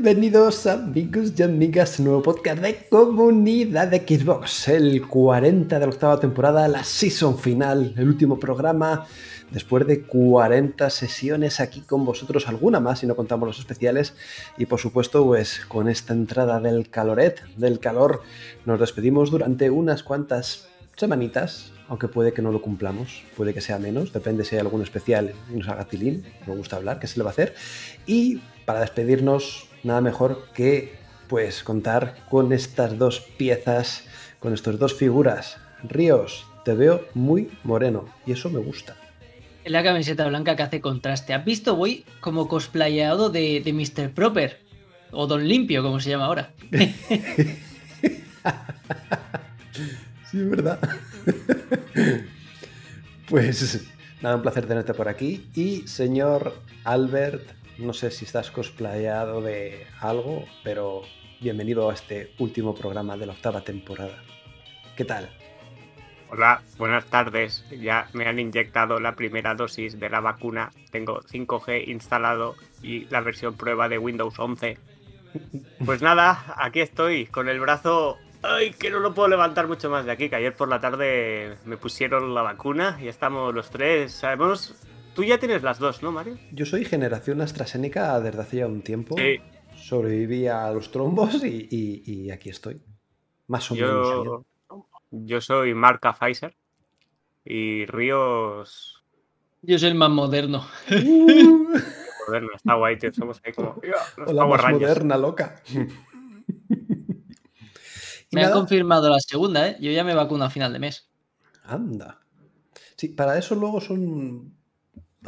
Bienvenidos amigos y amigas, nuevo podcast de comunidad de Xbox, el 40 de la octava temporada, la season final, el último programa, después de 40 sesiones aquí con vosotros, alguna más si no contamos los especiales, y por supuesto pues con esta entrada del caloret, del calor, nos despedimos durante unas cuantas semanitas, aunque puede que no lo cumplamos, puede que sea menos, depende si hay algún especial y nos haga tilín, me gusta hablar, qué se le va a hacer, y para despedirnos, nada mejor que pues contar con estas dos piezas, con estas dos figuras. Ríos, te veo muy moreno y eso me gusta. La camiseta blanca que hace contraste. ¿Has visto? Voy como cosplayado de, de Mr. Proper. O Don Limpio, como se llama ahora. sí, es verdad. pues nada, un placer tenerte por aquí. Y señor Albert no sé si estás cosplayado de algo, pero bienvenido a este último programa de la octava temporada. ¿Qué tal? Hola, buenas tardes. Ya me han inyectado la primera dosis de la vacuna. Tengo 5G instalado y la versión prueba de Windows 11. Pues nada, aquí estoy con el brazo Ay, que no lo puedo levantar mucho más de aquí, que ayer por la tarde me pusieron la vacuna y estamos los tres. Sabemos Tú ya tienes las dos, ¿no, Mario? Yo soy generación AstraZeneca desde hace ya un tiempo. Sí. Sobreviví a los trombos y, aquí estoy. Más o menos. Yo soy marca Pfizer y Ríos. Yo soy el más moderno. moderno, está guay, tío. Somos ahí como. Hola, más moderna, loca. me ha confirmado la segunda, ¿eh? Yo ya me vacuno a final de mes. Anda. Sí, para eso luego son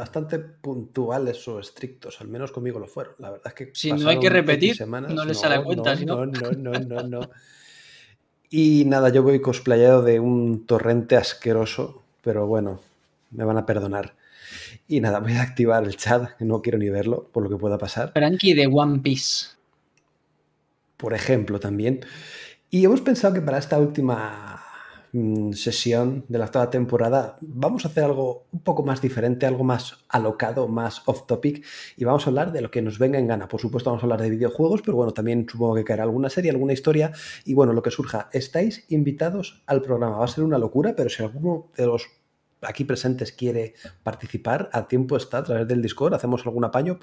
bastante puntuales o estrictos, al menos conmigo lo fueron. La verdad es que si no hay que repetir, no les sale cuenta. No, no, no, no, no, Y nada, yo voy cosplayado de un torrente asqueroso, pero bueno, me van a perdonar. Y nada, voy a activar el chat, que no quiero ni verlo, por lo que pueda pasar. Frankie de One Piece. Por ejemplo, también. Y hemos pensado que para esta última sesión de la octava temporada vamos a hacer algo un poco más diferente, algo más alocado, más off topic y vamos a hablar de lo que nos venga en gana. Por supuesto vamos a hablar de videojuegos, pero bueno, también supongo que caerá alguna serie, alguna historia y bueno, lo que surja. Estáis invitados al programa. Va a ser una locura, pero si alguno de los aquí presentes quiere participar, a tiempo está a través del Discord, hacemos algún apaño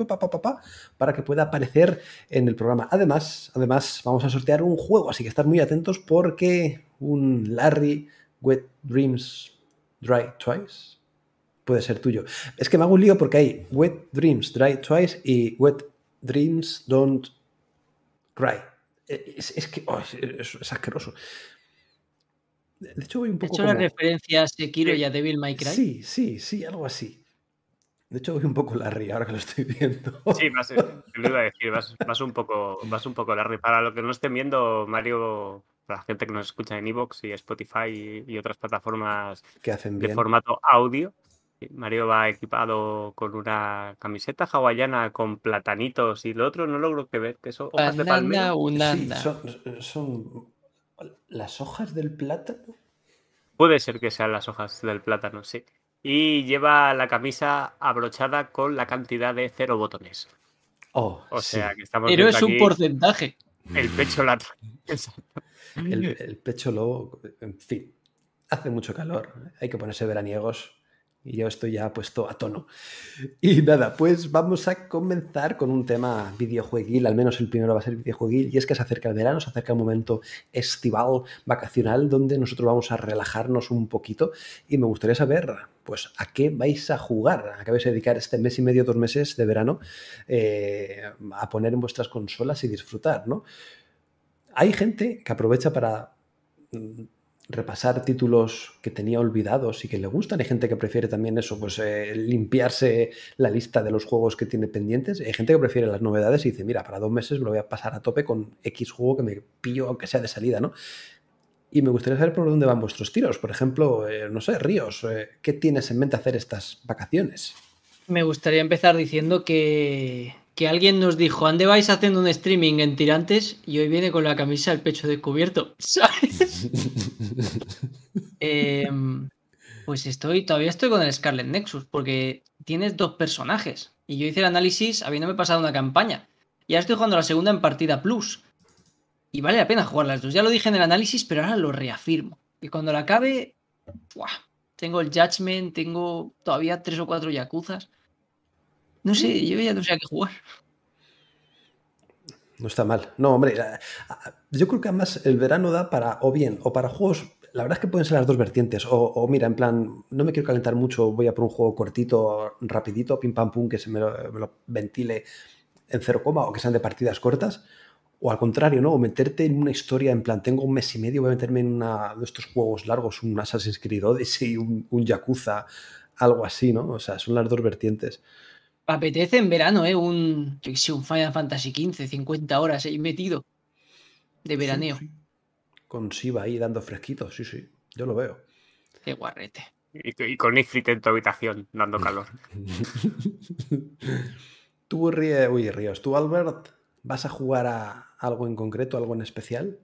para que pueda aparecer en el programa. Además, además, vamos a sortear un juego, así que estar muy atentos porque un Larry Wet Dreams Dry Twice puede ser tuyo. Es que me hago un lío porque hay Wet Dreams Dry Twice y Wet Dreams Don't Cry. Es, que oh, es, asqueroso. De hecho, voy un poco. ¿Has hecho la referencia a Sekiro y a Devil May Cry? Sí, sí, sí, algo así. De hecho, voy un poco Larry ahora que lo estoy viendo. Sí, vas, lo iba a decir, vas, un poco, vas un poco Larry. Para lo que no estén viendo, Mario la gente que nos escucha en Evox y Spotify y, otras plataformas que hacen de formato audio. Mario va equipado con una camiseta hawaiana con platanitos y lo otro no logro que ver, que son hojas de palmera. Sí, son, las hojas del plátano. Puede ser que sean las hojas del plátano, sí. Y lleva la camisa abrochada con la cantidad de cero botones. Oh, o sea que estamos Pero es un porcentaje. El pecho lata. El, pecho lobo, en fin, hace mucho calor, hay que ponerse veraniegos y yo estoy ya puesto a tono. Y nada, pues vamos a comenzar con un tema videojueguil, al menos el primero va a ser videojueguil, y es que se acerca el verano, se acerca un momento estival, vacacional, donde nosotros vamos a relajarnos un poquito y me gustaría saber, pues, a qué vais a jugar, a qué vais a dedicar este mes y medio, dos meses de verano eh, a poner en vuestras consolas y disfrutar, ¿no? Hay gente que aprovecha para mm, repasar títulos que tenía olvidados y que le gustan. Hay gente que prefiere también eso, pues eh, limpiarse la lista de los juegos que tiene pendientes. Hay gente que prefiere las novedades y dice, mira, para dos meses me lo voy a pasar a tope con X juego que me pillo, aunque sea de salida, ¿no? Y me gustaría saber por dónde van vuestros tiros. Por ejemplo, eh, no sé, Ríos, eh, ¿qué tienes en mente hacer estas vacaciones? Me gustaría empezar diciendo que que alguien nos dijo, ande vais haciendo un streaming en tirantes y hoy viene con la camisa al pecho descubierto, ¿sabes? Em, pues estoy, todavía estoy con el Scarlet Nexus, porque tienes dos personajes. Y yo hice el análisis habiéndome pasado una campaña. y ahora estoy jugando la segunda en partida plus. Y vale la pena jugar las dos. Ya lo dije en el análisis, pero ahora lo reafirmo. Y cuando la acabe, ¡buah! tengo el Judgment, tengo todavía tres o cuatro Yakuzas. No sé, yo ya no sé a qué jugar. No está mal. No, hombre, yo creo que además el verano da para, o bien, o para juegos, la verdad es que pueden ser las dos vertientes, o, mira, en plan, no me quiero calentar mucho, voy a por un juego cortito, rapidito, pim pam pum, que se me lo, ventile en cero coma, o que sean de partidas cortas, o al contrario, ¿no? O meterte en una historia, en plan, tengo un mes y medio, voy a meterme en una de estos juegos largos, un Assassin's Creed Odyssey, un, un Yakuza, algo así, ¿no? O sea, son las dos vertientes apetece en verano, ¿eh? Un, un Final Fantasy XV, 50 horas ahí metido de veraneo. Con Siva ahí dando fresquito, sí, sí, yo lo veo. Qué guarrete. Y, con Ifrit en tu habitación, dando calor. tú, Ríe, uy, Ríos, tú, Albert, ¿vas a jugar a algo en concreto, algo en especial?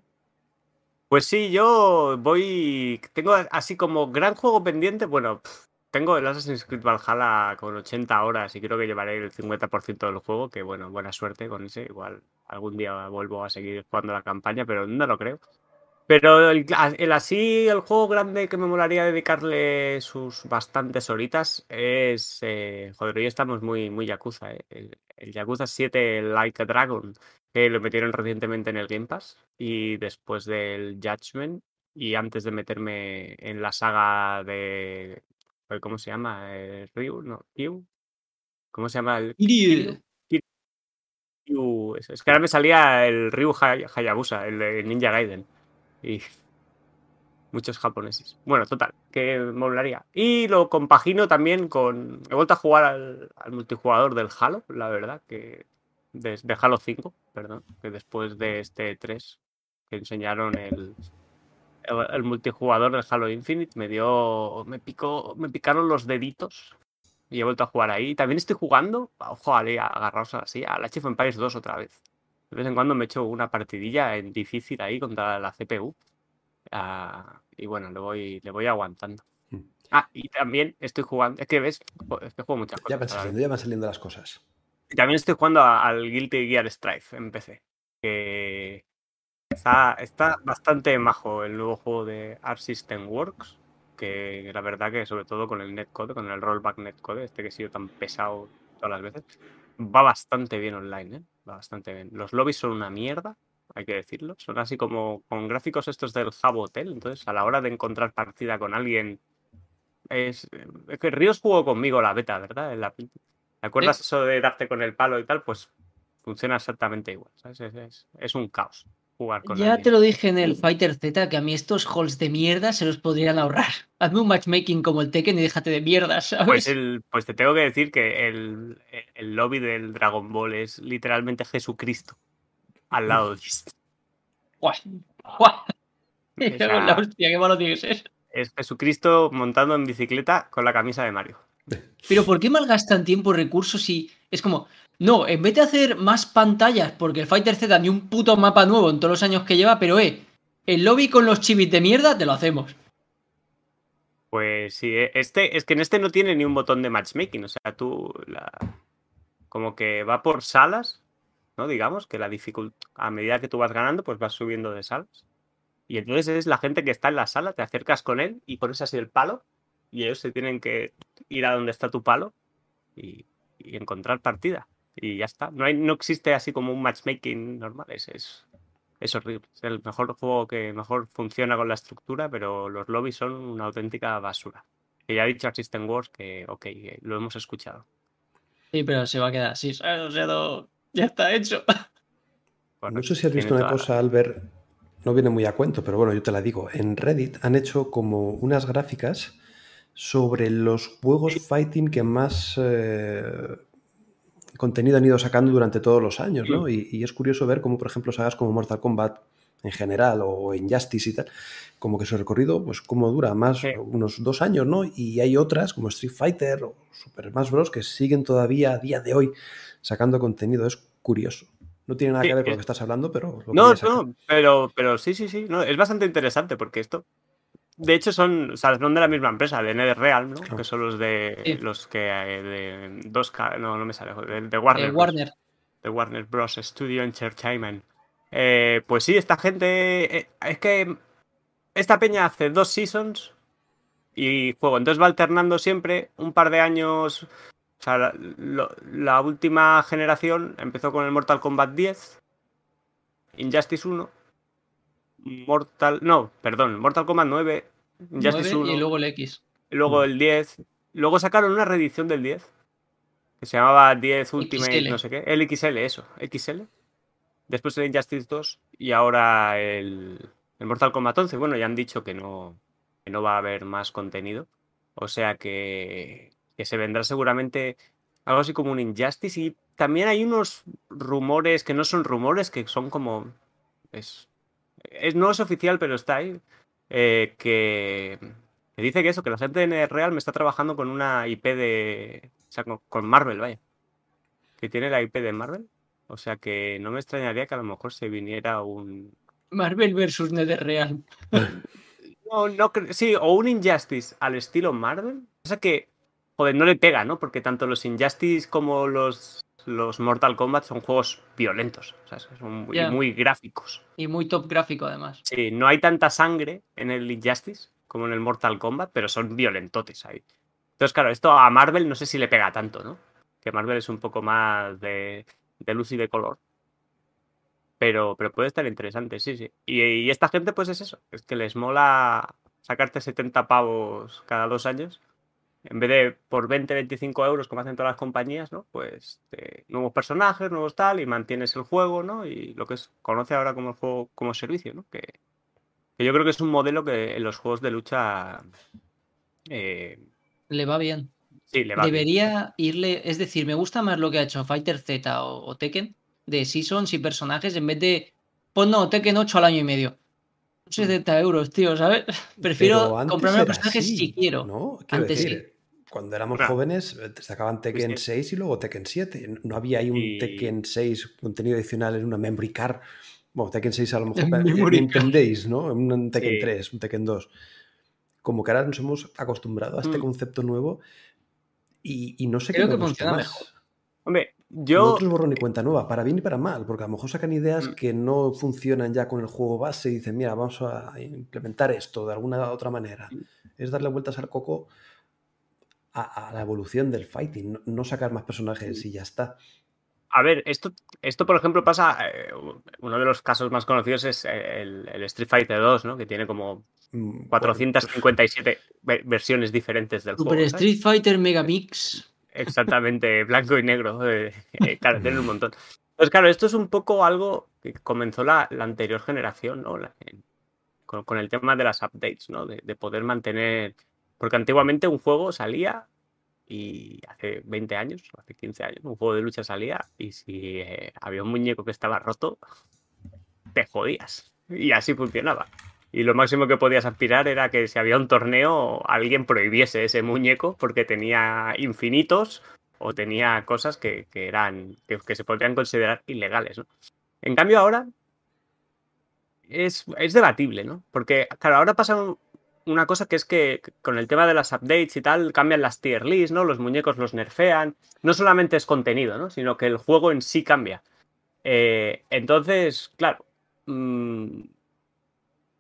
Pues sí, yo voy. Tengo así como gran juego pendiente. Bueno, tengo el Assassin's Creed Valhalla con 80 horas y creo que llevaré el 50% del juego, que bueno, buena suerte con ese. Igual algún día vuelvo a seguir jugando la campaña, pero no lo creo. Pero el, así, el juego grande que me molaría dedicarle sus bastantes horitas es. Eh, joder, hoy estamos muy, muy Yakuza, eh. El, el, Yakuza 7 Like a Dragon, que lo metieron recientemente en el Game Pass. Y después del Judgment, y antes de meterme en la saga de ¿Cómo se llama? ¿El Ryu? No, Ryu. ¿Cómo se llama el Kiryu? Es que ahora me salía el Ryu Hayabusa, el de Ninja Gaiden. Y muchos japoneses. Bueno, total, que molaría. Y lo compagino también con. He vuelto a jugar al, multijugador del Halo, la verdad, que. De, de, Halo 5, perdón, que después de este 3 que enseñaron el, el, multijugador del Halo Infinite me dio. Me picó. Me picaron los deditos. Y he vuelto a jugar ahí. También estoy jugando. Ojo, agarraos así. Al Age of Empires 2 otra vez. De vez en cuando me echo una partidilla en difícil ahí contra la CPU. Ah, y bueno, le voy, le voy aguantando. Hmm. Ah, y también estoy jugando. Es que ves, es que juego muchas cosas. Ya van saliendo, ya van saliendo las cosas. Y también estoy jugando al Guilty Gear Strife en PC. Que, Está, bastante majo el nuevo juego de Art System Works, que la verdad que sobre todo con el netcode, con el rollback netcode, este que ha sido tan pesado todas las veces, va bastante bien online, ¿eh? va bastante bien. Los lobbies son una mierda, hay que decirlo, son así como con gráficos estos del Hub Hotel, entonces a la hora de encontrar partida con alguien es, es que Ríos jugó conmigo la beta, ¿verdad? La, ¿Te acuerdas eso de darte con el palo y tal? Pues funciona exactamente igual, es un caos ya te lo dije en el Fighter Z que a mí estos halls de mierda se los podrían ahorrar. Hazme un matchmaking como el Tekken y déjate de mierda, ¿sabes? Pues, el, pues te tengo que decir que el, el, lobby del Dragon Ball es literalmente Jesucristo al lado de esto. ¡Guau! ¡Guau! la hostia, qué malo tiene que ser. Es Jesucristo montando en bicicleta con la camisa de Mario. Pero ¿por qué malgastan tiempo y recursos si es como, no, en vez de hacer más pantallas, porque el Fighter Z ni un puto mapa nuevo en todos los años que lleva, pero eh, el lobby con los chivis de mierda te lo hacemos. Pues sí, eh, este, es que en este no tiene ni un botón de matchmaking, o sea, tú la, como que va por salas, ¿no? Digamos que la dificultad, a medida que tú vas ganando, pues vas subiendo de salas. Y entonces es la gente que está en la sala, te acercas con él y pones así el palo y ellos se tienen que ir a donde está tu palo y encontrar partida y ya está. No, hay, no existe así como un matchmaking normal, es, es, horrible. Es el mejor juego que mejor funciona con la estructura, pero los lobbies son una auténtica basura. Que ya ha dicho System Wars que, ok, lo hemos escuchado. Sí, pero se va a quedar así, ya está hecho. no sé si has visto una cosa, Albert, no viene muy a cuento, pero bueno, yo te la digo. En Reddit han hecho como unas gráficas sobre los juegos fighting que más eh, contenido han ido sacando durante todos los años, ¿no? Y, es curioso ver cómo, por ejemplo, sagas como Mortal Kombat en general o Injustice y tal, como que su recorrido, pues como dura más unos dos años, ¿no? Y hay otras como Street Fighter o Super Smash Bros. que siguen todavía a día de hoy sacando contenido. Es curioso. No tiene nada que ver con lo que estás hablando, pero... no, no, pero, pero sí, sí, sí. No, es bastante interesante porque esto de hecho, son, o sea, son de la misma empresa, de NetherRealm, ¿no? Que son los de los que eh, de dos no, no me sale, de, Warner. Warner. de Warner Bros. Studio Entertainment. Eh, pues sí, esta gente. eh, es que esta peña hace dos seasons y juego. Entonces va alternando siempre un par de años. O sea, la, lo- la última generación empezó con el Mortal Kombat 10, Injustice 1, Mortal. No, perdón, Mortal Kombat 9, Injustice 9 1. y luego el X. Luego el 10. Luego sacaron una reedición del 10. Que se llamaba 10 Ultimate, XL. no sé qué. El XL, eso. XL. Después el Injustice 2. Y ahora el, el Mortal Kombat 11. Bueno, ya han dicho que no, que no va a haber más contenido. O sea que, que se vendrá seguramente algo así como un Injustice. Y también hay unos rumores que no son rumores, que son como. Es, es, no es oficial, pero está ahí. eh, que, que dice que eso, que la gente de NetReal me está trabajando con una IP de. O sea, con, con Marvel, vaya. Que tiene la IP de Marvel. O sea que no me extrañaría que a lo mejor se viniera un. Marvel versus NetherReal. No, no Sí, o un Injustice al estilo Marvel. O sea que. Joder, no le pega, ¿no? Porque tanto los Injustice como los, los Mortal Kombat son juegos violentos. O sea, son muy, gráficos. Y muy top gráfico además. Sí, no hay tanta sangre en el Injustice como en el Mortal Kombat, pero son violentotes ahí. Entonces, claro, esto a Marvel no sé si le pega tanto, ¿no? Que Marvel es un poco más de, de luz y de color. Pero, pero puede estar interesante, sí, sí. Y, y esta gente, pues es eso, es que les mola sacarte 70 pavos cada dos años. En vez de por 20, 25 euros, como hacen todas las compañías, ¿no? Pues eh, nuevos personajes, nuevos tal, y mantienes el juego, ¿no? Y lo que es, conoce ahora como el juego como servicio, ¿no? Que, que yo creo que es un modelo que en los juegos de lucha eh, Le va bien. sí le va bien. Debería irle, es decir, me gusta más lo que ha hecho Fighter Z o, o Tekken de seasons y personajes en vez de, pues no, Tekken 8 al año y medio. 70 euros, tío, ¿sabes? Prefiero comprarme los personajes así, si quiero. ¿no? Quiero Antes decir, cuando éramos Claro. jóvenes, eh, sacaban Tekken que- 6 y luego Tekken 7. No había ahí un Y- Tekken 6 contenido adicional en una memory card. Bueno, Tekken 6 a lo mejor me, card. entendéis, ¿no? Un Tekken Sí. 3, un Tekken 2. Como que ahora nos hemos acostumbrado a este Mm. concepto nuevo y, y no sé Creo qué que me funciona más. mejor. Hombre, yo Nosotros borrón ni cuenta nueva, para bien y para mal, porque a lo mejor sacan ideas Mm. que no funcionan ya con el juego base y dicen, mira, vamos a implementar esto de alguna otra manera. Mm. Es darle vueltas al coco a, a la evolución del fighting, no, no sacar más personajes y ya está. A ver, esto, esto por ejemplo pasa, eh, uno de los casos más conocidos es el, el Street Fighter 2, ¿no? Que tiene como Mm, bueno, 457 ve- versiones diferentes del Super juego. ¿sabes? Street Fighter Megamix. Exactamente, blanco y negro. eh, eh, claro, tiene un montón. Pues claro, esto es un poco algo que comenzó la, la anterior generación, ¿no? La- en- con, con el tema de las updates, ¿no? De, de poder mantener. Porque antiguamente un juego salía y hace 20 años, hace 15 años, un juego de lucha salía y si eh, había un muñeco que estaba roto, te jodías. Y así funcionaba. Y lo máximo que podías aspirar era que si había un torneo, alguien prohibiese ese muñeco porque tenía infinitos o tenía cosas que, eran. Que, se podrían considerar ilegales. En cambio, ahora es, es debatible, ¿no? Porque, claro, ahora pasa una cosa que es que con el tema de las updates y tal, cambian las tier lists, ¿no? Los muñecos los nerfean. No solamente es contenido, ¿no? Sino que el juego en sí cambia. Eh, entonces, claro. mm,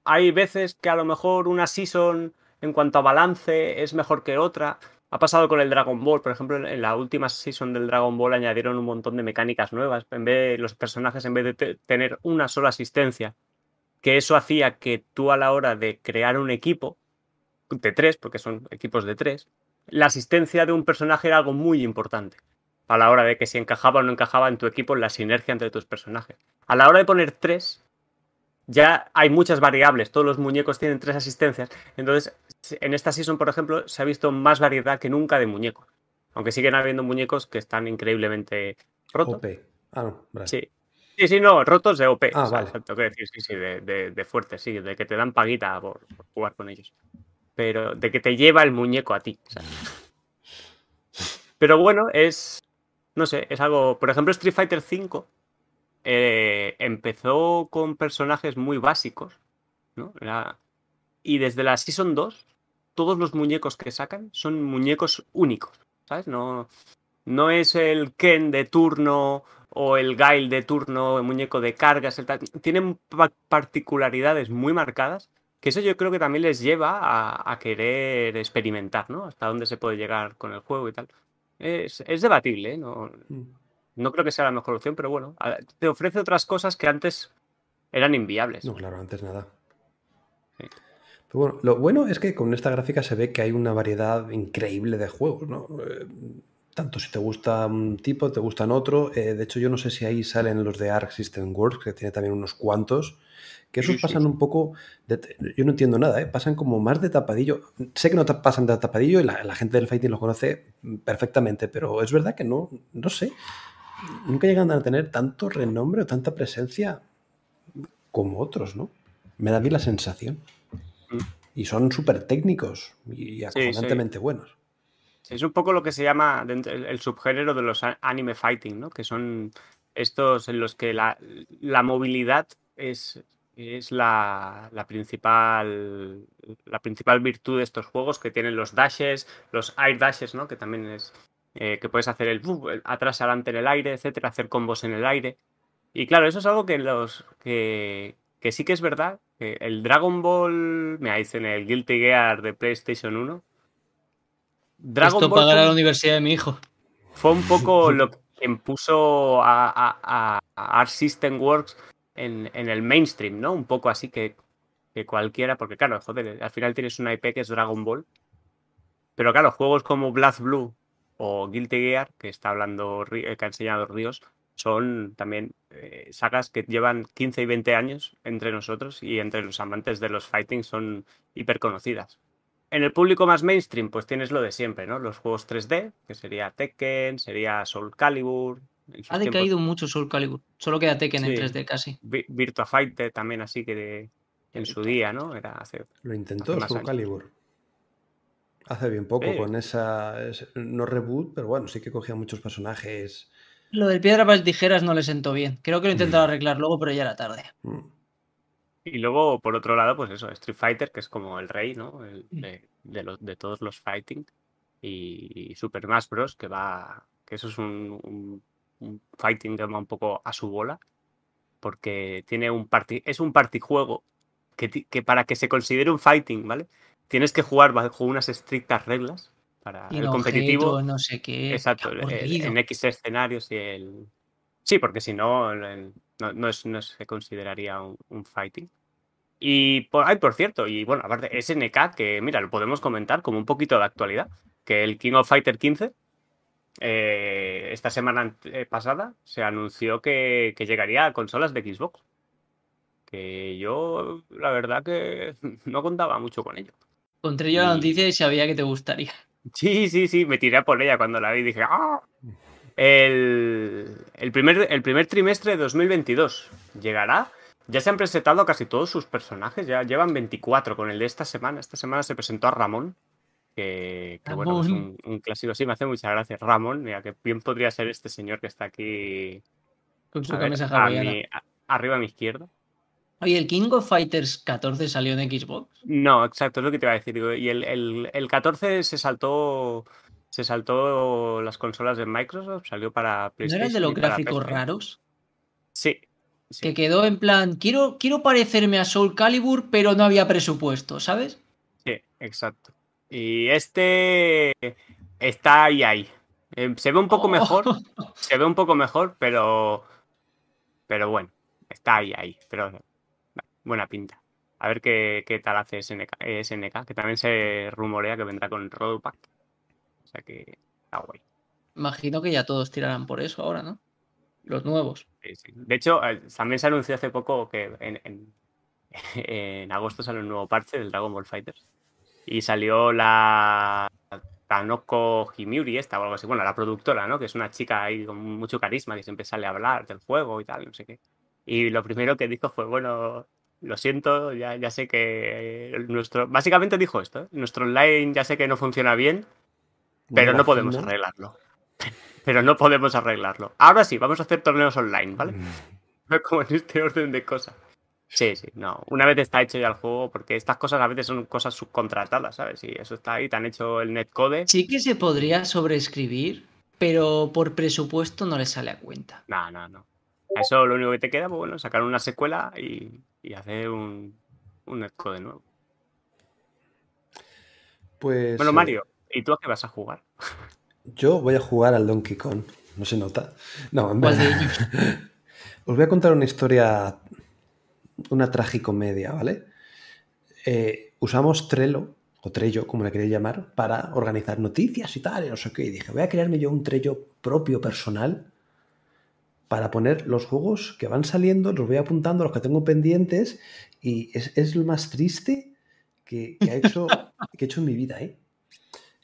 hay veces que a lo mejor una season en cuanto a balance es mejor que otra. Ha pasado con el Dragon Ball, por ejemplo, en- la última season del Dragon Ball añadieron un montón de mecánicas nuevas. En vez de los personajes, en vez de te- tener una sola asistencia, que eso hacía que tú a la hora de crear un equipo de tres, porque son equipos de tres, la asistencia de un personaje era algo muy importante a la hora de que si encajaba o no encajaba en tu equipo la sinergia entre tus personajes. A la hora de poner tres, ya hay muchas variables, todos los muñecos tienen tres asistencias, entonces en esta season, por ejemplo, se ha visto más variedad que nunca de muñecos, aunque siguen habiendo muñecos que están increíblemente rotos. Ah, no. Sí. Sí, sí, no, rotos de OP. Ah, o sea, vale. exacto, quiero decir, sí, sí, de, de, de fuerte, sí, de que te dan paguita por, por jugar con ellos. Pero de que te lleva el muñeco a ti. o sea. Pero bueno, es. No sé, es algo. Por ejemplo, Street Fighter V eh, empezó con personajes muy básicos, ¿no? Era- y desde la Season 2, todos los muñecos que sacan son muñecos únicos, ¿sabes? No, no es el Ken de turno o el Guile de turno, el muñeco de cargas, tienen particularidades muy marcadas, que eso yo creo que también les lleva a, querer experimentar, ¿no? Hasta dónde se puede llegar con el juego y tal. Es, debatible, ¿eh? No, mm. no creo que sea la mejor opción, pero bueno, te ofrece otras cosas que antes eran inviables. No, claro, antes nada. bueno, lo bueno es que con esta gráfica se ve que hay una variedad increíble de juegos, ¿no? Eh, tanto si te gusta un tipo, te gustan otro. Eh, de hecho, yo no sé si ahí salen los de Arc System Works, que tiene también unos cuantos. Que esos pasan un poco. yo no entiendo nada, ¿eh? pasan como más de tapadillo. Sé que no pasan de tapadillo y la, gente del fighting los conoce perfectamente, pero es verdad que no, no sé. Nunca llegan a tener tanto renombre o tanta presencia como otros, ¿no? Me da a mí la sensación. Mm. Y son súper técnicos y acojonantemente buenos. Es un poco lo que se llama el, subgénero de los anime fighting, ¿no? Que son estos en los que la, movilidad es, es la, principal, la principal virtud de estos juegos que tienen los dashes, los air dashes, ¿no? Que también es eh, que puedes hacer el, atrás adelante en el aire, etcétera, hacer combos en el aire. Y claro, eso es algo que los que, sí que es verdad. Que el Dragon Ball, me dicen el Guilty Gear de PlayStation 1. Dragon Esto Ball pagará la universidad de mi hijo. Fue un poco lo que impuso a, a, Art System Works en, el mainstream, ¿no? Un poco así que, que cualquiera, porque claro, joder, al final tienes una IP que es Dragon Ball. Pero claro, juegos como Black Blue o Guilty Gear, que está hablando, que ha enseñado Ríos, son también eh, sagas que llevan 15 y 20 años entre nosotros y entre los amantes de los fighting son hiper conocidas. En el público más mainstream, pues tienes lo de siempre, ¿no? Los juegos 3D, que sería Tekken, sería Soul Calibur. Ha decaído mucho Soul Calibur, solo queda Tekken en 3D casi. Virtua Fighter también así que en su día, ¿no? Era hace, lo intentó Soul Calibur. Hace bien poco con esa, no reboot, pero bueno, sí que cogía muchos personajes lo del piedra, para tijeras no le sentó bien. Creo que lo intentaron mm. arreglar luego, pero ya era tarde. Mm. Y luego, por otro lado, pues eso, Street Fighter, que es como el rey, ¿no? Mm. de, los, de todos los fighting. Y Super Smash Bros., que va. que eso es un, fighting que va un poco a su bola. Porque tiene un party, es un partijuego que, que para que se considere un fighting, ¿vale? Tienes que jugar bajo unas estrictas reglas para el, competitivo. no sé qué. Exacto, en X escenarios y el. Sí, porque si no, no, se consideraría un, fighting. Y por, ay, por cierto, y bueno, aparte, SNK, que mira, lo podemos comentar como un poquito de actualidad, que el King of Fighter 15, eh, esta semana eh, pasada, se anunció que, que, llegaría a consolas de Xbox. Que yo, la verdad, que no contaba mucho con ello. Encontré yo la noticia y sabía que te gustaría. Sí, sí, sí, me tiré por ella cuando la vi y dije, ¡ah! El, primer, el primer trimestre de 2022 llegará. Ya se han presentado casi todos sus personajes, ya llevan 24 con el de esta semana. Esta semana se presentó a Ramón, que, bueno, es un, clásico. Sí, me hace muchas gracias. Ramón, mira, que bien podría ser este señor que está aquí. Con su camisa arriba a mi izquierda. Oye, ¿el King of Fighters 14 salió en Xbox? No, exacto, es lo que te iba a decir. Y el, el, 14 se saltó se saltó las consolas de Microsoft, salió para PlayStation. ¿No era de los gráficos raros? Sí, Que quedó en plan, quiero, quiero parecerme a Soul Calibur, pero no había presupuesto, ¿sabes? Sí, exacto. Y este está ahí, ahí. Eh, se ve un poco mejor, se ve un poco mejor, pero, pero bueno, está ahí, ahí. Pero buena pinta. A ver qué, tal hace SNK, SNK, que también se rumorea que vendrá con Rollback. O sea que está guay. Imagino que ya todos tirarán por eso ahora, ¿no? Los nuevos. De hecho, eh, también se anunció hace poco que en, en, agosto sale un nuevo parche del Dragon Ball Fighters. Y salió la Tanoko Himiuri, esta o algo así. Bueno, la productora, ¿no? Que es una chica ahí con mucho carisma que siempre sale a hablar del juego y tal, no sé qué. Y lo primero que dijo fue, bueno, lo siento, ya, ya sé que nuestro. Básicamente dijo esto: ¿eh? nuestro online ya sé que no funciona bien, pero no podemos arreglarlo. Pero no podemos arreglarlo. Ahora sí, vamos a hacer torneos online, ¿vale? Mm. Como en este orden de cosas. Sí, sí, no. Una vez está hecho ya el juego, porque estas cosas a veces son cosas subcontratadas, ¿sabes? Y eso está ahí, te han hecho el netcode. Sí que se podría sobreescribir pero por presupuesto no le sale a cuenta. No, no, no. A eso lo único que te queda, pues bueno, sacar una secuela y, y hacer un, un netcode de nuevo. Pues. Bueno, eh, Mario, ¿y tú a qué vas a jugar? Yo voy a jugar al Donkey Kong. No se nota. No, en ¿Cuál de verdad. Os voy a contar una historia, una tragicomedia, ¿vale? Eh, usamos Trello, o Trello, como le queréis llamar, para organizar noticias y tal, y no sé qué. Y dije, voy a crearme yo un Trello propio, personal, para poner los juegos que van saliendo, los voy apuntando, los que tengo pendientes, y es, es lo más triste que, que ha hecho, que he hecho en mi vida, ¿eh?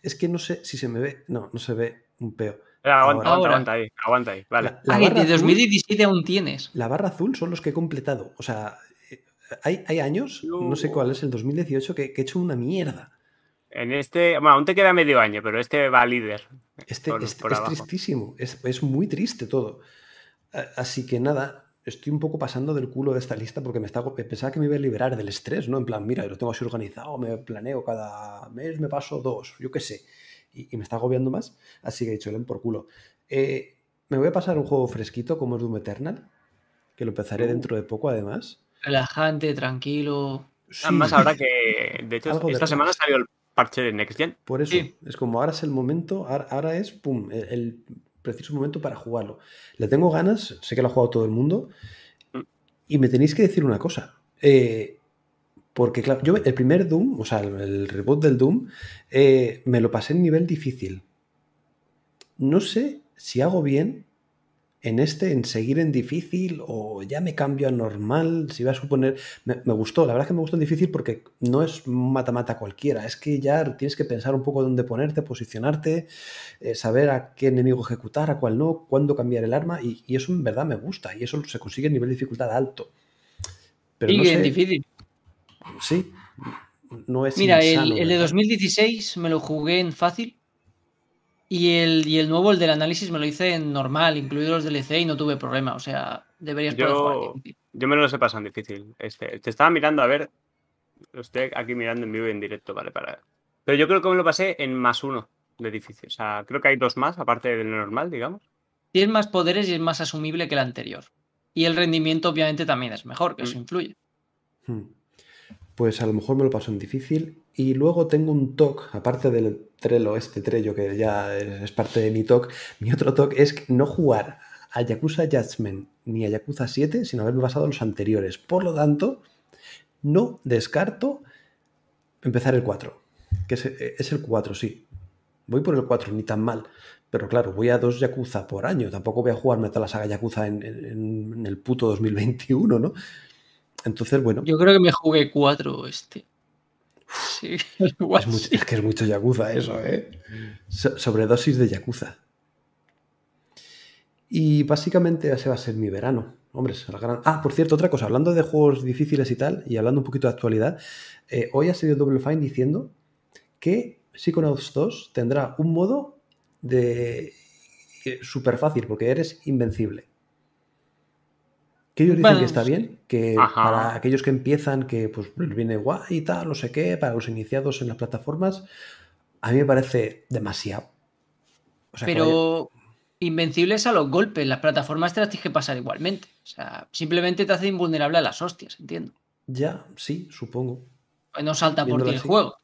Es que no sé si se me ve, no, no se ve un peo. Aguanta, Ahora. aguanta, Ahora. aguanta ahí, aguanta ahí, vale. La- la Ah, que barra de azul- 2017 aún tienes. La barra azul son los que he completado. O sea, eh, hay, hay años, no sé cuál es, el 2018, que, que he hecho una mierda. En este, bueno, aún te queda medio año, pero este va líder. Este, Por- este- por es abajo. tristísimo, es, es muy triste todo. Así que nada, estoy un poco pasando del culo de esta lista porque me está, pensaba que me iba a liberar del estrés, ¿no? En plan, mira, lo tengo así organizado, me planeo cada mes, me paso dos, yo qué sé. Y, y me está agobiando más, así que he dicho, len por culo. Eh, me voy a pasar un juego fresquito como es Doom Eternal, que lo empezaré Uh. dentro de poco además. Relajante, tranquilo. Además, Sí. ahora que, de hecho, Algo esta semana salió el parche de Next Gen. Por eso, Sí. es como ahora es el momento, ahora, ahora es, pum, el, el preciso momento para jugarlo. Le tengo ganas, sé que lo ha jugado todo el mundo, Mm. y me tenéis que decir una cosa. eh, porque, claro, yo el primer Doom, o sea, el, el reboot del Doom, eh, me lo pasé en nivel difícil. No sé si hago bien en este, en seguir en difícil, o ya me cambio a normal, si va a suponer... Me, me gustó, la verdad es que me gustó en difícil porque no es mata-mata cualquiera, es que ya tienes que pensar un poco dónde ponerte, posicionarte, eh, saber a qué enemigo ejecutar, a cuál no, cuándo cambiar el arma, y, y eso en verdad me gusta, y eso se consigue en nivel de dificultad alto. Pero no sé, difícil. sí, no es Mira, el, de ¿verdad? 2016 me lo jugué en fácil. Y el, y el nuevo, el del análisis, me lo hice en normal, incluidos los DLC, y no tuve problema. O sea, deberías poder jugar Yo, difícil. yo me lo sé pasar en difícil. Este, te estaba mirando a ver. Lo estoy aquí mirando en vivo y en directo, ¿vale? Para... Pero yo creo que me lo pasé en más uno de difícil. O sea, creo que hay dos más, aparte del normal, digamos. Tienes más poderes y es más asumible que el anterior. Y el rendimiento, obviamente, también es mejor, que eso Mm. influye. Hmm. Pues a lo mejor me lo paso en difícil. Y luego tengo un TOC, aparte del Trello, este Trello que ya es parte de mi TOC. Mi otro TOC es no jugar a Yakuza Judgment ni a Yakuza 7 sin haberme pasado los anteriores. Por lo tanto, no descarto empezar el 4. Que es, el 4, sí. Voy por el 4, ni tan mal. Pero claro, voy a dos Yakuza por año. Tampoco voy a jugarme toda la saga Yakuza en- en el puto 2021, ¿no? Entonces, bueno. Yo creo que me jugué cuatro este. Sí, Es, mucho- sí. es que es mucho Yakuza eso, ¿eh? So- sobredosis de Yakuza. Y básicamente ese va a ser mi verano. Hombre, es la gran- Ah, por cierto, otra cosa. Hablando de juegos difíciles y tal, y hablando un poquito de actualidad, eh, hoy ha salido Double Fine diciendo que Psychonauts 2 tendrá un modo de súper fácil, porque eres invencible. Que ellos dicen Bueno, que está bien, que Ajá. para aquellos que empiezan, que pues les viene guay y tal, no sé qué, para los iniciados en las plataformas, a mí me parece demasiado. O sea, que vaya- Pero invencibles a los golpes. Las plataformas te las tienes que pasar igualmente. O sea, simplemente te hace invulnerable a las hostias, entiendo. ya, sí, supongo. Pues no salta por ti Viéndolo el así. juego.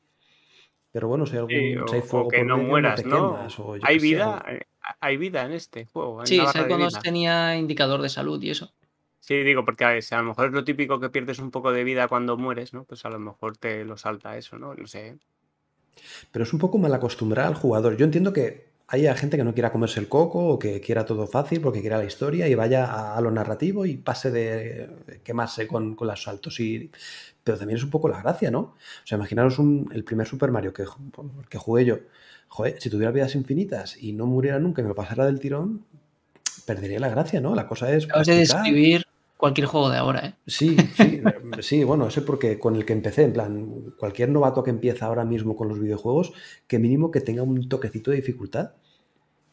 Pero bueno, si hay algún Sí, si o, fuego que por no medio, mueras, te ¿no? quemas, o yo Hay vida, eh, hay vida en este juego. hay Sí, vida. tenía indicador de salud y eso. Sí, digo, porque a, si a lo mejor es lo típico que pierdes un poco de vida cuando mueres, ¿no? Pues a lo mejor te lo salta eso, ¿no? No sé. Pero es un poco mal acostumbrar al jugador. Yo entiendo que haya gente que no quiera comerse el coco o que quiera todo fácil porque quiera la historia y vaya a, a lo narrativo y pase de quemarse con, con los saltos. Y, pero también es un poco la gracia, ¿no? O sea, imaginaros un- el primer Super Mario que, que jugué yo. Joder, si tuviera vidas infinitas y no muriera nunca y me lo pasara del tirón, perdería la gracia, ¿no? La cosa es. Acabas de describir cualquier juego de ahora, ¿eh? Sí, sí, sí, bueno, eso es porque con el que empecé, en plan, cualquier novato que empieza ahora mismo con los videojuegos, que mínimo que tenga un toquecito de dificultad.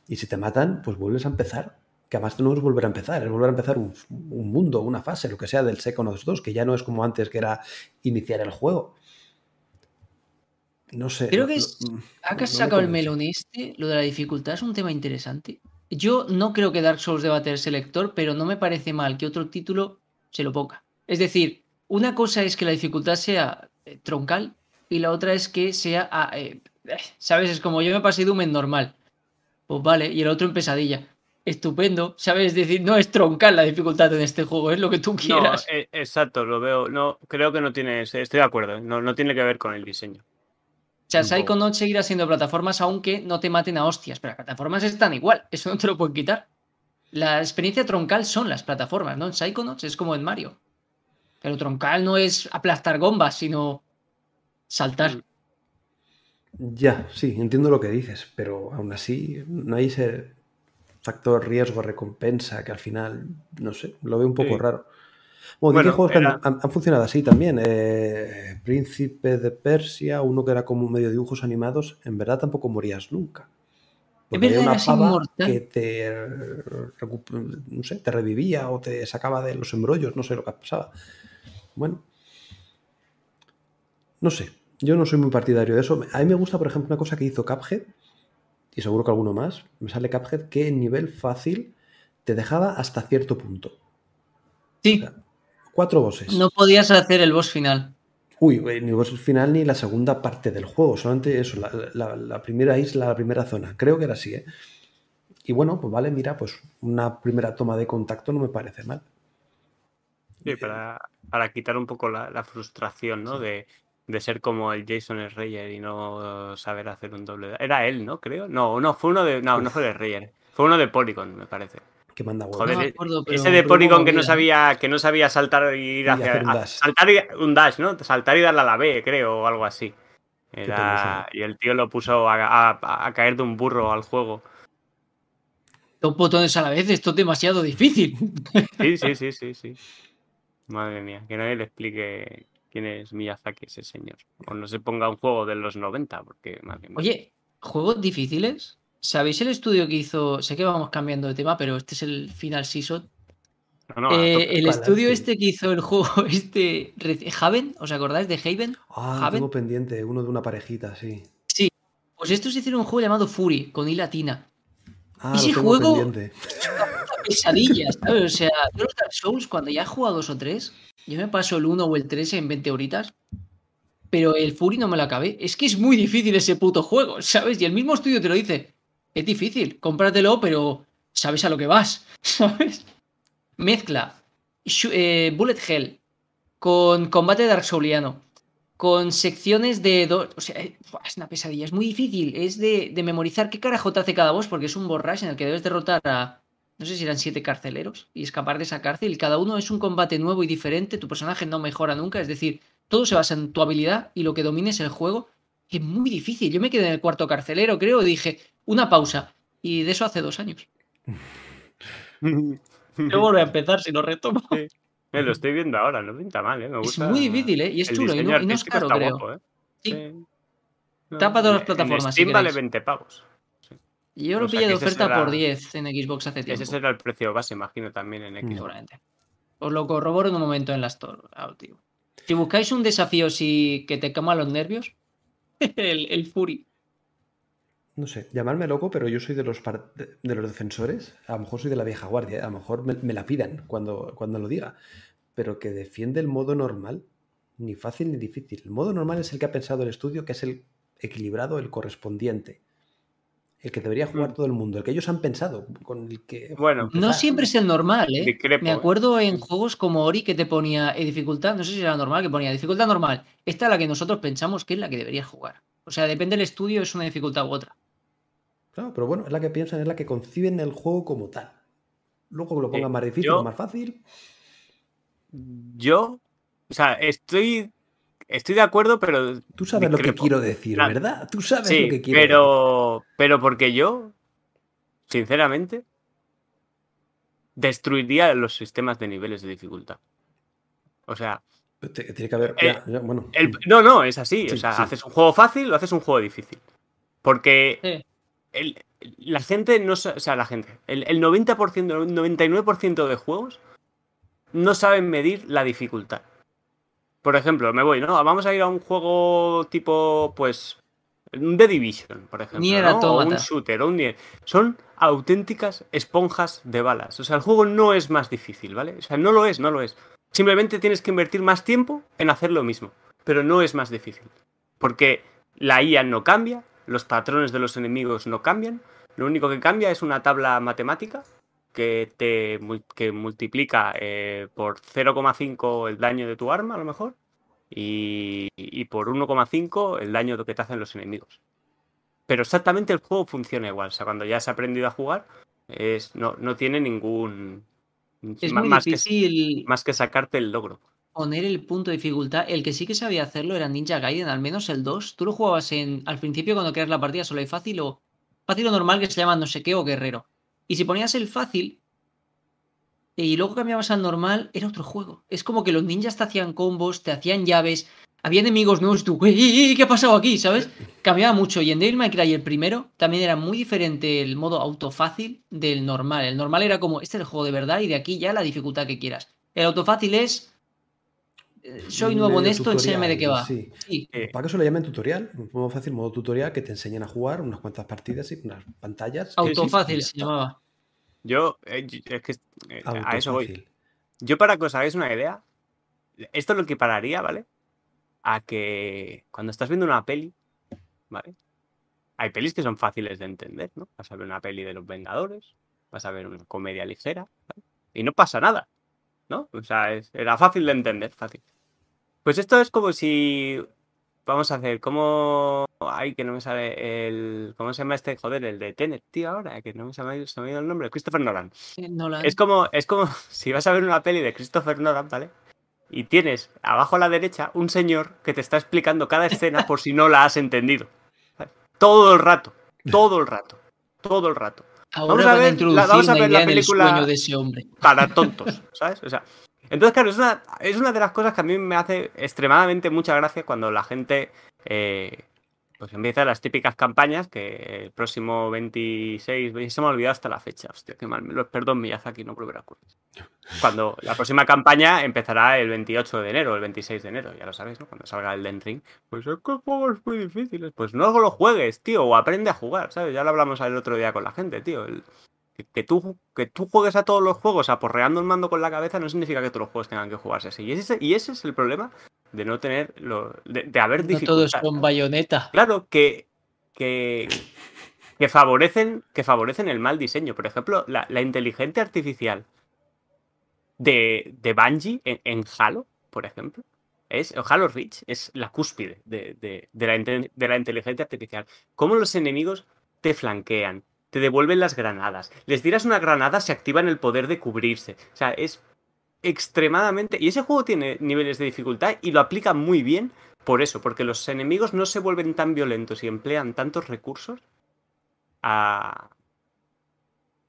Y si te matan, pues vuelves a empezar. Que además no es volver a empezar, es volver a empezar un, un mundo, una fase, lo que sea del Psychonauts 2, que ya no es como antes, que era iniciar el juego. No sé. Creo que es. mm, no me sacado el melón este, lo de la dificultad es un tema interesante. Yo no creo que Dark Souls deba tener selector, pero no me parece mal que otro título se lo ponga. Es decir, una cosa es que la dificultad sea eh, troncal y la otra es que sea. ah, eh, ¿Sabes? Es como yo me pasé Doom en normal. Pues vale, y el otro en pesadilla. Estupendo, ¿sabes? Es decir, no es troncal la dificultad en este juego, es lo que tú No, quieras. eh, exacto, lo veo. No, creo que no tiene. Estoy de acuerdo, no, no tiene que ver con el diseño. O sea, tampoco. Psychonauts seguirá siendo plataformas aunque no te maten a hostias, pero las plataformas están igual, eso no te lo pueden quitar. La experiencia troncal son las plataformas, ¿no? En Psychonauts es como en Mario. Pero troncal no es aplastar gombas, sino saltar. Mm. Ya, sí, entiendo lo que dices, pero aún así no hay ese factor riesgo-recompensa que al final, no sé, lo veo un poco Sí. raro. Bueno, ¿de qué Bueno, juegos que han- funcionado así también? Eh, Príncipe de Persia, uno que era como medio dibujos animados, en verdad tampoco morías nunca. Porque había verdad, una eras pava inmortal. que te, recup- no sé, te revivía o te sacaba de los embrollos, no sé lo que pasaba. Bueno, no sé, yo no soy muy partidario de eso. A mí me gusta, por ejemplo, una cosa que hizo Cuphead, y seguro que alguno más, me sale Cuphead, que en nivel fácil te dejaba hasta cierto punto. Sí, Cuatro bosses. no podías hacer el boss final. Uy, eh, ni boss final ni la segunda parte del juego, solamente eso, la, la- la primera isla, la primera zona. Creo que era así, ¿eh? Y bueno, pues vale, mira, pues una primera toma de contacto no me parece mal. Sí, para, para quitar un poco la, la frustración, ¿no? De, de ser como el Jason Schreier y no saber hacer un doble. Era él, ¿no? Creo. No, no, fue uno de. No, no fue de Schreier. Fue uno de Polygon, me parece. Que manda huevos. Joder, No e- acuerdo, pero- ese de Polygon que no sabía, que no sabía saltar y ir Y hacia. hacer un a- dash. saltar y, un dash, ¿no? Saltar y darle a la B, creo, o algo así. Era, y el tío lo puso a, a- a caer de un burro al juego. Dos botones a la vez, esto es demasiado difícil. Sí, sí, sí, sí, sí. Madre mía, que nadie le explique quién es Miyazaki, ese señor. O no se ponga un juego de los 90, porque, madre mía. Oye, juegos difíciles. ¿Sabéis el estudio que hizo? Sé que vamos cambiando de tema, pero este es el final season. No, no, Eh, el estudio Sí. este que hizo el juego, este Haven, ¿os acordáis de Haven? Ah, Haven. tengo pendiente, uno de una parejita, sí. Sí. Pues estos hicieron un juego llamado Fury, con I latina. Ah, Ese lo tengo juego- pendiente. Pesadillas, ¿sabes? O sea, yo los Dark Souls, cuando ya he jugado dos o tres, yo me paso el 1 o el 3 en 20 horitas, pero el Fury no me lo acabé. Es que es muy difícil ese puto juego, ¿sabes? Y el mismo estudio te lo dice. Es difícil, cómpratelo, pero sabes a lo que vas, ¿sabes? Mezcla eh, Bullet Hell con combate Dark Souliano, con secciones de dos. O sea, eh, es una pesadilla, es muy difícil. Es de, memorizar qué carajo te hace cada boss, porque es un boss rush en el que debes derrotar a. No sé si eran siete carceleros y escapar de esa cárcel. Cada uno es un combate nuevo y diferente. Tu personaje no mejora nunca. Es decir, todo se basa en tu habilidad y lo que domines el juego. Es muy difícil. Yo me quedé en el cuarto carcelero, creo, y dije, una pausa. Y de eso hace dos años. Yo volví a empezar si lo retomo. Eh, lo estoy viendo ahora, no pinta mal, ¿eh? Me Es muy difícil, ¿eh? Y es el chulo. Y no, y no es caro, creo. guapo, ¿eh? Sí. No, todas las plataformas, En si Steam vale queréis. 20 pavos. Yo lo O sea, pillé de oferta será- por 10 en Xbox hace tiempo. Ese será el precio base, imagino, también en X. Mm. seguramente. Os lo corroboro en un momento en la Store. ah. Si buscáis un desafío si que te cama los nervios, el, el Fury. No sé, llamarme loco, pero yo soy de los, de de los defensores. A lo mejor soy de la vieja guardia, ¿eh? a lo mejor me, me la pidan cuando, cuando lo diga. Pero que defiende el modo normal, ni fácil ni difícil. El modo normal es el que ha pensado el estudio, que es el equilibrado, el correspondiente. El que debería jugar Mm. todo el mundo, el que ellos han pensado, con el que. Bueno. No siempre es el normal, ¿eh? Discrepo, Me ¿eh? acuerdo en juegos como Ori que te ponía eh, dificultad, no sé si era normal, que ponía dificultad normal. Esta es la que nosotros pensamos que es la que deberías jugar. O sea, depende del estudio, es una dificultad u otra. Claro, pero bueno, es la que piensan, es la que conciben el juego como tal. Luego que lo pongan Sí, más difícil yo- o más fácil. Yo, o sea, estoy, estoy de acuerdo, pero Tú sabes lo que quiero decir, Claro. ¿verdad? Tú sabes Sí, lo que quiero pero, pero porque yo, sinceramente, destruiría los sistemas de niveles de dificultad. O sea, decir. Te- Tiene que haber. Eh, ya, ya, bueno. el- no, no, es así. Sí, o sea, sí. haces un juego fácil o haces un juego difícil. Porque Sí. El- la gente no o sea, la gente, el, el 90%, el 99% de juegos no saben medir la dificultad. Por ejemplo, me voy, ¿no? Vamos a ir a un juego tipo, pues, The Division, por ejemplo, Nier ¿no? o un shooter, o un Nier. Son auténticas esponjas de balas. O sea, el juego no es más difícil, ¿vale? O sea, no lo es, no lo es. Simplemente tienes que invertir más tiempo en hacer lo mismo, pero no es más difícil. Porque la IA no cambia, los patrones de los enemigos no cambian, lo único que cambia es una tabla matemática que te que multiplica eh, por 0,5 el daño de tu arma, a lo mejor, y, y por 1,5 el daño que te hacen los enemigos. Pero exactamente el juego funciona igual. O sea, cuando ya has aprendido a jugar, es, no, no tiene ningún. Es muy que, difícil más que sacarte el logro. Poner el punto de dificultad. El que sí que sabía hacerlo era Ninja Gaiden, al menos el 2. Tú lo jugabas en al principio cuando creas la partida solo hay fácil o fácil o normal que se llama no sé qué o guerrero. Y si ponías el fácil y luego cambiabas al normal, era otro juego. Es como que los ninjas te hacían combos, te hacían llaves, había enemigos nuevos tú, "Ey, ¿qué ha pasado aquí? ¿Sabes? Cambiaba mucho. Y en Devil May Cry, el primero, también era muy diferente el modo autofácil del normal. El normal era como, este es el juego de verdad y de aquí ya la dificultad que quieras. El autofácil es, soy nuevo en esto, enséñame de qué va. tutorial, sí. Sí. Eh, Para que eso lo llamen tutorial, un modo fácil, modo tutorial, que te enseñan a jugar unas cuantas partidas y unas pantallas. que- Autofácil se llamaba. Yo, eh, yo- es que eh, a eso voy. Yo, para que os hagáis una idea, esto lo equipararía, ¿vale? A que cuando estás viendo una peli, ¿vale? Hay pelis que son fáciles de entender, ¿no? Vas a ver una peli de los Vengadores, vas a ver una comedia ligera, ¿vale? y no pasa nada, ¿no? O sea, es- era fácil de entender, fácil. Pues esto es como si. Vamos a hacer, como. Ay, que no me sale el. ¿Cómo se llama este? Joder, el de Tenet, tío, ahora, que no me se ha ido se me ha ido el nombre. Christopher Nolan. Eh, Nolan. Es como, es como si vas a ver una peli de Christopher Nolan, ¿vale? Y tienes abajo a la derecha un señor que te está explicando cada escena por si no la has entendido. Todo el rato, todo el rato, todo el rato. Ahora vamos a ver la- vamos a ver la película- de ese hombre. Para tontos, ¿sabes? O sea, entonces, claro, es una, es una de las cosas que a mí me hace extremadamente mucha gracia cuando la gente eh, pues empieza las típicas campañas que el próximo 26, se me ha olvidado hasta la fecha, hostia, qué mal, perdón Miyazaki, no volverá a ocurrir. Cuando la próxima campaña empezará el 28 de enero, el 26 de enero, ya lo sabéis, ¿no? Cuando salga el Den Ring. Pues es que juegos muy difíciles. Pues no lo juegues, tío, o aprende a jugar, ¿sabes? Ya lo hablamos el otro día con la gente, tío. el- que, que tú, que tú juegues a todos los juegos aporreando el mando con la cabeza no significa que todos los juegos tengan que jugarse así. Y ese, y ese es el problema de no tener, lo, de, de haber No todos con bayoneta. Claro, que, que, que, favorecen, que favorecen el mal diseño. Por ejemplo, la, la inteligencia artificial de, de Bungie en, en Halo, por ejemplo, es, Halo Reach es la cúspide de, de- de la, de la inteligencia artificial. Cómo los enemigos te flanquean, te devuelven las granadas. Les tiras una granada, se activan el poder de cubrirse. O sea, es extremadamente... Y ese juego tiene niveles de dificultad y lo aplica muy bien por eso, porque los enemigos no se vuelven tan violentos y emplean tantos recursos.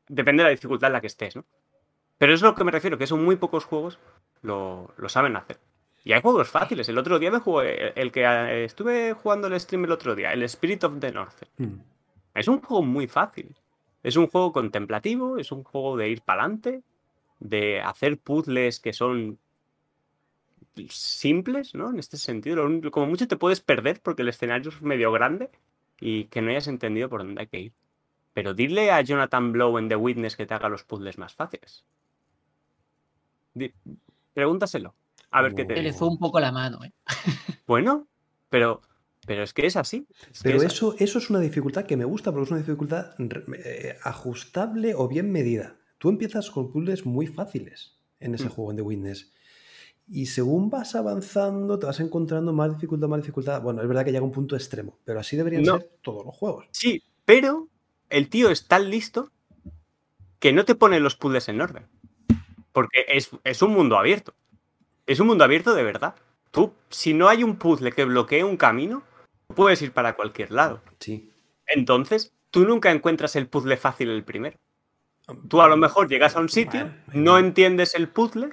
Depende de la dificultad en la que estés, ¿no? Pero es lo que me refiero, que son muy pocos juegos lo, lo saben hacer. Y hay juegos fáciles. El otro día me jugué, el que eh, estuve jugando el stream el otro día, el Spirit of the North. Mm. Es un juego muy fácil. Es un juego contemplativo, es un juego de ir para adelante, de hacer puzzles que son simples, ¿no? En este sentido, como mucho te puedes perder porque el escenario es medio grande y que no hayas entendido por dónde hay que ir. Pero dile a Jonathan Blow en The Witness que te haga los puzzles más fáciles. Di- Pregúntaselo. A ver qué te le fue un poco la mano, ¿eh? Bueno, pero, pero es que es así. es Pero es así. eso, eso es una dificultad que me gusta porque es una dificultad eh, ajustable o bien medida. Tú empiezas con puzzles muy fáciles en ese Mm. juego, en The Witness. Y según vas avanzando, te vas encontrando más dificultad, más dificultad. Bueno, es verdad que llega un punto extremo, pero así deberían No. ser todos los juegos. Sí, pero el tío es tan listo que no te pone los puzzles en orden. Porque es, es un mundo abierto. Es un mundo abierto de verdad. Tú, si no hay un puzzle que bloquee un camino, puedes ir para cualquier lado. Sí. Entonces, tú nunca encuentras el puzzle fácil el primero. Tú a lo mejor llegas a un sitio, no entiendes el puzzle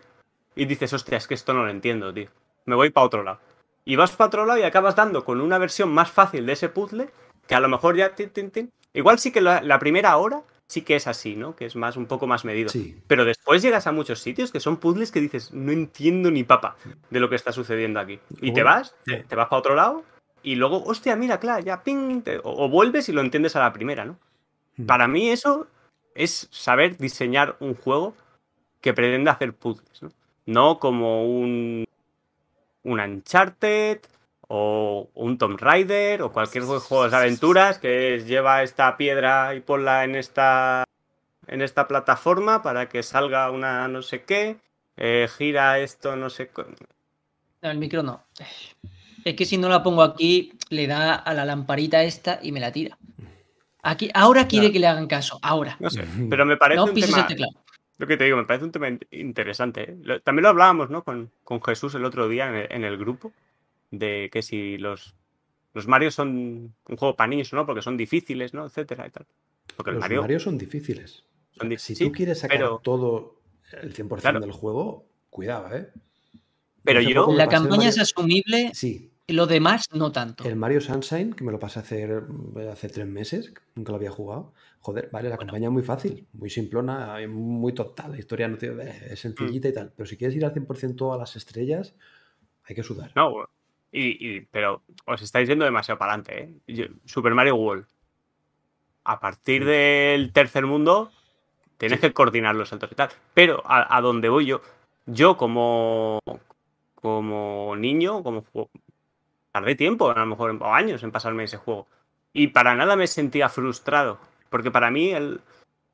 y dices, hostia, es que esto no lo entiendo, tío. Me voy para otro lado. Y vas para otro lado y acabas dando con una versión más fácil de ese puzzle que a lo mejor ya... tin, tin, tin. Igual sí que la, la primera hora sí que es así, ¿no? Que es más un poco más medido. Sí. Pero después llegas a muchos sitios que son puzzles que dices, no entiendo ni papa de lo que está sucediendo aquí. Y te vas, te, te vas para otro lado y luego, hostia, mira, claro, ya ping, te- o, o vuelves y lo entiendes a la primera, ¿no? Hmm. Para mí eso es saber diseñar un juego que pretende hacer puzzles, ¿no? No como un, un Uncharted o un Tomb Raider o cualquier juego de aventuras que es lleva esta piedra y ponla en esta en esta plataforma para que salga una no sé qué, eh, gira esto no sé qué. No, el micro no. Es que si no la pongo aquí, le da a la lamparita esta y me la tira. Aquí, ahora quiere Claro. que le hagan caso. Ahora. No sé, pero me parece No un pises tema, teclado. lo que te digo, me parece un tema in- interesante. ¿eh? También lo hablábamos, ¿no? Con, con Jesús el otro día en el, en el grupo, de que si los, los Mario son un juego para niños, ¿no? Porque son difíciles, ¿no? Etcétera y tal. Porque el Los Mario, Mario son difíciles. Son dif- si sí, tú quieres sacar pero- todo el 100% Claro. del juego, cuidado, ¿eh? Pero yo- La campaña es asumible, Sí, lo demás no tanto. el Mario Sunshine, que me lo pasé hace, hace tres meses, nunca lo había jugado. Joder, vale, la Bueno. campaña es muy fácil, muy simplona, eh, muy total. La historia no tiene- es sencillita y tal. Pero si quieres ir al 100% a las estrellas, hay que sudar. No, y, y- pero os estáis yendo demasiado para adelante, ¿eh? Yo- Super Mario World. A partir Mm. del tercer mundo, tienes Sí. que coordinar los saltos y tal. Pero a, a donde voy yo, yo como, como niño, como juego, tardé tiempo, a lo mejor, o años en pasarme ese juego. Y para nada me sentía frustrado. Porque para mí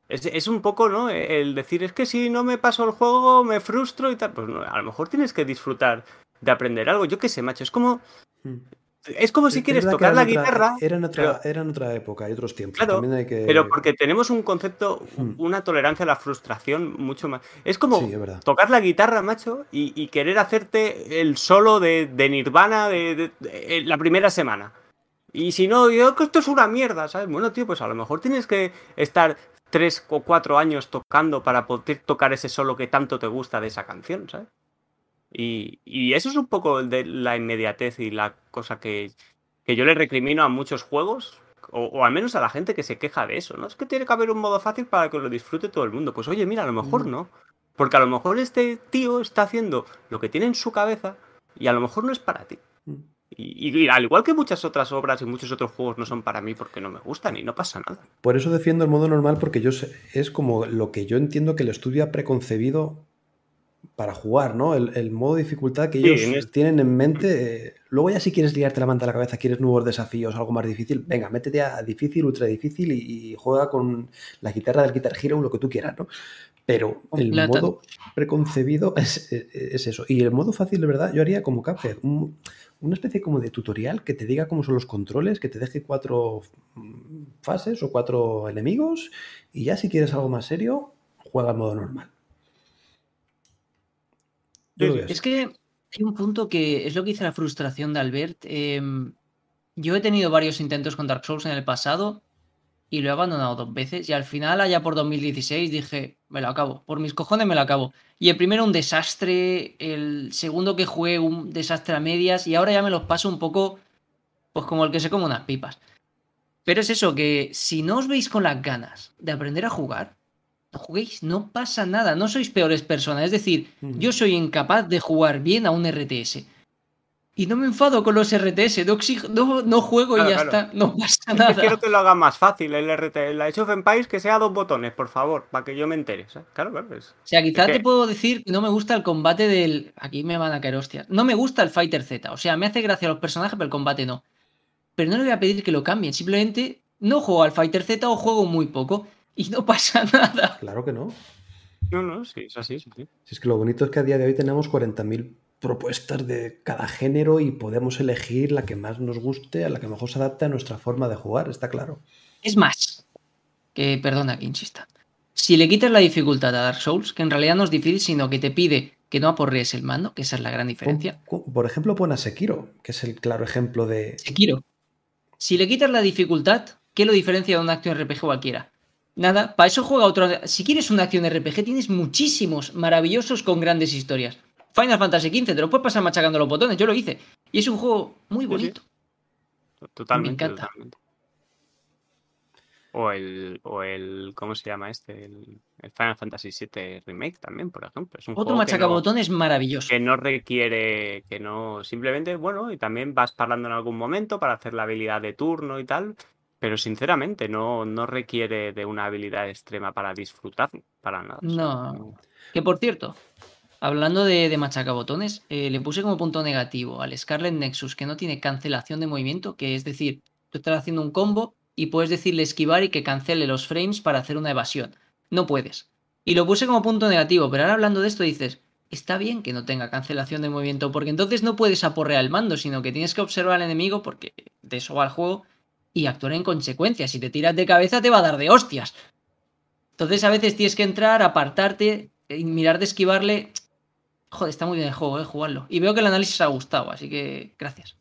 es, es un poco, ¿no? El decir, es que si no me paso el juego, me frustro y tal. Pues no, a lo mejor tienes que disfrutar de aprender algo. Yo qué sé, macho. Es como, Mm. Es como si Es quieres tocar la otra- guitarra, Era en otra, pero- era en otra época y otros tiempos. Claro, También hay que... pero porque tenemos un concepto, Hmm. una tolerancia a la frustración mucho más. Es como Sí, es verdad. tocar la guitarra, macho, y, y querer hacerte el solo de, de Nirvana de, de- de- la primera semana. Y si no, yo que esto es una mierda, ¿sabes? Bueno, tío, pues a lo mejor tienes que estar tres o cuatro años tocando para poder tocar ese solo que tanto te gusta de esa canción, ¿sabes? Y, y eso es un poco de la inmediatez y la cosa que, que yo le recrimino a muchos juegos, o, o al menos a la gente que se queja de eso, ¿no? Es que tiene que haber un modo fácil para que lo disfrute todo el mundo. Pues oye, mira, a lo mejor no. Porque a lo mejor este tío está haciendo lo que tiene en su cabeza y a lo mejor no es para ti. Mm. Y, y al igual que muchas otras obras y muchos otros juegos no son para mí porque no me gustan y no pasa nada. Por eso defiendo el modo normal, porque yo sé- es como lo que yo entiendo que el estudio ha preconcebido para jugar, ¿no? El, el modo de dificultad que Sí, ellos en este- tienen en mente. eh, luego ya si quieres liarte la manta a la cabeza, quieres nuevos desafíos, algo más difícil, venga, métete a difícil, ultra difícil y, y juega con la guitarra del Guitar Hero, lo que tú quieras, ¿no? Pero el modo preconcebido es, es- es eso. Y el modo fácil, de verdad, yo haría como Cuphead, un- una especie como de tutorial que te diga cómo son los controles, que te deje cuatro mm, fases o cuatro enemigos y ya si quieres algo más serio, juega al modo normal. Yo Sí, lo sí. veo así. Es que hay un punto que es lo que dice la frustración de Albert. em, yo he tenido varios intentos con Dark Souls en el pasado y lo he abandonado dos veces. Y al final, allá por 2016, dije, me lo acabo. Por mis cojones me lo acabo. Y el primero un desastre, el segundo que jugué un desastre a medias y ahora ya me los paso un poco, pues como el que se come unas pipas. Pero es eso, que si no os veis con las ganas de aprender a jugar, juguéis, no pasa nada, no sois peores personas. Es decir, yo soy incapaz de jugar bien a un RTS. Y no me enfado con los RTS, no, exijo- no, no juego Claro, y ya claro. está, no pasa Es que nada. quiero que lo haga más fácil el RT. El Age of Empires que sea dos botones, por favor, para que yo me entere. ¿sabes? Claro, claro. es- O sea, quizás Es que- te puedo decir que no me gusta el combate del. Aquí me van a caer hostias. No me gusta el Fighter Z. O sea, me hace gracia los personajes, pero el combate no. Pero no le voy a pedir que lo cambien. Simplemente no juego al Fighter Z o juego muy poco. Y no pasa nada. Claro que no. No, no, sí, es así, sí, sí. Si es que lo bonito es que a día de hoy tenemos 40.000 propuestas de cada género y podemos elegir la que más nos guste, a la que mejor se adapte a nuestra forma de jugar, está claro. Es más, que perdona que insista. Si le quitas la dificultad a Dark Souls, que en realidad no es difícil, sino que te pide que no aporrees el mando, que esa es la gran diferencia. Por ejemplo, pon a Sekiro, que es el claro ejemplo de... Sekiro. Si le quitas la dificultad, ¿qué lo diferencia de una acción RPG cualquiera? Nada, para eso juega otro. Si quieres una acción RPG, tienes muchísimos maravillosos con grandes historias. Final Fantasy XV, te lo puedes pasar machacando los botones, yo lo hice. Y es un juego muy sí. bonito. Totalmente. encanta. totalmente. O el, o el. ¿Cómo se llama este? El, el Final Fantasy VII Remake también, por ejemplo. Es un Otro que no- machacabotones maravilloso. que no requiere, que no, simplemente, bueno, y también vas parando en algún momento para hacer la habilidad de turno y tal, pero sinceramente no, no requiere de una habilidad extrema para disfrutar, para nada. No. Que por cierto, hablando de, de machacabotones, eh, le puse como punto negativo al Scarlet Nexus que no tiene cancelación de movimiento, que es decir, tú estás haciendo un combo y puedes decirle esquivar y que cancele los frames para hacer una evasión. No puedes. Y lo puse como punto negativo, pero ahora hablando de esto dices, está bien que no tenga cancelación de movimiento, porque entonces no puedes aporrear el mando, sino que tienes que observar al enemigo, porque de eso va el juego, y actuar en consecuencia. Si te tiras de cabeza te va a dar de hostias. Entonces a veces tienes que entrar, apartarte, y mirar de esquivarle. Joder, está muy bien el juego, eh, jugarlo. Y veo que el análisis ha gustado, así que gracias.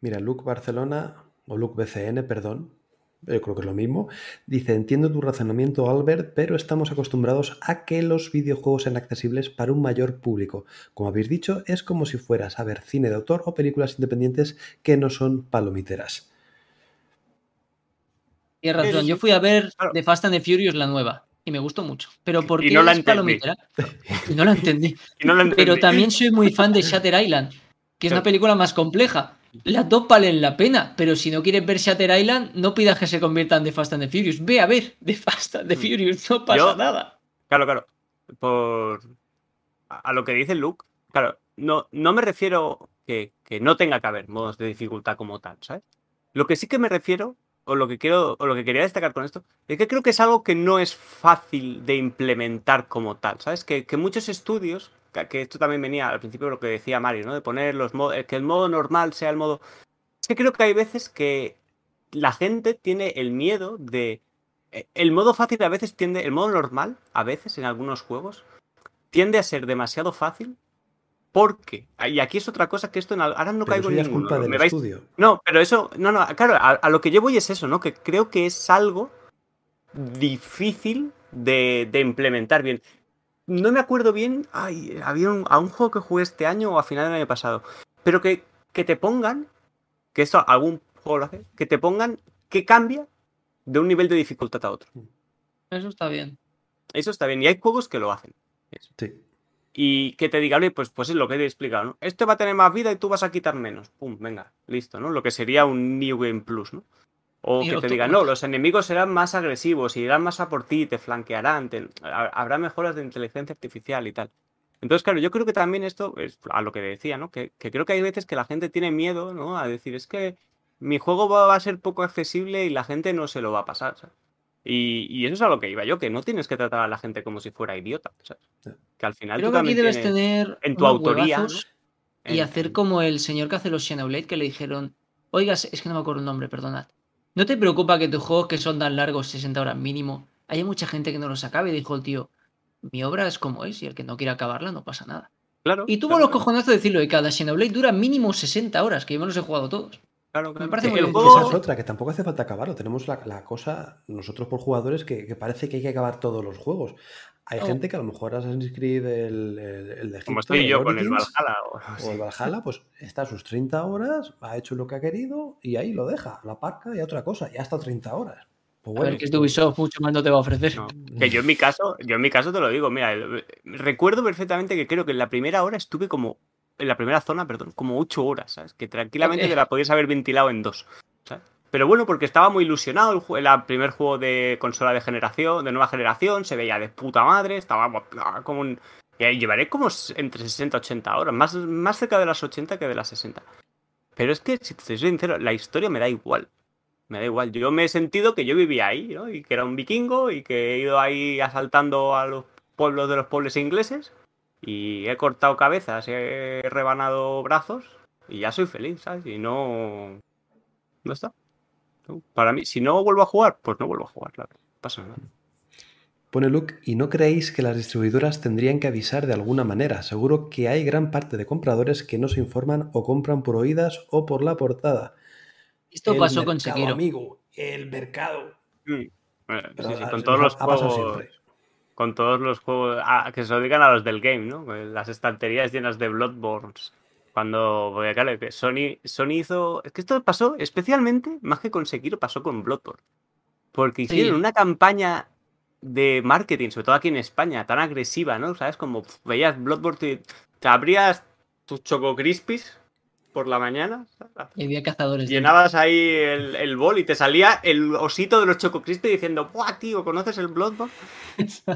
Mira, Luke Barcelona, o Luke BCN, perdón, yo creo que es lo mismo, dice, entiendo tu razonamiento, Albert, pero estamos acostumbrados a que los videojuegos sean accesibles para un mayor público. Como habéis dicho, es como si fueras a ver cine de autor o películas independientes que no son palomiteras. Tienes razón, yo fui a ver Claro. The Fast and the Furious, la nueva, y me gustó mucho. Pero ¿por Y qué no la es entendí. palomitera? Y no la entendí. Y no Pero entendí. también soy muy fan de Shatter Island, que es una película más compleja. Las dos valen la pena, pero si no quieres ver Shatter Island, no pidas que se conviertan de Fast and the Furious. Ve a ver The Fast and the Mm. Furious, no pasa Yo- nada. Claro, claro. Por a a lo que dice Luke, claro, no, no me refiero que, que no tenga que haber modos de dificultad como tal, ¿sabes? Lo que sí que me refiero, o lo que quiero, o lo que quería destacar con esto, es que creo que es algo que no es fácil de implementar como tal, ¿sabes? Que, que muchos estudios, que, que esto también venía al principio de lo que decía Mario, ¿no? De poner los modos, que el modo normal sea el modo. Es que creo que hay veces que la gente tiene el miedo de. eh, El modo fácil a veces tiende. El modo normal, a veces en algunos juegos, tiende a ser demasiado fácil. Porque. Y aquí es otra cosa que esto en ahora no Pero caigo eso en ninguno. culpa del me vais- estudio. No, pero eso. No, no, claro, a, a lo que yo voy es eso, ¿no? Que creo que es algo difícil de, de implementar bien. No me acuerdo bien. Ay, había un, a un juego que jugué este año o a final del año pasado. Pero que, que te pongan. Que esto algún juego lo hace. Que te pongan que cambia de un nivel de dificultad a otro. Eso está bien. Eso está bien. Y hay juegos que lo hacen. Sí. Y que te diga, pues, pues es lo que te he explicado, ¿no? Este va a tener más vida y tú vas a quitar menos. Pum, venga, listo, ¿no? Lo que sería un New Game Plus, ¿no? O Y que te diga, no, los enemigos serán más agresivos, irán más a por ti, te flanquearán, te- ha- habrá mejoras de inteligencia artificial y tal. Entonces, claro, yo creo que también esto es a lo que decía, ¿no? Que, que creo que hay veces que la gente tiene miedo, ¿no? A decir, es que mi juego va, va a ser poco accesible y la gente no se lo va a pasar, ¿sabes? Y, y eso es a lo que iba yo, que no tienes que tratar a la gente como si fuera idiota, ¿sabes? Que al final Creo tú que aquí debes tener en tu autoría, y En- hacer en- como el señor que hace los Xenoblade que le dijeron, oiga, es que no me acuerdo el nombre, perdonad. ¿No te preocupa que tus juegos que son tan largos, 60 horas mínimo, haya mucha gente que no los acabe? Y dijo el tío, mi obra es como es y el que no quiera acabarla no pasa nada. Claro, Y tuvo claro, los cojonazos de decirlo, y cada Xenoblade dura mínimo 60 horas, que yo me los he jugado todos. Claro, claro. parece Que muy bien. Esa es otra, que tampoco hace falta acabarlo. Tenemos la, la cosa, nosotros por jugadores, que, que parece que hay que acabar todos los juegos. Hay Oh. gente que a lo mejor Assassin's Creed, el, el, el de Como Egipto, estoy yo con el Valhalla. o- O el Valhalla, pues está a sus 30 horas, ha hecho lo que ha querido y ahí lo deja, la parca y a otra cosa, ya hasta 30 horas. Pues a ver, bueno, que es de Ubisoft, mucho más no te va a ofrecer. No, que yo en mi caso, yo en mi caso te lo digo, mira, recuerdo perfectamente que creo que en la primera hora estuve como, en la primera zona, perdón, como ocho horas, ¿sabes? Que tranquilamente te la podías haber ventilado en dos, ¿sabes? Pero bueno, porque estaba muy ilusionado, el, ju- era el primer juego de consola de generación, de nueva generación, se veía de puta madre, estaba como un... llevaré como entre 60 y 80 horas, más, más cerca de las 80 que de las 60. Pero es que, si te soy sincero, la historia me da igual. Me da igual. Yo me he sentido que yo vivía ahí, ¿no? Y que era un vikingo y que he ido ahí asaltando a los pueblos de los pueblos ingleses. Y he cortado cabezas, he rebanado brazos. Y ya soy feliz, ¿sabes? Y no. No está. No. Para mí, si no vuelvo a jugar, pues no vuelvo a jugar, claro. Pasa nada. Pone Luke, ¿y no creéis que las distribuidoras tendrían que avisar de alguna manera? Seguro que hay gran parte de compradores que no se informan o compran por oídas o por la portada. Esto El pasó con mercado, Sekiro. amigo, el mercado. Mm. Eh, sí, sí, con todos ha- los ha pasado juegos. Con todos los juegos. ah, que se lo digan a los del game, ¿no? Las estanterías llenas de Bloodborns. Cuando. Porque claro, que Sony, Sony hizo. Es que esto pasó especialmente, más que con Sekiro, pasó con Bloodborne. Porque Sí. hicieron una campaña de marketing, sobre todo aquí en España, tan agresiva, ¿no? ¿Sabes? Como veías Bloodborne, y te abrías tus Choco Crispies por la mañana, Y había cazadores. llenabas ahí el, el bol y te salía el osito de los Choco Crispies diciendo, ¡buah, tío! ¿Conoces el Bloodborne?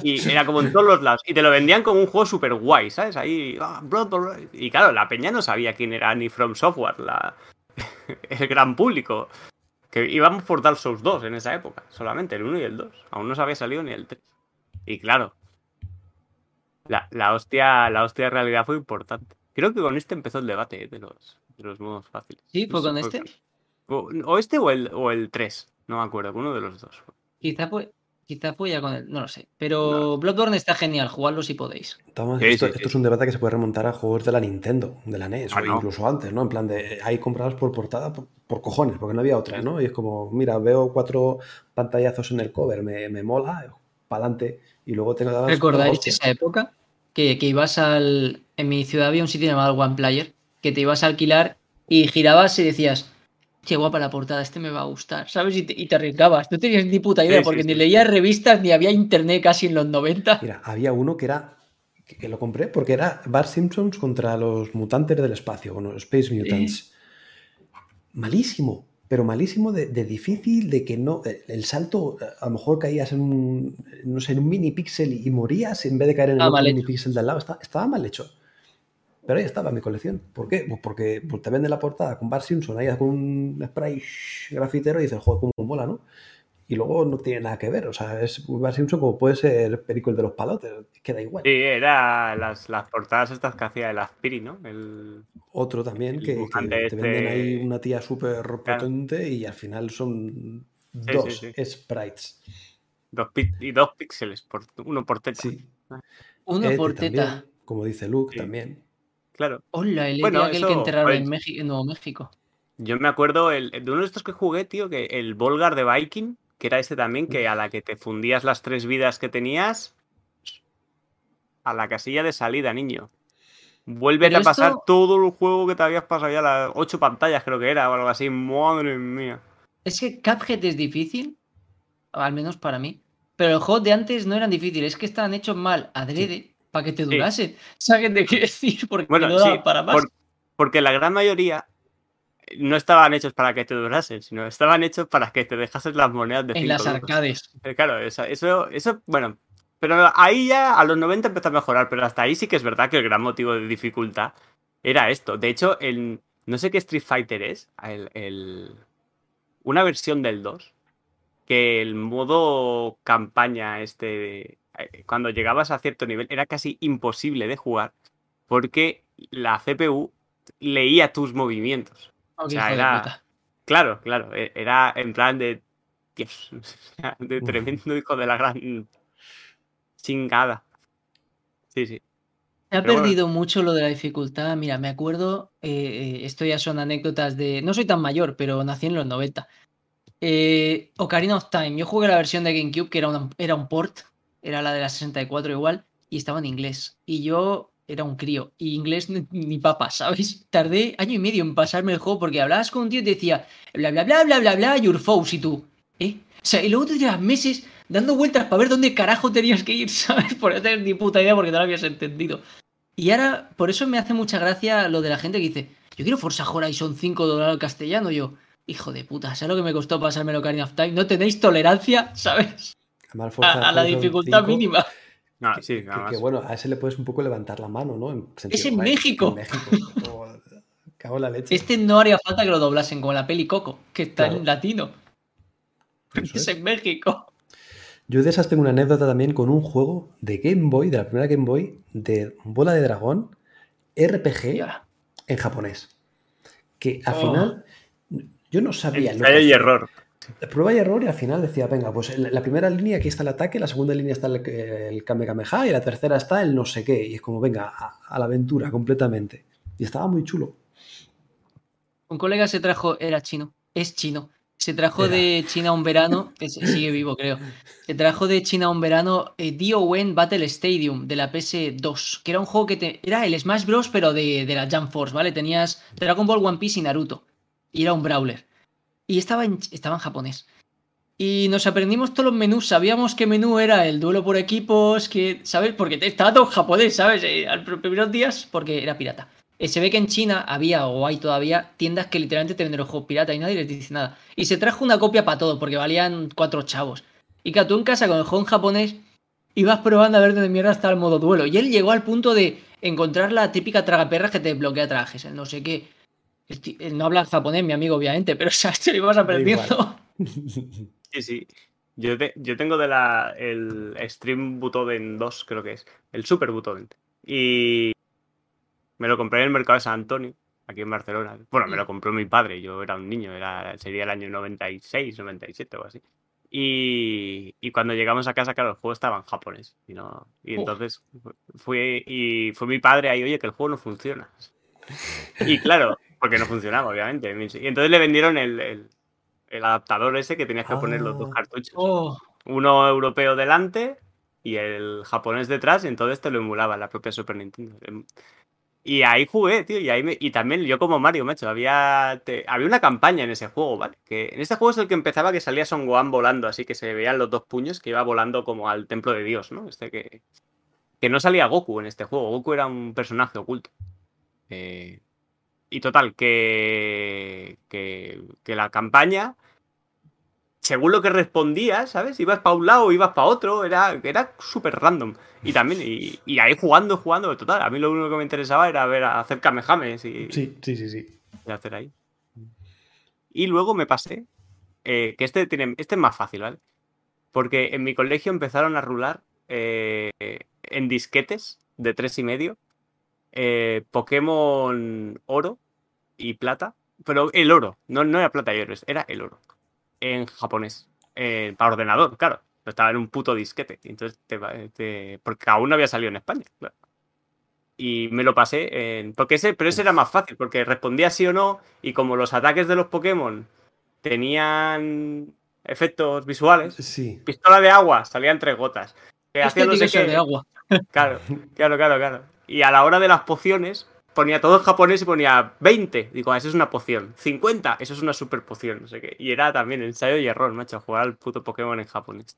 Y era como en todos los lados. Y te lo vendían como un juego súper guay, ¿sabes? Ahí, ¡ah, Bloodborne! Y claro, la peña no sabía quién era ni From Software, la... el gran público. Que íbamos por Dark Souls 2 en esa época, solamente el 1 y el 2. Aún no se había salido ni el 3. Y claro, la, la hostia, la hostia de realidad fue importante. Creo que con este empezó el debate de los, de los modos fáciles. Sí, fue No con este. O, o este o el, o el 3, no me acuerdo, uno de los dos. Quizá fue, quizá fue ya con él, no lo sé. Pero Bloodborne está genial, jugadlo si podéis. Sí, esto, sí, esto sí. es un debate que se puede remontar a juegos de la Nintendo, de la NES, Ah, o no. incluso antes, ¿no? En plan de, hay compradas por portada por, por cojones, porque no había otra, ¿no? Y es como, mira, veo cuatro pantallazos en el cover, me, me mola, para adelante, y luego tengo dadas ¿Recordáis esa época? Que, que ibas al. En mi ciudad había un sitio llamado One Player, que te ibas a alquilar y girabas y decías, qué guapa la portada, este me va a gustar, ¿sabes? Y te, y te arriesgabas. No tenías ni puta idea, Sí, sí, porque ni sí. leías revistas ni había internet casi en los 90. Mira, había uno que era, que, que lo compré porque era Bart Simpsons contra los mutantes del espacio, bueno, Space Mutants. Malísimo, pero malísimo de, de difícil, de que no, el, el salto, a lo mejor caías en un, no sé, en un mini píxel y, morías en vez de caer en el Ah, otro mini píxel de al lado, Está- estaba mal hecho. Pero ahí estaba mi colección. ¿Por qué? Pues porque pues, te vende la portada con Bart Simpson ahí con un spray grafitero y dices, joder, cómo mola, ¿no? Y luego no tiene nada que ver. O sea, es Bart Simpson como puede ser Perico el de los palotes. Queda igual. Sí, era las, las portadas estas que hacía el Aspiri, ¿no? El, Otro también El que, que te venden este- ahí una tía súper potente y al final son dos sí, sí. sprites. dos y dos píxeles, por, uno por teta. Sí. Uno por teta. también, como dice Luke Sí. también. Claro. Hola, el Bueno, aquel que enterraron en, México, en Nuevo México. Yo me acuerdo el, de uno de estos que jugué, tío, que el Volgar de Viking, que era este también, que a la que te fundías las tres vidas que tenías, a la casilla de salida, niño. Pero a pasar todo el juego que te habías pasado ya, las ocho pantallas creo que era, o algo así. Madre mía. Es que Cuphead es difícil, al menos para mí. Pero los juegos de antes no eran difíciles, es que estaban hechos mal, adrede, para que te durasen. ¿Sabes qué quiero decir? Porque Bueno, no sí, para más. por- porque la gran mayoría no estaban hechos para que te durasen, sino estaban hechos para que te dejases las monedas de en cinco las duros. arcades. Eh, Claro, eso, eso, eso, bueno, pero ahí ya a los 90 empezó a mejorar, pero hasta ahí sí que es verdad que el gran motivo de dificultad era esto. De hecho, el, no sé qué Street Fighter es, el, el- una versión del 2, que el modo campaña, este, cuando llegabas a cierto nivel, era casi imposible de jugar, porque la CPU leía tus movimientos. Oh, qué sea, era-. Claro, claro, e- era en plan de. Dios, de tremendo hijo de la gran chingada. Sí, sí. Se ha Pero bueno. perdido mucho lo de la dificultad. Mira, me acuerdo, eh, eh, esto ya son anécdotas de... No soy tan mayor, pero nací en los 90. Eh, Ocarina of Time. Yo jugué la versión de GameCube, que era, una- era un port, era la de la 64 igual, y estaba en inglés. Y yo era un crío, y inglés ni, ni papa, ¿sabes? Tardé año y medio en pasarme el juego porque hablabas con un tío y te decía bla bla bla bla bla bla, your foes, y tú, ¿eh? O sea, y luego te tiras meses dando vueltas para ver dónde carajo tenías que ir, ¿sabes? Por no tener ni puta idea porque no lo habías entendido. Y ahora, por eso me hace mucha gracia lo de la gente que dice, yo quiero Forza Horizon 5 doblado al castellano. Yo, hijo de puta, ¿sabes lo que me costó pasarme el Ocarina of Time? No tenéis tolerancia, ¿sabes? Además, A, la dificultad 5, mínima. No, que- sí, que, nada que más. bueno, a ese le puedes un poco levantar la mano, ¿no? En sentido, en "Joder, México". En México. Cago en la leche. Este no haría falta que lo doblasen como la peli Coco, que está Claro. en latino. Es es. en México. Yo de esas tengo una anécdota también con un juego de Game Boy, de la primera Game Boy, de bola de dragón, RPG en japonés. Que al Oh. final yo no sabía lo que y hacía. error. Prueba y error y al final decía, venga, pues la primera línea aquí está el ataque, la segunda línea está el, el Kamehameha y la tercera está el no sé qué. Y es como, venga, a, a la aventura completamente. Y estaba muy chulo. Un colega se trajo, era chino, es chino. Se trajo Era. de China un verano, que se- sigue vivo creo. Se trajo de China un verano eh, DON Battle Stadium de la PS2, que era un juego que te, era el Smash Bros, pero de, de la Jump Force, ¿vale? Tenías Dragon Ball, One Piece y Naruto. Y era un brawler. Y estaba en, estaba en japonés. Y nos aprendimos todos los menús, sabíamos qué menú era el duelo por equipos, que, ¿sabes? Porque estaba todo en japonés, ¿sabes? Eh, Al primeros días, porque era pirata. Eh, se ve que en China había o hay todavía tiendas que literalmente te venden los juegos pirata y nadie les dice nada. Y se trajo una copia para todo, porque valían cuatro chavos. Y que tú en casa con el juego en japonés ibas probando a ver dónde mierda está el modo duelo. Y él llegó al punto de encontrar la típica tragaperra que te bloquea trajes, el no sé qué. El ti- él no habla japonés, mi amigo, obviamente, pero o sea, te lo ibas aprendiendo. Sí, sí. Yo, te- yo tengo de la, el Stream Butoden 2, creo que es. El Super Butoden. Y me lo compré en el mercado de San Antonio, aquí en Barcelona. Bueno, me lo compró mi padre, yo era un niño, era, sería el año 96, 97 o así. Y, y cuando llegamos a casa, claro, el juego estaba en japonés. Y, no, y entonces fui, y fue mi padre ahí, oye, que el juego no funciona. Y claro, porque no funcionaba, obviamente. Y entonces le vendieron el, el- el adaptador ese que tenías que poner los dos Ah. cartuchos. Oh, Uno europeo delante y el japonés detrás, y entonces te lo emulaba la propia Super Nintendo. Em, Y ahí jugué, tío, y ahí me- y también yo como Mario, macho, había, te- había una campaña en ese juego, ¿vale? Que en este juego es el que empezaba que salía Son Gohan volando, así que se veían los dos puños que iba volando como al templo de Dios, ¿no? Este que, que no salía Goku en este juego, Goku era un personaje oculto. Eh, y total, que, que, que la campaña, según lo que respondías, ¿sabes? Ibas para un lado ibas para otro, era, era súper random. Y también, y, y ahí jugando, jugando, total, a mí lo único que me interesaba era ver hacer kamehames y, Sí, sí, sí, sí. y hacer ahí. Y luego me pasé, eh, que este, tiene, este es más fácil, ¿vale? Porque en mi colegio empezaron a rular eh, en disquetes de tres y medio eh, Pokémon oro y plata, pero el oro, no, no era plata y oro, era el oro, en japonés, eh, para ordenador, claro. Estaba en un puto disquete, entonces te, va- te- porque aún no había salido en España, claro. Y me lo pasé en. Porque ese, pero ese era más fácil, porque respondía sí o no, y como los ataques de los Pokémon tenían efectos visuales, Sí. pistola de agua, salían tres gotas. Que este hacía no sé qué. de agua. Claro, claro, claro, claro. Y a la hora de las pociones, ponía todo en japonés y ponía 20. Digo, ah, eso es una poción. 50, eso es una super poción, no sé qué. Y era también ensayo y error, macho, jugar al puto Pokémon en japonés.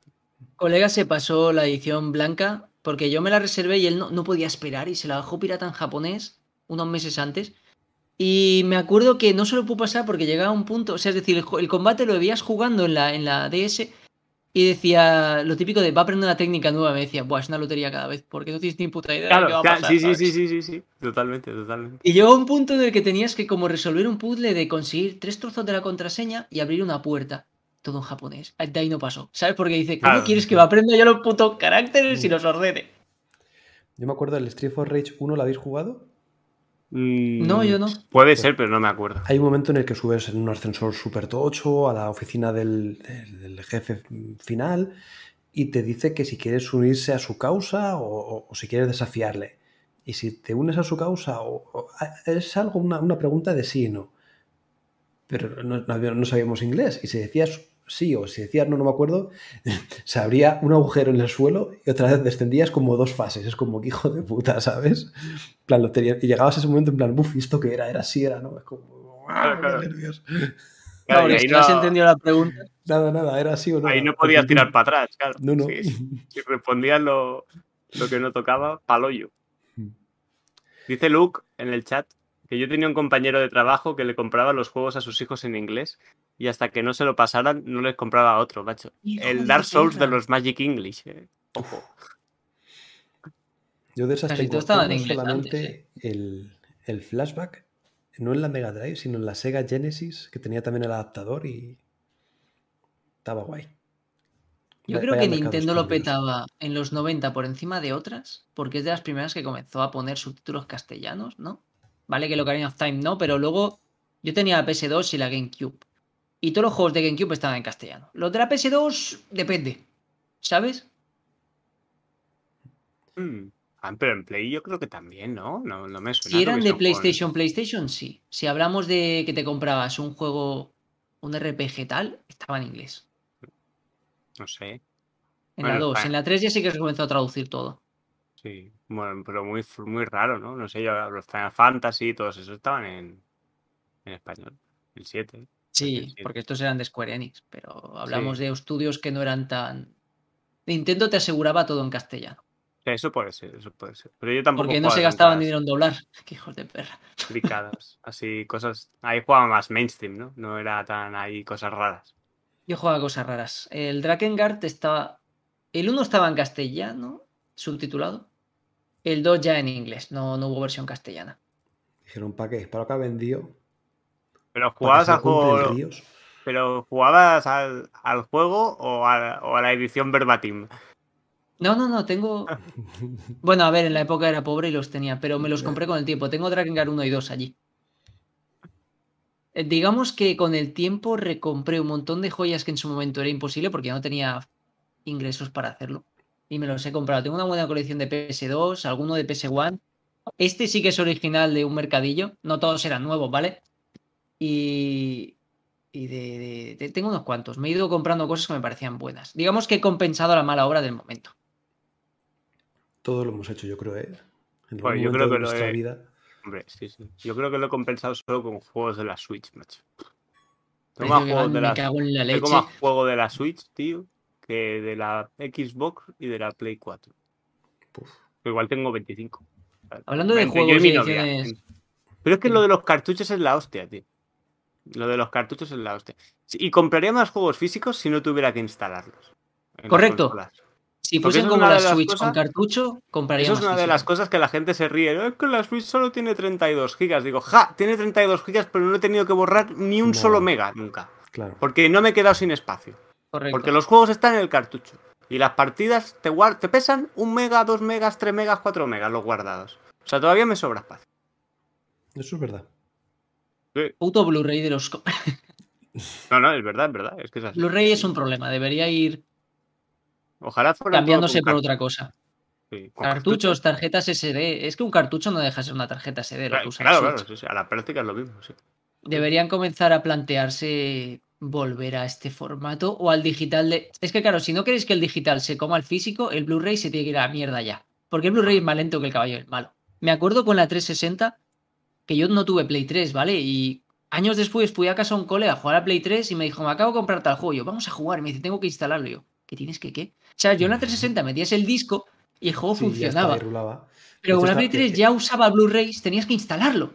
Colega se pasó la edición blanca porque yo me la reservé y él no, no podía esperar y se la bajó pirata en japonés unos meses antes. Y me acuerdo que no se lo pudo pasar porque llegaba a un punto, o sea, es decir, el, el combate lo veías jugando en la, en la DS y decía lo típico de va a aprender una técnica nueva. Me decía, buah, es una lotería cada vez porque no tienes ni puta idea de Claro, qué va a pasar. sí, sí, ¿sabes?". sí, sí, sí, sí. Totalmente, totalmente. Y llegó un punto en el que tenías que como resolver un puzzle de conseguir tres trozos de la contraseña y abrir una puerta. Todo en japonés. De ahí no pasó. ¿Sabes? Porque dice, ¿cómo Claro. quieres que me aprenda yo los putos caracteres y los ordene? Yo me acuerdo del Street for Rage 1, ¿lo habéis jugado? No, Mm, yo no. Puede ser, pero no me acuerdo. Hay un momento en el que subes en un ascensor súper tocho a la oficina del, del- del jefe final y te dice que si quieres unirse a su causa o, o- o si quieres desafiarle. Y si te unes a su causa, o, o- es algo, una, una pregunta de sí y no. Pero no, no había- no sabíamos inglés. Y si decías sí o si decías no, no me acuerdo, se abría un agujero en el suelo y otra vez descendías como dos fases. Es como que hijo de puta, ¿sabes? En plan, lo tenía- y llegabas a ese momento en plan, ¿y esto qué era? Era sí, era no. Es como, ¡ah, Claro, claro. nervios! Claro, no has entendido la pregunta. Nada, nada, era así o no. Ahí no podías tirar para atrás, claro. No, no. Si respondías lo, lo que no tocaba, paloyo. Dice Luke en el chat que yo tenía un compañero de trabajo que le compraba los juegos a sus hijos en inglés y hasta que no se lo pasaran no les compraba otro, macho. Hijo El Dark Souls de los Magic English. eh. Ojo. Yo de esas Casi tengo, todo estaba en inglés solamente antes, ¿eh? el, el flashback, no en la Mega Drive, sino en la Sega Genesis, que tenía también el adaptador y estaba guay. Yo creo vaya que Nintendo lo petaba en los 90 por encima de otras, porque es de las primeras que comenzó a poner subtítulos castellanos, ¿no? Vale que lo Ocarina of Time no, pero luego yo tenía la PS2 y la GameCube. Y todos los juegos de GameCube estaban en castellano. Los de la PS2 depende, ¿sabes? Mm. Ah, pero en Play yo creo que también, ¿no? No, no me suena. Si eran de PlayStation, PlayStation sí. Si hablamos de que te comprabas un juego, un RPG tal, estaba en inglés. No sé. En Bueno, la 2. está- En la 3 ya sí que se comenzó a traducir todo. Sí. Bueno, pero muy, muy raro, ¿no? No sé, yo, los Final Fantasy y todos esos estaban en, en español. El 7. Sí, porque estos eran de Square Enix, pero hablamos de estudios que no eran tan. Nintendo te aseguraba todo en castellano. Eso puede ser, eso puede ser. Pero yo tampoco. Porque no se gastaban dinero en doblar. Qué hijos de perra. Clicadas. Así, cosas. Ahí jugaba más mainstream, ¿no? No era tan ahí cosas raras. Yo jugaba cosas raras. El Drakengard estaba. El 1 estaba en castellano, subtitulado. El 2 ya en inglés, no, no hubo versión castellana. Dijeron, ¿para qué? ¿Para lo que ha vendido? Pero jugabas al juego. Pero jugabas al, juego o a, o a la edición verbatim. No, no, no, tengo. Bueno, a ver, en la época era pobre y los tenía, pero me los compré con el tiempo. Tengo Drakengard 1 y 2 allí. Eh, digamos que con el tiempo recompré un montón de joyas que en su momento era imposible porque no tenía ingresos para hacerlo. Y me los he comprado. Tengo una buena colección de PS2, alguno de PS1. Este sí que es original de un mercadillo. No todos eran nuevos, ¿vale? Y, y de, tengo unos cuantos. Me he ido comprando cosas que me parecían buenas. Digamos que he compensado la mala obra del momento. Todo lo hemos hecho, yo creo, ¿eh? En yo creo que nuestra vida. Hombre, sí, sí. Yo creo que lo he compensado solo con juegos de la Switch, macho. Tengo más, juegos de la... tengo más juego de la Switch, tío, que de la Xbox y de la Play 4. Igual tengo 25. Hablando de juegos y ediciones... Pero es que lo de los cartuchos es la hostia, tío. Lo de los cartuchos es la hostia. Y compraría más juegos físicos si no tuviera que instalarlos. Correcto. Si fuesen como la Switch con cartucho, compraría Eso es una de las cosas que la gente se ríe. Es que la Switch solo tiene 32 gigas. Digo, ja, tiene 32 gigas, pero no he tenido que borrar ni un solo mega nunca. Claro. Porque no me he quedado sin espacio. Correcto. Porque los juegos están en el cartucho. Y las partidas te, te pesan un mega, dos megas, tres megas, cuatro megas los guardados. O sea, todavía me sobra espacio. Eso es verdad. Puto Blu-ray de los. no, no, es verdad, es verdad. Es que es Blu-ray es un problema. Debería ir. Ojalá fuera cambiándose por otra cosa. Cartuchos, tarjetas SD. Es que un cartucho no deja de ser una tarjeta SD. Claro, claro, a la práctica es lo mismo. Deberían comenzar a plantearse volver a este formato o al digital de. Es que, claro, si no queréis que el digital se coma al físico, el Blu-ray se tiene que ir a la mierda ya. Porque el Blu-ray es más lento que el caballo del malo. Me acuerdo con la 360 que yo no tuve Play 3, ¿vale? Y años después fui a casa a un cole a jugar a Play 3 y me dijo, me acabo de comprar tal juego. Yo, vamos a jugar. Y me dice, tengo que instalarlo. yo, ¿qué tienes que qué? O sea, yo en la 360 metías el disco y el juego funcionaba. Pero con la Play 3 ya usaba Blu-rays, tenías que instalarlo.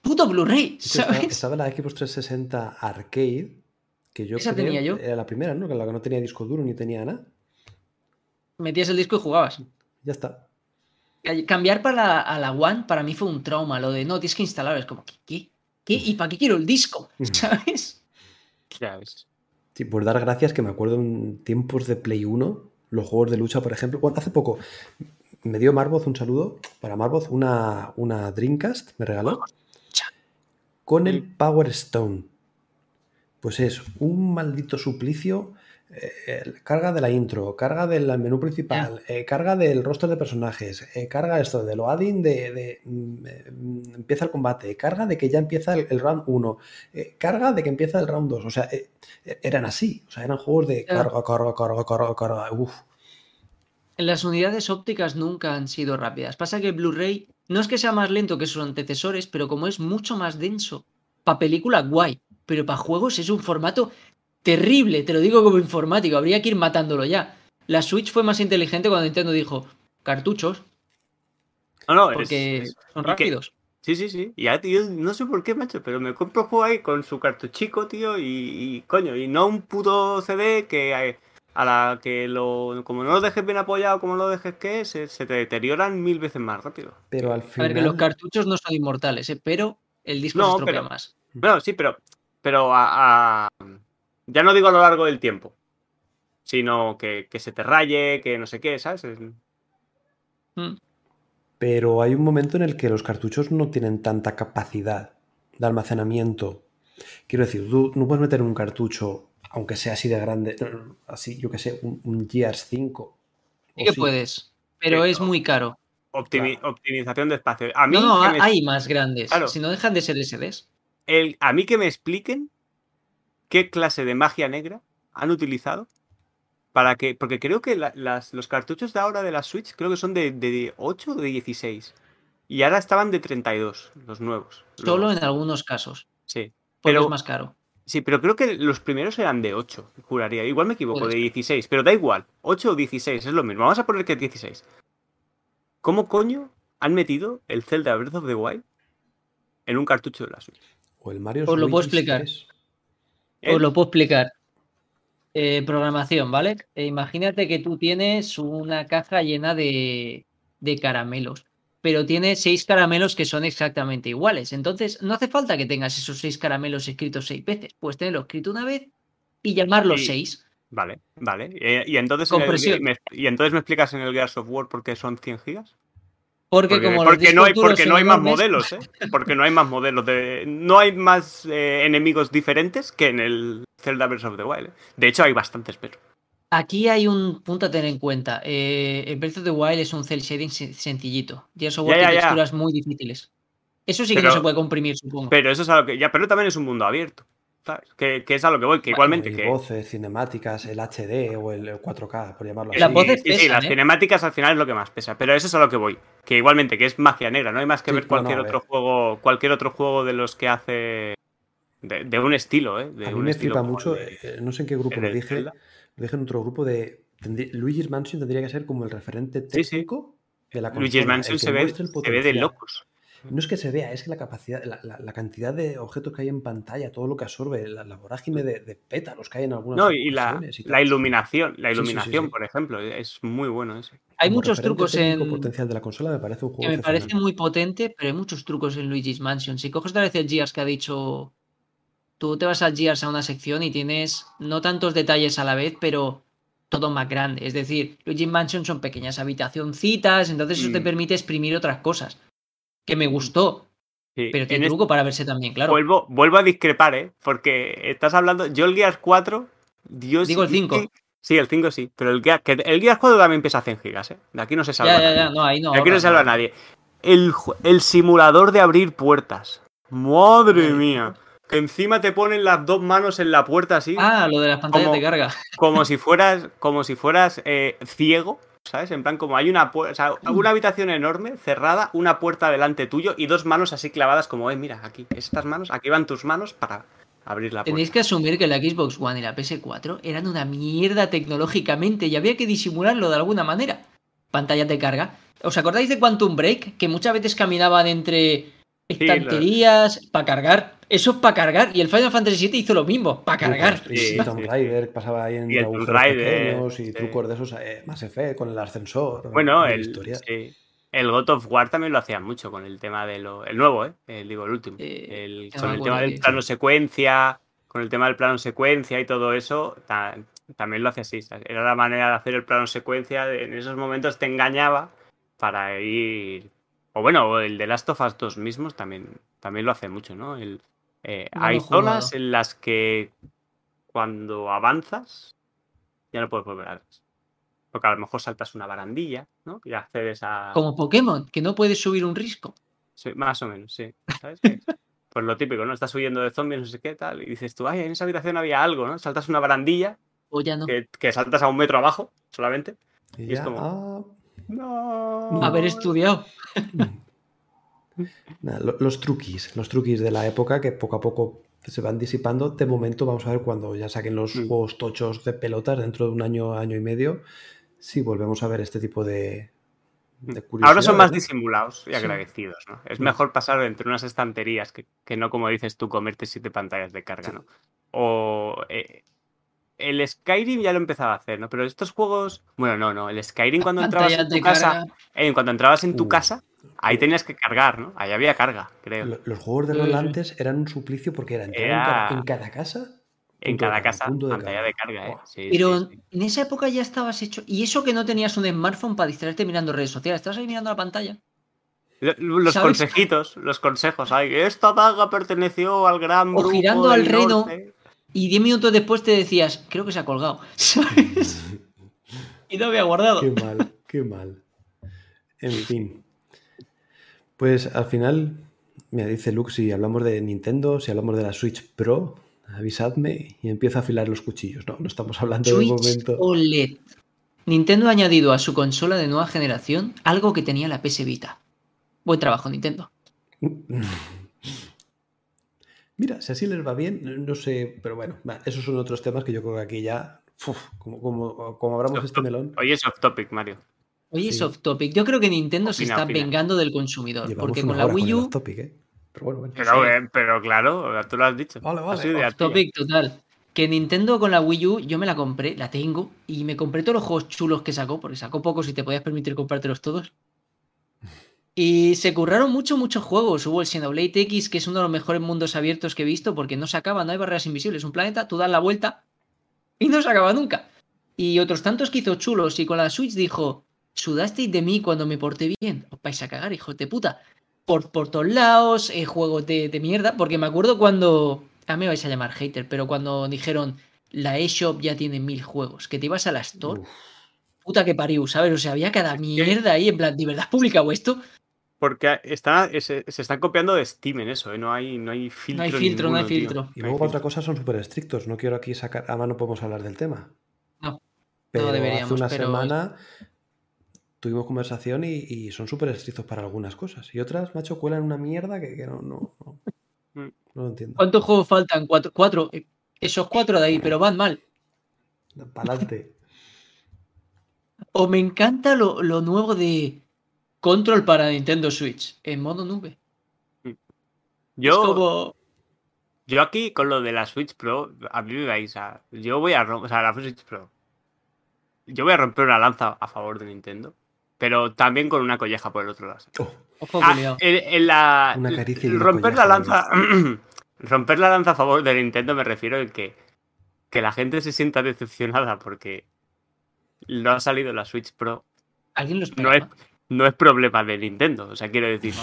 Puto Blu-ray, ¿sabes? Estaba la Xbox 360 Arcade, que yo Esa tenía yo. Era la primera, ¿no? La que no tenía disco duro ni tenía nada. Metías el disco y jugabas. Ya está. Cambiar para la, a la One para mí fue un trauma. Lo de no, tienes que instalar. Es como, ¿qué? ¿Qué? ¿Y para qué quiero el disco? ¿Sabes? ¿Sabes? Sí, por dar gracias que me acuerdo en tiempos de Play 1, los juegos de lucha, por ejemplo. Bueno, hace poco me dio Marvoz un saludo para Marvoz, una, una Dreamcast, me regaló, con el Power Stone. Pues es un maldito suplicio eh, carga de la intro, carga del menú principal, eh, carga del rostro de personajes, eh, carga esto de lo adding de, mm, empieza el combate, carga de que ya empieza el, round 1, carga de que empieza el round 2. O sea, eran así, o sea, eran juegos de carga, carga, carga, carga, carga. Uf. Las unidades ópticas nunca han sido rápidas. Pasa que Blu-ray no es que sea más lento que sus antecesores, pero como es mucho más denso, para película guay, pero para juegos es un formato terrible, te lo digo como informático, habría que ir matándolo ya. La Switch fue más inteligente cuando Nintendo dijo, cartuchos. No, no, porque son rápidos. Sí, sí, sí. Y ya, tío, no sé por qué, macho, pero me compro juego ahí con su cartuchico, tío, y, coño, y no un puto CD que a la que lo como no lo dejes bien apoyado, como lo dejes que se, se te deterioran mil veces más rápido. Pero al final. A ver, que los cartuchos no son inmortales, ¿eh? pero el disco no, se estropea más. Bueno, sí, pero, pero a, ya no digo a lo largo del tiempo, sino que, se te raye, que no sé qué, ¿sabes? Mm. Pero hay un momento en el que los cartuchos no tienen tanta capacidad de almacenamiento. Quiero decir, tú no puedes meter un cartucho, aunque sea así de grande, así, yo que sé, un, Gears 5. Sí que puedes, pero es muy caro. Optimización de espacio. A mí no, no hay más grandes. Si no dejan de ser SDs. El, a mí que me expliquen qué clase de magia negra han utilizado para que. Porque creo que los cartuchos de ahora de la Switch creo que son de, 8 o de 16. Y ahora estaban de 32, los nuevos. Solo en algunos casos. Sí. Pero es más caro. Sí, pero creo que los primeros eran de 8, juraría. Igual me equivoco, de 16, pero da igual. 8 o 16, es lo mismo. Vamos a poner que es 16. ¿Cómo coño han metido el Zelda Breath of the Wild en un cartucho de la Switch? O el Mario Os lo puedo explicar. 3. Os lo puedo explicar. Eh, programación, ¿vale? Eh, imagínate que tú tienes una caja llena de, de caramelos, pero tienes seis caramelos que son exactamente iguales. Entonces, no hace falta que tengas esos seis caramelos escritos seis veces. Puedes tenerlo escrito una vez y llamarlos seis. Vale, vale. Eh, y, entonces en el- Compresión. me- y entonces me explicas en el Gears of War por qué son 100 gigas. Porque, Porque, como los porque no hay, porque no más modelos, ¿eh? Porque no hay más modelos de. No hay más eh, enemigos diferentes que en el Zelda Breath of the Wild. ¿eh? De hecho, hay bastantes, pero. Aquí hay un punto a tener en cuenta. Eh, el Breath of the Wild es un cel shading sen- sencillito. Gears of War tiene texturas muy difíciles. Eso sí que Pero- no se puede comprimir, supongo. Pero eso es a lo que. Ya, pero también es un mundo abierto. Que, que es a lo que voy. Que Bueno, igualmente. Y Que, voces, cinemáticas, el HD o el 4K, por llamarlo así. Las voces sí, sí, pesan, las ¿eh? cinemáticas al final es lo que más pesa. Pero eso es a lo que voy. Que igualmente, que es magia negra. No hay más que Sí, ver no, cualquier no, otro ver. juego. Cualquier otro juego de los que hace. De, de un estilo, ¿eh? De A mí un me flipa mucho, de- eh, no sé en qué grupo lo dije, lo dije en otro grupo de... tendrí- Luigi's Mansion tendría que ser como el referente Sí, sí. técnico de la consola. Luigi's Mansion se ve, se ve de locos. No es que se vea, es que la capacidad, la, la- la cantidad de objetos que hay en pantalla, todo lo que absorbe, la, la vorágine de, de pétalos que hay en algunas No, y la, y la iluminación, la Sí, sí, sí, iluminación, sí. por ejemplo, es muy bueno ese. Hay Como muchos trucos en. potencial de la consola me parece un juego que me parece muy potente, pero hay muchos trucos en Luigi's Mansion. Si coges otra vez el Gears que ha dicho, tú te vas al Gears a una sección y tienes no tantos detalles a la vez, pero todo más grande. Es decir, Luigi's Mansion son pequeñas habitacioncitas, entonces eso te Mm. permite exprimir otras cosas. Que me gustó, Sí, pero en tiene este- truco para verse también, claro. vuelvo, vuelvo a discrepar, ¿eh? Porque estás hablando. Yo el Gears 4. Dios, Digo el 5. Sí, el 5 sí. Pero el Gears, que el Gears 4 también pesa 100 gigas, ¿eh? De aquí no se salva. Ya, ya, ya, no, ahí no. De aquí no se salva no. nadie. El, el simulador de abrir puertas. Madre Madre mía. Que encima te ponen las dos manos en la puerta así. Ah, lo de las pantallas Como- de carga. como si fueras, como si fueras eh, ciego, ¿sabes? En plan, como hay una puerta, o sea, una habitación enorme, cerrada, una puerta delante tuyo y dos manos así clavadas como, eh, mira, aquí, estas manos, aquí van tus manos para abrir la puerta. Tenéis que asumir que la Xbox One y la PS4 eran una mierda tecnológicamente y había que disimularlo de alguna manera. Pantallas de carga. ¿Os acordáis de Quantum Break? Que muchas veces caminaban entre estanterías para cargar. Eso es para cargar. Y el Final Fantasy VII hizo lo mismo, para cargar. Y Sí, Tomb sí. Raider pasaba ahí en Y agujeros pequeños y sí. trucos de esos, eh, más Effect con el ascensor. Bueno, el, historias. sí. el God of War también lo hacía mucho con el tema de lo. El nuevo, ¿eh? El, digo, el último. Eh, El- con el tema del de- plano secuencia. Con el tema del plano secuencia y todo eso, ta- también lo hacía así. ¿sabes? Era la manera de hacer el plano secuencia. de- en esos momentos te engañaba para ir. O bueno, o el de Last of Us 2 mismos también, también lo hace mucho, ¿no? El, eh, No hay jugado. zonas en las que cuando avanzas ya no puedes volver atrás. Porque a lo mejor saltas una barandilla, ¿no? Y accedes a. Como Pokémon, que no puedes subir un risco. Sí, más o menos, sí. ¿Sabes? Pues lo típico, ¿no? Estás huyendo de zombies, no sé qué, tal. Y dices tú, ay, en esa habitación había algo, ¿no? Saltas una barandilla O ya no. que, que saltas a un metro abajo solamente. Y y es como- ah, No. Haber estudiado. lo- los truquis, los truquis de la época que poco a poco se van disipando. De momento vamos a ver cuando ya saquen los Mm. juegos tochos de pelotas dentro de un año, año y medio, si volvemos a ver este tipo de, de Ahora son más disimulados y Sí. agradecidos, ¿no? Es Mm. mejor pasar entre unas estanterías que, que no, como dices tú, comerte siete pantallas de carga, ¿no? O eh, el Skyrim ya lo empezaba a hacer, ¿no? Pero estos juegos... Bueno, no, no. El Skyrim cuando entrabas en tu casa... eh, cuando entrabas en tu Uh. casa, ahí tenías que cargar, ¿no? Ahí había carga, creo. Lo- Los juegos de rol antes eran un suplicio porque era entrar en Era- cada- en cada casa. En cada casa, punto de pantalla carga. de carga, ¿eh? Sí, Pero sí, sí. en esa época ya estabas hecho. Y eso que no tenías un smartphone para distraerte mirando redes sociales. Estabas ahí mirando la pantalla. Lo- Los ¿Sabes? consejitos, los consejos. Ay, esta daga perteneció al gran O girando al reno. norte". Y 10 minutos después te decías, creo que se ha colgado. ¿Sabes? y no había guardado. Qué mal, qué mal. En fin. Pues al final, mira, dice Luke, si hablamos de Nintendo, si hablamos de la Switch Pro, avisadme y empiezo a afilar los cuchillos. No, no estamos hablando de Switch momento. OLED. Nintendo ha añadido a su consola de nueva generación algo que tenía la PS Vita. Buen trabajo, Nintendo. Mira, si así les va bien, no sé, pero bueno, esos son otros temas que yo creo que aquí ya, como, como, como abramos este melón. Hoy es off topic, Mario. Hoy es off topic. Yo creo que Nintendo se está vengando del consumidor. porque con la Wii U. ¿eh? Pero, bueno, bueno. Eh, pero, claro, tú lo has dicho. Vale, vale. Off topic total. Que Nintendo con la Wii U, yo me la compré, la tengo, y me compré todos los juegos chulos que sacó, porque sacó pocos y te podías permitir comprártelos todos. Y se curraron mucho, muchos juegos. Hubo el Xenoblade X, que es uno de los mejores mundos abiertos que he visto, porque no se acaba, no hay barreras invisibles. Un planeta, tú das la vuelta y no se acaba nunca. Y otros tantos que hizo chulos. Y con la Switch dijo: Sudasteis de mí cuando me porté bien. Os vais a cagar, hijos de puta. Por, por todos lados, eh, juegos de, de, mierda. Porque me acuerdo cuando. A mí me vais a llamar hater, pero cuando dijeron la eShop ya tiene mil juegos, que te ibas a la Store. Puta que pariu, ¿sabes? O sea, había cada mierda ahí, en plan, ¿de verdad publicado esto? Porque está, se, están copiando de Steam en eso, ¿eh? no, hay, no hay filtro. No hay filtro, no hay filtro. Y luego otra cosa son súper estrictos. No quiero aquí sacar. Además, no podemos hablar del tema. No. Pero no deberíamos. Hace una semana tuvimos conversación y, son súper estrictos para algunas cosas. Y otras, macho, cuelan una mierda que, no, no, mm. no, lo entiendo. ¿Cuántos juegos faltan? Cuatro, cuatro. Esos cuatro de ahí, pero van mal. Para adelante. o me encanta lo, lo nuevo de Control para Nintendo Switch en modo nube. Mm. Yo, yo aquí con lo de la Switch Pro, a mí me vais a. Yo voy a romper. O sea, la Switch Pro. Yo voy a romper una lanza a favor de Nintendo. Pero también con una colleja por el otro lado. Oh. Ojo, ah, en, la, una caricia romper la lanza. romper la lanza a favor de Nintendo me refiero en que, que la gente se sienta decepcionada porque no ha salido la Switch Pro. ¿Alguien lo no es, no es problema de Nintendo. O sea, quiero decir,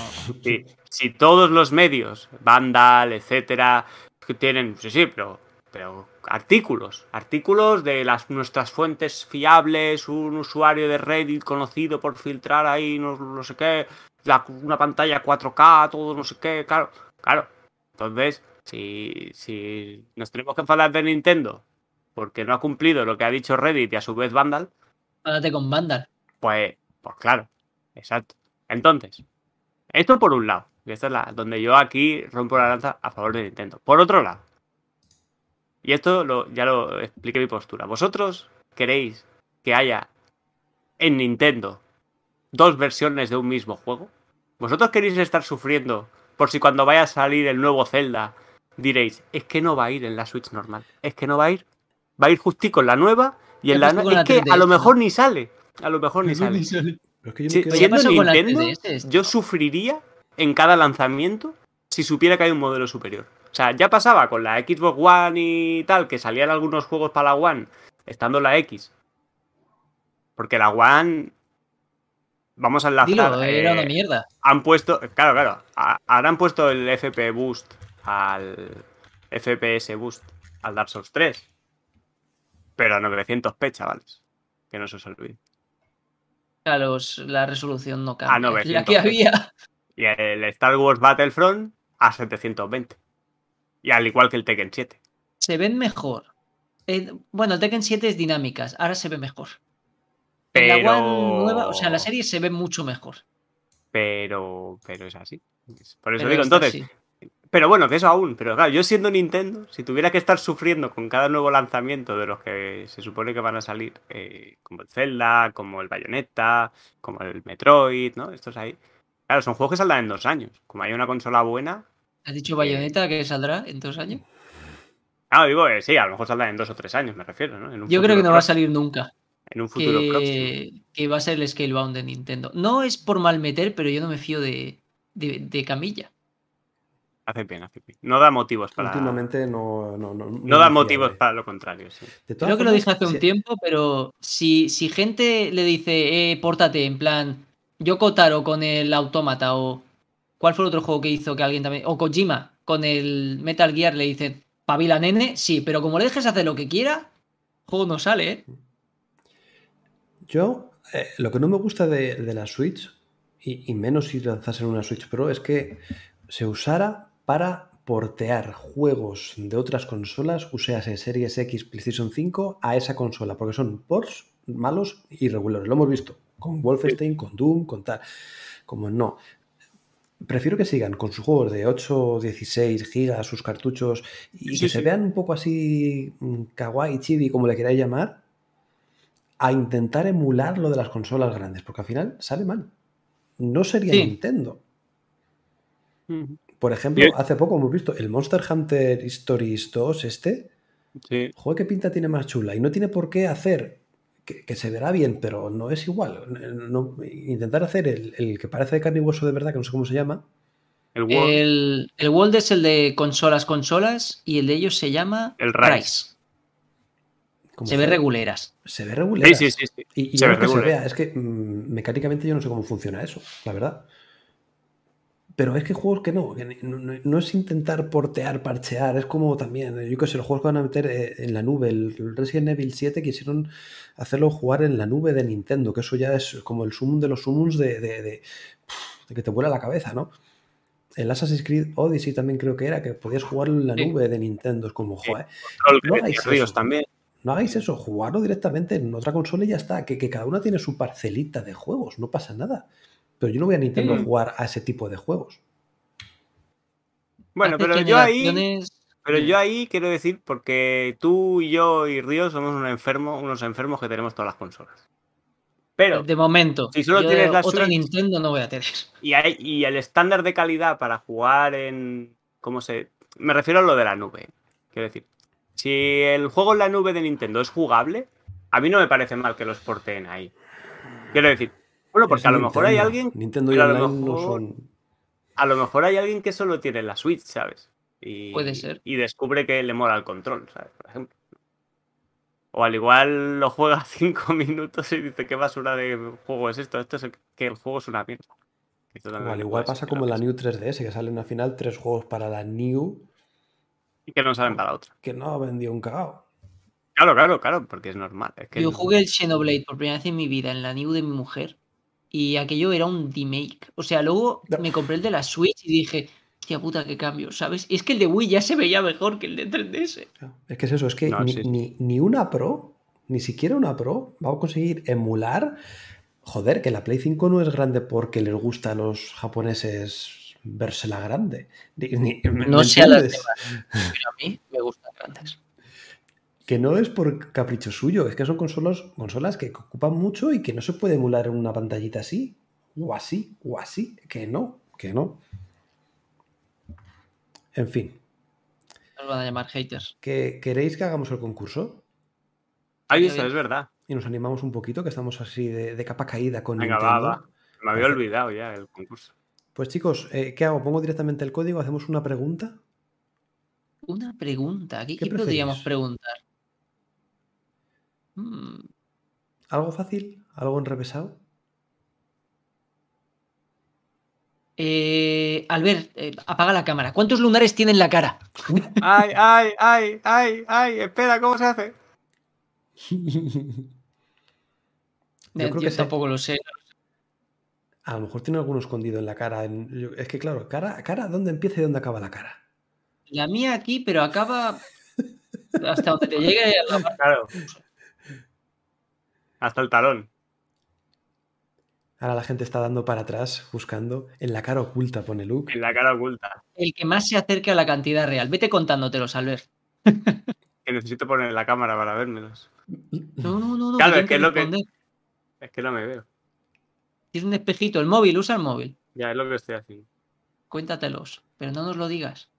si, todos los medios, Vandal, etcétera, que tienen, sí, sí, pero, pero artículos, artículos de las, nuestras fuentes fiables, un usuario de Reddit conocido por filtrar ahí no, sé qué, una pantalla 4K, todo no sé qué, claro, claro. Entonces, si, si nos tenemos que enfadar de Nintendo porque no ha cumplido lo que ha dicho Reddit y a su vez Vandal. Háblate con Vandal. Pues, pues claro, Exacto. Entonces, esto por un lado. Y esta es la donde yo aquí rompo la lanza a favor de Nintendo. Por otro lado, y esto lo, ya lo expliqué mi postura. ¿Vosotros queréis que haya en Nintendo dos versiones de un mismo juego? ¿Vosotros queréis estar sufriendo por si cuando vaya a salir el nuevo Zelda diréis, es que no va a ir en la Switch normal? Es que no va a ir. Va a ir justico en la nueva y en la, Es que a lo mejor ni sale. A lo mejor ni sale yo, sufriría en cada lanzamiento si supiera que hay un modelo superior. O sea, ya pasaba con la Xbox One y tal, que salían algunos juegos para la One, estando la X. Porque la One. Vamos a enlazar. era una eh, mierda. Han puesto. Claro, claro. Ahora han puesto el FP Boost al. FPS Boost al Dark Souls 3. Pero a 900p, chavales. Que no se os olvide la resolución no cambia. Ah, la que había. Y el Star Wars Battlefront a 720. Y al igual que el Tekken 7. Se ven mejor. bueno, el Tekken 7 es dinámicas, ahora se ve mejor. Pero... En la One nueva, o sea, la serie se ve mucho mejor. Pero, pero es así. Por eso digo, entonces, pero bueno, que eso aún. Pero claro, yo siendo Nintendo, si tuviera que estar sufriendo con cada nuevo lanzamiento de los que se supone que van a salir, eh, como el Zelda, como el Bayonetta, como el Metroid, ¿no? Estos ahí. Claro, son juegos que saldrán en dos años. Como hay una consola buena. ¿Has dicho Bayonetta que saldrá en dos años? Ah, digo, eh, sí, a lo mejor saldrá en dos o tres años, me refiero, ¿no? yo creo que no va a salir nunca. En un futuro próximo. Que va a ser el Scalebound de Nintendo. No es por mal meter, pero yo no me fío de, de Camilla. Hace bien, hace bien. No da motivos para. Últimamente no. No, no, no da motivos para lo contrario, sí. Creo que lo dije hace un tiempo, pero si, si gente le dice, eh, pórtate, en plan, yo Kotaro con el Autómata o. ¿Cuál fue el otro juego que hizo que alguien también. O Kojima con el Metal Gear le dicen, pavila nene, sí, pero como le dejes hacer lo que quiera, juego no sale, ¿eh? Yo, eh, lo que no me gusta de, la Switch, y, y menos si lanzase una Switch Pro, es que se usara para portear juegos de otras consolas, usease Series X, PlayStation 5, a esa consola, porque son ports malos y regulares. Lo hemos visto con Wolfenstein, con Doom, con tal. Como no. prefiero que sigan con sus juegos de 8, 16 gigas, sus cartuchos, y Sí, que sí, se vean un poco así mm, kawaii, chibi, como le queráis llamar, a intentar emular lo de las consolas grandes, porque al final sale mal. No sería Sí. Nintendo. Por ejemplo, hace poco hemos visto el Monster Hunter Stories 2, este, Sí. Joder, qué pinta tiene más chula. Y no tiene por qué hacer, que, que se verá bien, pero no es igual. No- intentar hacer el, el que parece de carne y hueso de verdad, que no sé cómo se llama. El World, El, el World es el de consolas, consolas, y el de ellos se llama El Rise. Se ve reguleras. Se ve regular. Sí, sí, sí. sí. Y, y Se no ve se vea, es que mm, mecánicamente yo no sé cómo funciona eso, la verdad. Pero es que juegos que no, que no, no- no es intentar portear, parchear, es como también, yo qué sé, los juegos que van a meter eh, en la nube, el Resident Evil 7 quisieron hacerlo jugar en la nube de Nintendo, que eso ya es como el sumum de los sumums de, de- de- de que te vuela la cabeza, ¿no? El Assassin's Creed Odyssey también creo que era, que podías jugarlo en la Sí. nube de Nintendo, es como, joder, que no hagáis Ríos eso. también. no hagáis eso, jugarlo directamente en otra consola y ya está. Que, que cada una tiene su parcelita de juegos, no pasa nada. Pero yo no voy a Nintendo a Mm. jugar a ese tipo de juegos. Bueno, pero yo ahí, pero yo ahí quiero decir, porque tú y yo y Ríos somos un enfermo, unos enfermos que tenemos todas las consolas. Pero, de momento. si solo yo tienes la otra Switch- Nintendo no voy a tener. y, hay- y el estándar de calidad para jugar en. ¿Cómo se.? Me refiero a lo de la nube. Quiero decir, si el juego en la nube de Nintendo es jugable, a mí no me parece mal que los porteen ahí. Quiero decir, bueno, porque Es a lo mejor hay Nintendo. alguien. Nintendo y a lo online no mejor- son. A lo mejor hay alguien que solo tiene la Switch, ¿sabes? Y, Puede ser. Y descubre que le mola el control, ¿sabes? Por ejemplo. O al igual lo juega cinco minutos y dice, ¿qué basura de juego es esto? Esto es el- que el juego es una mierda. Esto O también al igual pasa como en la. New 3DS, que salen al final tres juegos para la New Y que no saben para la otra. que no ha vendido un cagao. Claro, claro, claro, porque es normal. Es que Yo jugué el Xenoblade por primera vez en mi vida en la New de mi mujer y aquello era un remake. O sea, luego No. me compré el de la Switch y dije, hostia puta, qué cambio, ¿sabes? Y es que el de Wii ya se veía mejor que el de 3DS. Es que es eso, es que No, ni, sí, ni- ni una Pro, ni siquiera una Pro, va a conseguir emular. Joder, que la Play 5 no es grande porque les gusta a los japoneses vérsela grande. Ni- ni- ¿me No sé a las entiendes? Pero a mí me gustan grandes. Que no es por capricho suyo, es que son consolas, consolas que ocupan mucho y que no se puede emular en una pantallita así, o así, o así. Que no, que no. En fin, Nos van a llamar haters. ¿que, ¿queréis que hagamos el concurso? Ahí está, es verdad. Y nos animamos un poquito, que estamos así de, de capa caída con Venga, Nintendo. va, va. Me había olvidado ya el concurso. Pues chicos, eh, ¿qué hago? ¿Pongo directamente el código? ¿Hacemos una pregunta? Una pregunta. ¿Qué, ¿Qué qué podríamos preguntar? Mm, ¿Algo fácil? ¿Algo enrevesado? eh, Albert, eh, apaga la cámara. ¿Cuántos lunares tiene en la cara? ¡Ay, ay, ay, ay, ay! Espera, ¿cómo se hace? Yo creo que sé. tampoco lo sé. A lo mejor tiene alguno escondido en la cara. Es que claro, cara, cara, ¿dónde empieza y dónde acaba la cara? La mía aquí, pero acaba hasta donde te llegue la. Claro. Hasta el talón. Ahora la gente está dando para atrás, buscando. En la cara oculta pone Luke. En la cara oculta. El que más se acerque a la cantidad real. Vete contándotelos, Albert. Que necesito poner la cámara para vérmelos. No, no, no, no. Claro, es que es lo que- responder. Es que no me veo. Tienes un espejito, el móvil, usa el móvil. Ya es lo que estoy haciendo. Cuéntatelos, pero no nos lo digas.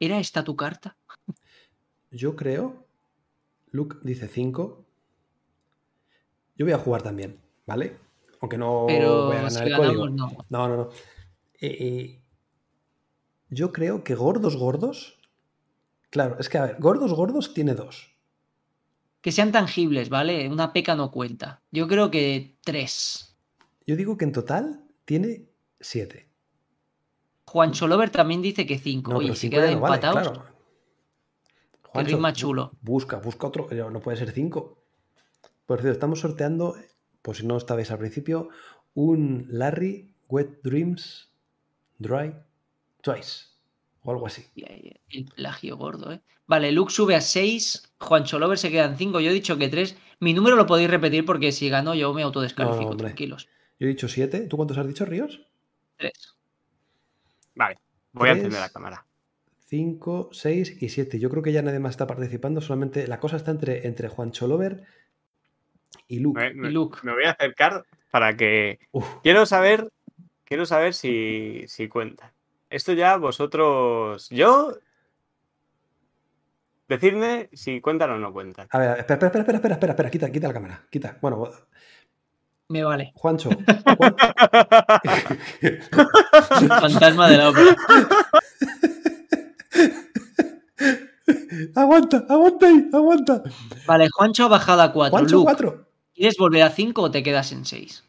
¿Era esta tu carta? Yo creo. Luke dice 5. Yo voy a jugar también, ¿vale? Aunque no Pero voy a ganar si el ganamos, código. no. No, no, no. Eh, eh, yo creo que gordos, gordos. Claro, es que a ver, gordos, gordos tiene dos. Que sean tangibles, ¿vale? Una peca no cuenta. Yo creo que tres. Yo digo que en total tiene siete. Juancho Lover también dice que cinco. No, Oye, si quedan no vale, empatados, claro. Juancho, chulo. Busca, busca otro. No puede ser cinco. Por cierto, estamos sorteando, por si no estabais al principio, un Larry Wet Dreams Dry Twice. O algo así. Y ahí, El plagio gordo, ¿eh? Vale, Luke sube a 6, Juancho Lover se quedan 5, yo he dicho que 3. Mi número lo podéis repetir porque si gano yo me autodescalifico, No, tranquilos. Yo he dicho siete. ¿Tú cuántos has dicho, Ríos? 3. Vale, voy a encender la cámara. 5, 6 y 7. Yo creo que ya nadie más está participando, solamente la cosa está entre, entre Juan Cholover y Luke. Me, me- Y Luke. me voy a acercar para que. Uf, Quiero saber. Quiero saber si, si cuenta. Esto ya vosotros. Yo. Decidme si cuentan o no cuentan. A ver, espera, espera, espera, espera, espera, espera, quita, quita la cámara, quita. Bueno, Me vale. Juancho. Juan- Fantasma de la ópera. aguanta, aguanta ahí, aguanta. Vale, Juancho ha bajado a 4. Juancho, Luke, 4. ¿Quieres volver a 5 o te quedas en 6?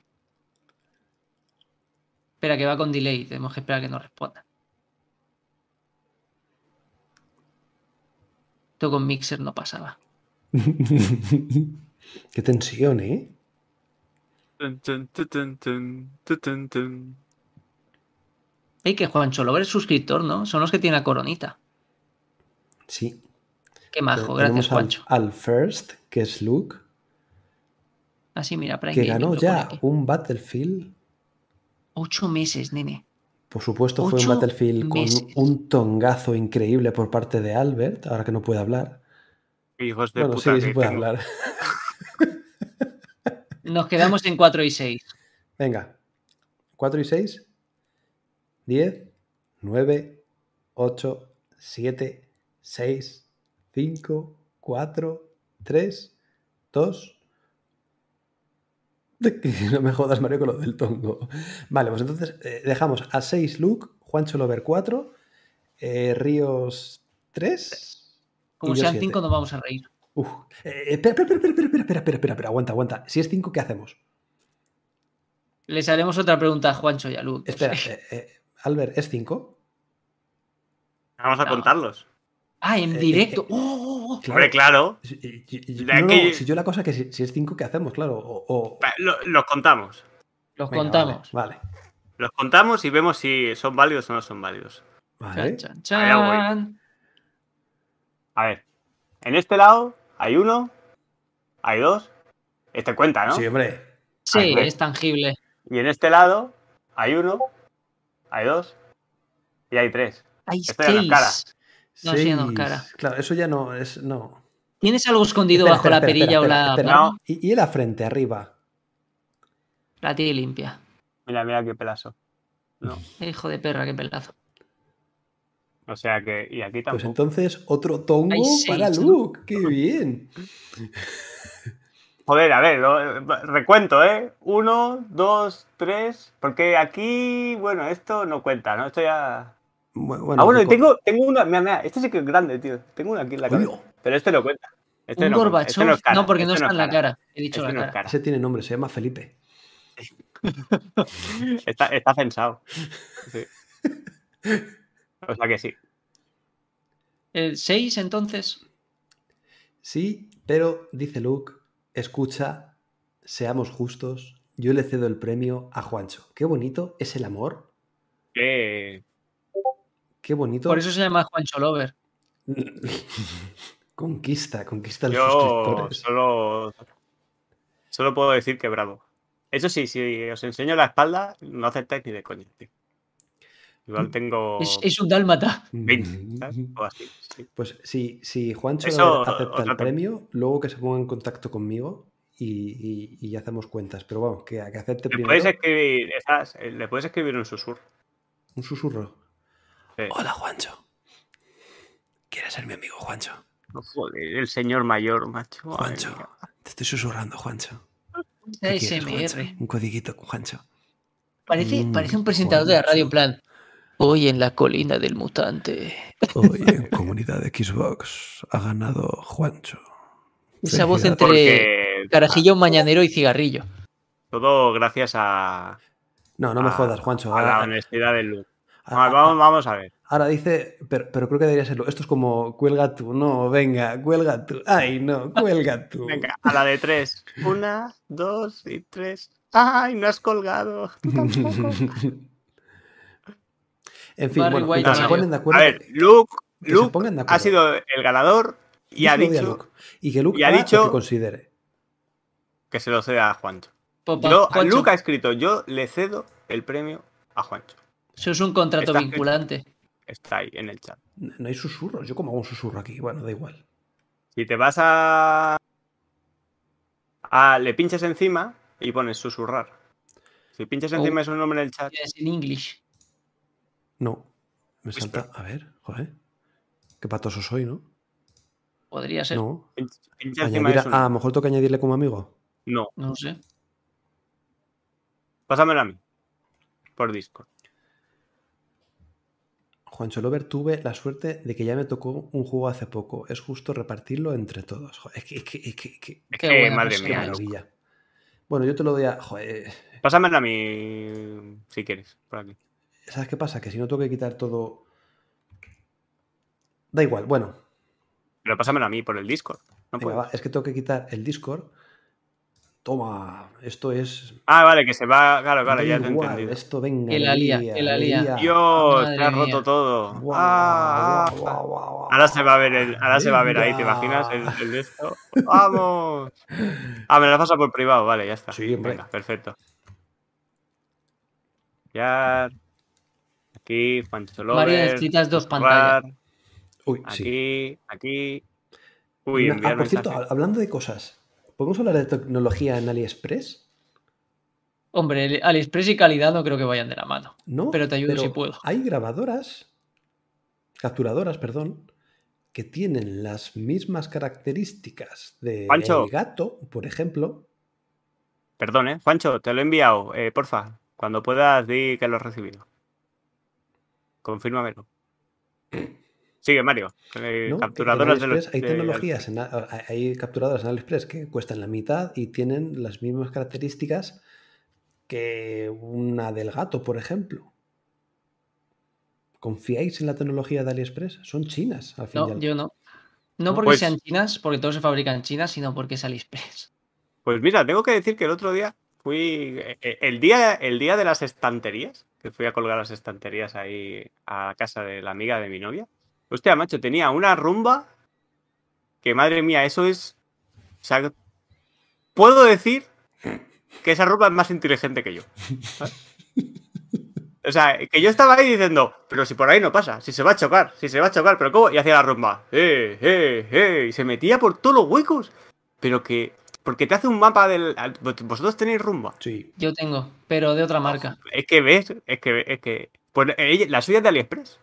Espera, que va con delay. Tenemos que esperar a que nos responda. Esto con Mixer no pasaba. Qué tensión, ¿eh? Ey, que Juancho Lover es suscriptor, ¿no? Son los que tienen la coronita. Sí. Qué majo, gracias, al- Juancho. Al, First, que es Luke, Así, mira, Prime que Gaming ganó ya un Battlefield. Ocho meses, nene. Por supuesto, fue un Battlefield con meses. un tongazo increíble por parte de Albert, ahora que no puede hablar. Hijos de Bueno, puta. sí, sí puede tengo. hablar. Nos quedamos en 4 y 6. Venga. 4 y 6. 10, 9, 8, 7, 6, 5, 4, 3, 2. Que no me jodas, Mario, con lo del tongo. Vale, pues entonces eh, dejamos a 6 Luke, Juancho Lover 4, eh, Ríos 3. Como sean 5, nos vamos a reír. Uf. Eh, eh, espera, espera, espera, espera, espera, espera, aguanta, aguanta. Si es 5, ¿qué hacemos? Les haremos otra pregunta a Juancho y a Luke. Espera, eh, Albert, ¿es 5? Vamos a no. contarlos. Ah, en directo. Eh, eh, oh, oh. Hombre, claro. Si- no, yo la cosa que si, si es 5, ¿qué hacemos? Claro. O, o- Va, lo- los contamos. Los venga, contamos. Vale. Los contamos y vemos si son válidos o no son válidos. Vale. Chan, chan, Allá voy. chan. A ver. En este lado hay uno. Hay dos. Este cuenta, ¿no? Sí, hombre. Sí, es tangible. Y en este lado hay uno. Hay dos. Y hay tres. Hay Esto ya no seis. Sí, no cara. Claro, eso ya no es. No. ¿Tienes algo escondido Espera, bajo espera, la espera, perilla espera, o la? No. Y, y la frente, arriba. La tiene limpia. Mira, mira qué pelazo. No. Hijo de perra, qué pelazo. O sea que. Y aquí Pues tampoco. entonces otro tongo seis, para ¿no? Luke. ¡Qué bien! Joder, a ver, lo- recuento, ¿eh? Uno, dos, tres. Porque aquí, bueno, esto no cuenta, ¿no? Esto ya. Bu- Bueno, ah, bueno, y tengo, tengo una. Mira, mira, este sí que es grande, tío. Tengo una aquí en la Uy, cabeza. Pero este no cuenta. Este Un no este no, es cara, no, porque no este está en la cara. He dicho Este la cara. cara. Ese tiene nombre, se llama Felipe. Está, está pensado. Sí. O sea que sí. El 6, entonces. Sí, pero dice Luke, escucha, seamos justos, yo le cedo el premio a Juancho. Qué bonito es el amor, Que- qué bonito. Por eso se llama Juancho Lover. conquista, conquista a los Yo suscriptores. solo, solo puedo decir que bravo. Eso sí, si os enseño la espalda, no aceptáis ni de coña. tío. Igual tengo Es, es un dálmata. 20, ¿sabes? O así. sí. Pues si, si Juancho Eso, acepta el premio, luego que se ponga en contacto conmigo y, y- y hacemos cuentas. Pero vamos, que, que acepte Le primero puedes escribir, estás- le puedes escribir un susurro. un susurro. Sí. Hola, Juancho. ¿Quieres ser mi amigo, Juancho? Joder, el señor mayor, macho. Juancho, te estoy susurrando, Juancho. ¿Qué quieres, ASMR. Juancho? Un codiguito, Juancho. Parece, Mm, parece un presentador de la radio en plan. Hoy en la colina del mutante. Hoy en comunidad de Xbox ha ganado Juancho. Esa voz entre Porque carajillo, mañanero y cigarrillo. todo gracias a, No, no me a- jodas, Juancho. a la honestidad del look. Ahora- vamos, vamos a ver. ahora dice, pero, pero creo que debería serlo. Esto es como cuelga tú. No, venga, cuelga tú. Ay, no, cuelga tú. Venga, a la de tres. Una, dos y tres. ¡Ay, no has colgado! Tú tampoco. En fin, Barry bueno, White se ponen de acuerdo. A ver, Luke, Luke ha sido el ganador y ha a dicho Luke. Y que Luke y ha dicho- que considere. que se lo ceda a Juancho. Popa, Yo, Juancho, Luke ha escrito, yo le cedo el premio a Juancho. Eso es un contrato Está- vinculante. Está ahí en el chat. No hay susurros. Yo como hago un susurro aquí. Bueno, da igual. Si te vas a. a le pinchas encima y pones susurrar. Si pinchas Oh. encima es un nombre en el chat. Es en English. No. Me Whisper. salta. A ver, joder. Qué patoso soy, ¿no? Podría ser. No, No. Pincha, pincha encima Añadir a, es un- ah, a lo mejor tengo que añadirle como amigo. No, sé. pásamelo a mí. Por Discord. Juancho Lover, tuve la suerte de que ya me tocó un juego hace poco. Es justo repartirlo entre todos. Joder, es que, es que, es que- es que- Es Qué que, buena madre mía. maravilla. Bueno, yo te lo doy a. Joder, Pásamelo a mí si quieres. Por aquí. ¿sabes qué pasa? Que si no tengo que quitar todo. Da igual, bueno. Pero pásamelo a mí por el Discord. No Venga, va, es que tengo que quitar el Discord. Toma, esto es. Ah, vale, que se va. Claro, claro, ya te he entendido. Esto venga. Que la lía, alegría, que la lía. alegría. Dios, te has mía. roto todo. Guau, Ah, guau, guau, guau, guau. Ahora se va a ver el, ahora se va a ver ahí, ¿te imaginas? El, el de esto. ¡Vamos! Ah, me lo pasa por privado, vale, ya está. Sí, hombre. Venga, perfecto. Ya. Aquí, Pancho María, Lover. necesitas dos pantallas. Uy, sí. Aquí, aquí. Uy, Una- enviar ah, por cierto, hablando de cosas, ¿podemos hablar de tecnología en AliExpress? Hombre, AliExpress y calidad no creo que vayan de la mano. No, Pero te ayudo si puedo. Hay grabadoras, capturadoras, perdón, que tienen las mismas características de Pancho. el gato, por ejemplo. Perdón, ¿eh? Juancho, te lo he enviado. Eh, porfa, cuando puedas, di que lo has recibido. Confírmamelo. Sigue, Mario. Eh, ¿no? capturadoras de los. Hay de- tecnologías, en hay capturadoras en AliExpress que cuestan la mitad y tienen las mismas características que una del gato, por ejemplo. ¿Confiáis en la tecnología de AliExpress? Son chinas, al fin y No, al yo no. No porque Pues- sean chinas, porque todo se fabrica en China, sino porque es AliExpress. Pues mira, tengo que decir que el otro día fui. eh, eh, El día, el día de las estanterías, que fui a colgar las estanterías ahí a casa de la amiga de mi novia. Hostia, macho, tenía una rumba que madre mía, eso es. O sea, puedo decir que esa rumba es más inteligente que yo. O sea, que yo estaba ahí diciendo, pero si por ahí no pasa, si se va a chocar, si se va a chocar, pero ¿cómo? Y hacía la rumba, eh, eh, eh, y se metía por todos los huecos. Pero que, porque te hace un mapa del... Vosotros tenéis rumba. Sí. Yo tengo, pero de otra marca. Es que ves, es que, es que... Pues la suya es de AliExpress.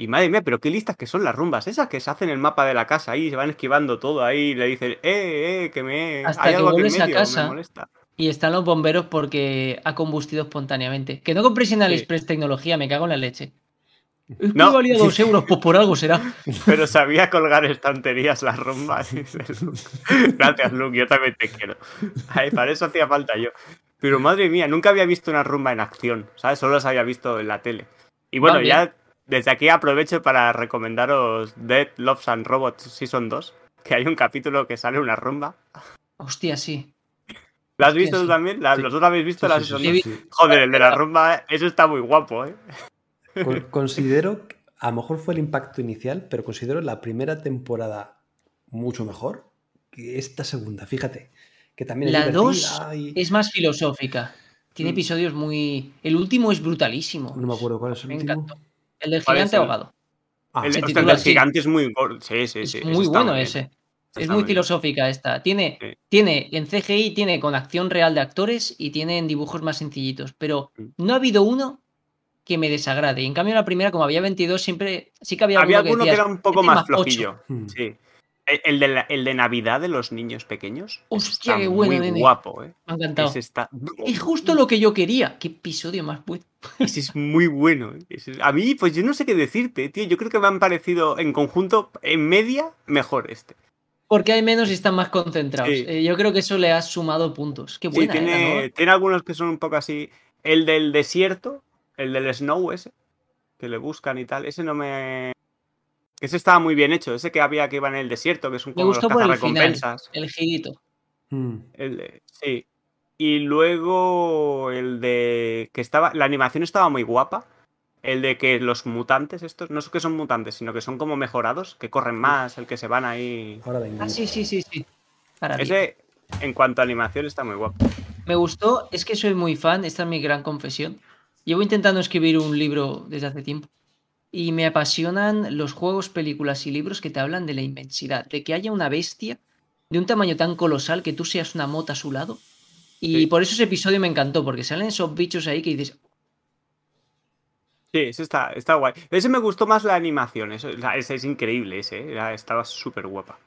Y madre mía, pero qué listas que son las rumbas esas que se hacen el mapa de la casa ahí, se van esquivando todo ahí, y le dicen, eh, eh, que me... Hasta hay que algo aquí en vuelves a me casa. molesta. Y están los bomberos porque ha combustido espontáneamente. Que no compréis en AliExpress tecnología, me cago en la leche. Es que No. valía dos euros, pues por algo será. Pero sabía colgar estanterías las rumbas. Gracias, Luke, yo también te quiero. Ay, para eso hacía falta yo. Pero madre mía, nunca había visto una rumba en acción, ¿sabes? Solo las había visto en la tele. Y bueno, ya desde aquí aprovecho para recomendaros Dead Loves and Robots Season 2, que hay un capítulo que sale una rumba. Hostia, sí. ¿La has visto tú sí. también? ¿La- Sí. ¿Los dos habéis visto Sí, la sí, Season sí, 2? sí, sí. Joder, el de la rumba, eso está muy guapo, ¿eh? Con- considero, que a lo mejor fue el impacto inicial, pero considero la primera temporada mucho mejor que esta segunda. Fíjate, que también es La 2 divertida y- es más filosófica. Tiene Mm. episodios muy. El último es brutalísimo. No me acuerdo cuál es el Me último. encantó. El del ¿Cuál es gigante el- ahogado. Ah, El, hostia, el gigante es muy. Sí, sí, Es sí. muy bueno bien. ese. Es muy bien. filosófica esta. Tiene, Sí. tiene en CGI, tiene con acción real de actores y tiene en dibujos más sencillitos. Pero Mm. no ha habido uno que me desagrade. Y en cambio, la primera, como había 22, siempre sí que había, Había alguno que decías, era un poco "Este más ocho". flojillo. Hmm. Sí. El, el de la- el de Navidad de los niños pequeños. Hostia, está qué bueno, Muy guapo, ¿eh? Me ha encantado. Ese está. Es justo lo que yo quería. Qué episodio más bueno. Ese es muy bueno. ¿eh? Ese es- A mí, pues yo no sé qué decirte, tío. Yo creo que me han parecido en conjunto, en media, mejor este. Porque hay menos y están más concentrados. Sí. Eh, yo creo que eso le ha sumado puntos. Qué Sí, buena, ¿eh? la tiene, tiene algunos que son un poco así. El del desierto, el del snow ese, que le buscan y tal, ese no me. Ese estaba muy bien hecho, ese que había que iba en el desierto, que es un Me como los gustó por el final. cazarrecompensas. El girito. Hmm. El de- sí. Y luego el de que estaba. La animación estaba muy guapa. El de que los mutantes, estos, no es que son mutantes, sino que son como mejorados, que corren más, el que se van ahí. Ahora venga. Ah, sí, sí, sí, sí. Ese, en cuanto a animación, está muy guapo. Me gustó, es que soy muy fan, esta es mi gran confesión. Llevo intentando escribir un libro desde hace tiempo. Y me apasionan los juegos, películas y libros que te hablan de la inmensidad, de que haya una bestia de un tamaño tan colosal que tú seas una mota a su lado. Y Sí. por eso ese episodio me encantó, porque salen esos bichos ahí que dices, Sí, ese está, está guay. Ese me gustó más la animación. Eso, ese es increíble, ese. ¿eh? Era- estaba súper guapa.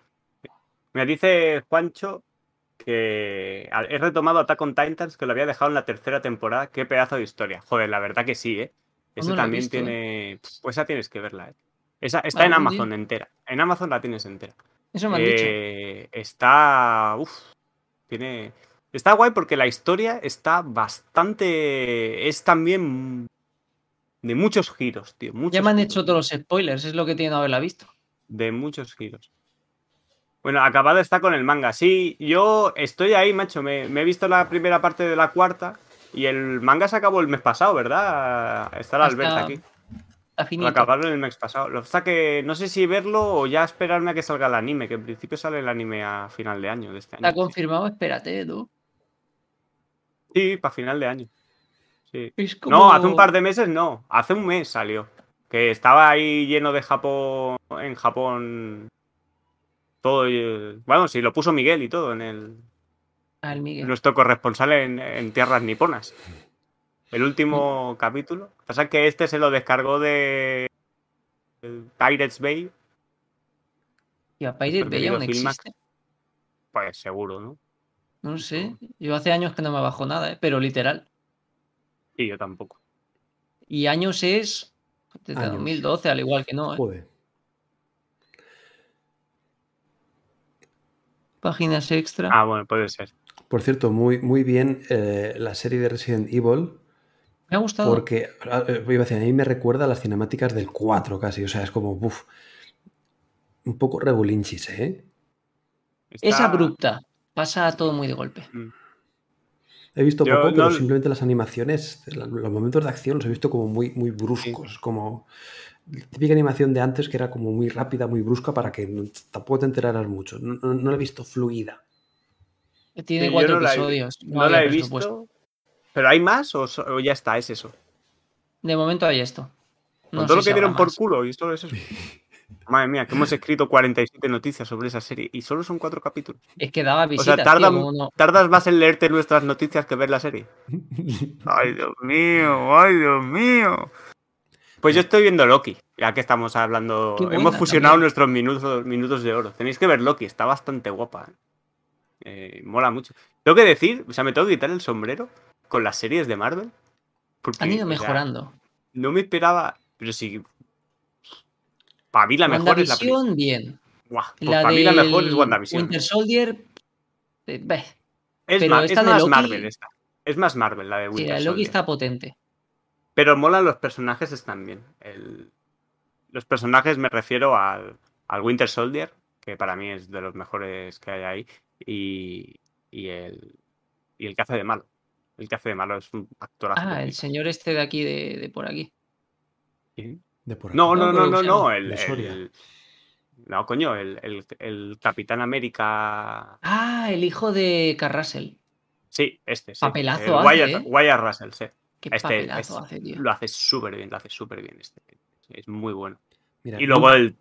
Me dice Juancho que he retomado Attack on Titans, que lo había dejado en la tercera temporada. Qué pedazo de historia. Joder, la verdad que sí, ¿eh? He también visto, ¿eh? tiene. Pues esa tienes que verla, ¿eh? Esa está en día. Amazon entera. En Amazon la tienes entera. eso me han dicho. Eh, está. Uf, tiene. Está guay porque la historia está bastante. Es también. De muchos giros, tío. Muchos Ya me han giros, hecho todos los spoilers, es lo que tiene no haberla visto. De muchos giros. Bueno, acabado está con el manga. Sí, yo estoy ahí, macho. Me, me he visto la primera parte de la cuarta. Y el manga se acabó el mes pasado, ¿verdad? Está la Está Alberta aquí. Lo acabaron el mes pasado. Lo que pasa que no sé si verlo o ya esperarme a que salga el anime, que en principio sale el anime a final de año de este año. Está confirmado, espérate, tú. Sí, para final de año. Sí. Es como... No, hace un par de meses no. Hace un mes salió. Que estaba ahí lleno de Japón. En Japón. Todo. Bueno, sí, lo puso Miguel y todo en el. Miguel. Nuestro corresponsal en, en tierras niponas. El Mm. último capítulo. Pasa que este se lo descargó de. Pirates Bay. Y a Pirate nuestro Bay aún existe. Pues seguro, ¿no? No sé. Yo hace años que no me bajo nada, ¿eh? pero literal. Y yo tampoco. Y años es desde Años. 2012, al igual que no. ¿eh? Joder. Páginas extra. Ah, bueno, puede ser. Por cierto, muy, muy bien eh, la serie de Resident Evil, Me ha gustado. porque ah, eh, iba a decir, a mí me recuerda a las cinemáticas del 4 casi, o sea, es como, uff, un poco regulinchis, ¿eh? Es abrupta. Pasa todo muy de golpe. He visto Yo poco, pero no- simplemente las animaciones, los momentos de acción los he visto como muy, muy bruscos, como la típica animación de antes que era como muy rápida, muy brusca para que no- tampoco te enteraras mucho. No, no- no la he visto fluida. Tiene Sí, cuatro no la he- episodios. No, había la he visto. ¿Pero hay más o, o ya está? Es eso. De momento hay esto. No Con todo lo que dieron por culo y es eso. Madre mía, que hemos escrito 47 noticias sobre esa serie y solo son cuatro capítulos. Es que daba O visitas, sea, tardan- como no- tardas más en leerte nuestras noticias que ver la serie. Ay, Dios mío, ay, Dios mío. Pues yo estoy viendo Loki, ya que estamos hablando. Buena Hemos fusionado también. nuestros minutos, minutos de oro. Tenéis que ver Loki, está bastante guapa. ¿eh? Eh, mola mucho. Tengo que decir, o sea, me tengo que quitar el sombrero con las series de Marvel. porque, han ido o sea, mejorando. no me esperaba, pero sí. Para mí la mejor es la primera. Bien. Guau, pues la para mí la mejor es WandaVision. Winter Soldier, eh, beh, Es, pero más, esta Loki- Marvel esta. Es más Marvel la de sí, Winter la de Loki Soldier. está potente. Pero molan los personajes, están bien. El- Los personajes me refiero al, al Winter Soldier, que para mí es de los mejores que hay ahí, y, y el, y el que hace de malo. El que hace de malo es un actorazo. Ah, el señor este de aquí, de, de por aquí. De por aquí. No, no, No, no, no. El, De Soria. el- no, coño, el, el- el Capitán América. Ah, el hijo de Carrasel. Sí, este. Sí. Papelazo El hace, Wyatt, ¿eh? Wyatt Russell, sí. Qué Este papelazo es- hace, tío. Lo hace súper bien, lo hace súper bien. Este. Es muy bueno. Mira, Y luego el.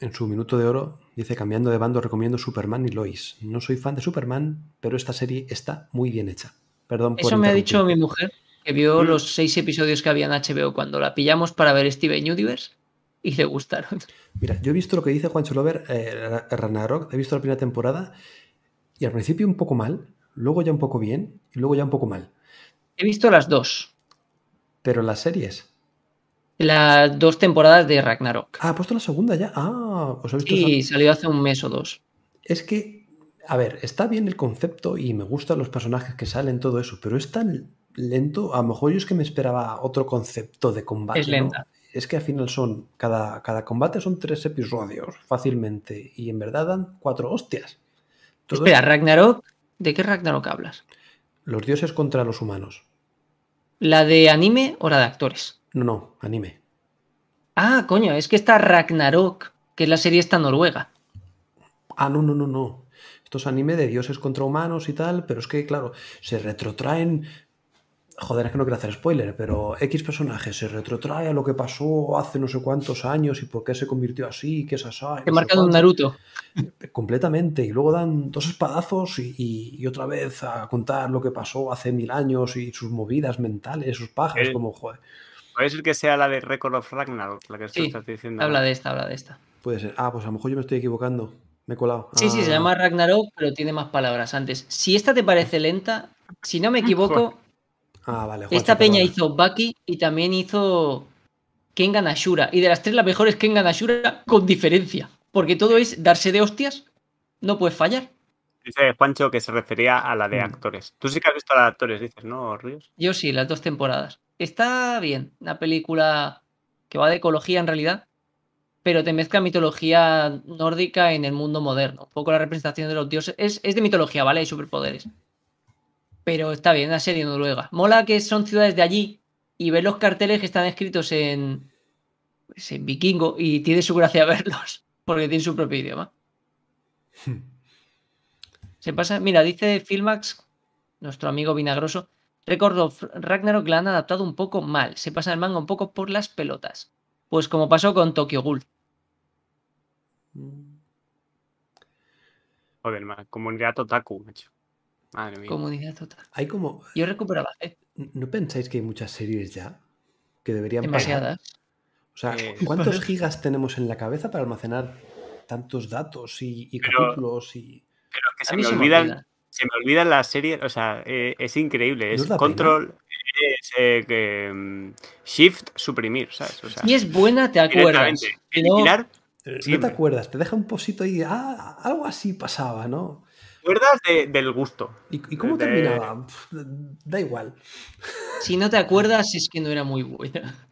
En su minuto de oro dice, cambiando de bando, recomiendo Superman y Lois. No soy fan de Superman, pero esta serie está muy bien hecha. Perdón por Eso me ha dicho mi mujer, que vio Mm. los seis episodios que había en HBO cuando la pillamos para ver Steven Universe y le gustaron. Mira, yo he visto lo que dice Juan Cholover, eh, Ra- Ragnarok, he visto la primera temporada y al principio un poco mal, luego ya un poco bien y luego ya un poco mal. He visto las dos. Pero las series... Las dos temporadas de Ragnarok. Ah, ha puesto la segunda ya. Ah, os he visto esa- Sí, salió hace un mes o dos. Es que, a ver, está bien el concepto y me gustan los personajes que salen, todo eso, pero es tan lento. A lo mejor yo es que me esperaba otro concepto de combate. Es ¿no? lenta. Es que al final son, cada, cada combate son tres episodios, fácilmente, y en verdad dan cuatro hostias. Todo Espera, Ragnarok, ¿de qué Ragnarok hablas? los dioses contra los humanos. ¿La de anime o la de actores? No, no, anime. Ah, coño, es que está Ragnarok, que es la serie esta noruega. Ah, no, no, no, no. Esto es anime de dioses contra humanos y tal, pero es que, claro, se retrotraen joder, es que no quiero hacer spoiler, pero X personaje se retrotrae a lo que pasó hace no sé cuántos años y por qué se convirtió así, que es así. Que marcado un Naruto. Completamente. Y luego dan dos espadazos y, y, otra vez a contar lo que pasó hace mil años y sus movidas mentales, sus pajas, Eh, como, joder. Puede ser que sea la de Record of Ragnarok, la que Sí, estás diciendo. Habla de esta, habla de esta. Puede ser. Ah, pues a lo mejor yo me estoy equivocando. Me he colado. Sí, sí, se Ah, llama Ragnarok, pero tiene más palabras antes. Si esta te parece lenta, si no me equivoco, Ah, vale. Juancho, esta peña hizo Baki y también hizo Kengan Ashura. Y de las tres, la mejor es Kengan Ashura con diferencia. Porque todo es darse de hostias, no puedes fallar. Dice Juancho que se refería a la de Mm. actores. Tú sí que has visto la de actores, dices, ¿no, Ríos? Yo sí, las dos temporadas. Está bien, una película que va de ecología en realidad, pero te mezcla mitología nórdica en el mundo moderno. Un poco la representación de los dioses. Es, es de mitología, ¿vale? Hay superpoderes. Pero está bien, una serie noruega. Mola que son ciudades de allí y ves los carteles que están escritos en, pues, en vikingo y tiene su gracia verlos, porque tienen su propio idioma. Se pasa, mira, dice Filmax, nuestro amigo vinagroso, Record of Ragnarok la han adaptado un poco mal, se pasa el manga un poco por las pelotas. Pues como pasó con Tokyo Ghoul. Joder, ma- comunidad otaku, macho. Madre mía. Comunidad total. Hay como. Yo recuperaba, ¿eh? ¿No pensáis que hay muchas series ya que deberían demasiadas. O sea, Eh, ¿cuántos gigas tenemos en la cabeza para almacenar tantos datos y, y Pero- capítulos? Y... Pero que se me se me olvidan, olvida. Se me olvidan las series, o sea, eh, es increíble. ¿No Es control, es eh, que, mm, shift, suprimir, ¿sabes? O sea, Si es buena, te acuerdas. no, Eliminar, ¿No te acuerdas? Te deja un posito ahí. Ah, algo así pasaba, ¿no? ¿Recuerdas de- del gusto? ¿Y, y cómo De- terminaba? Pff, Da igual. si no te acuerdas, es que no era muy buena.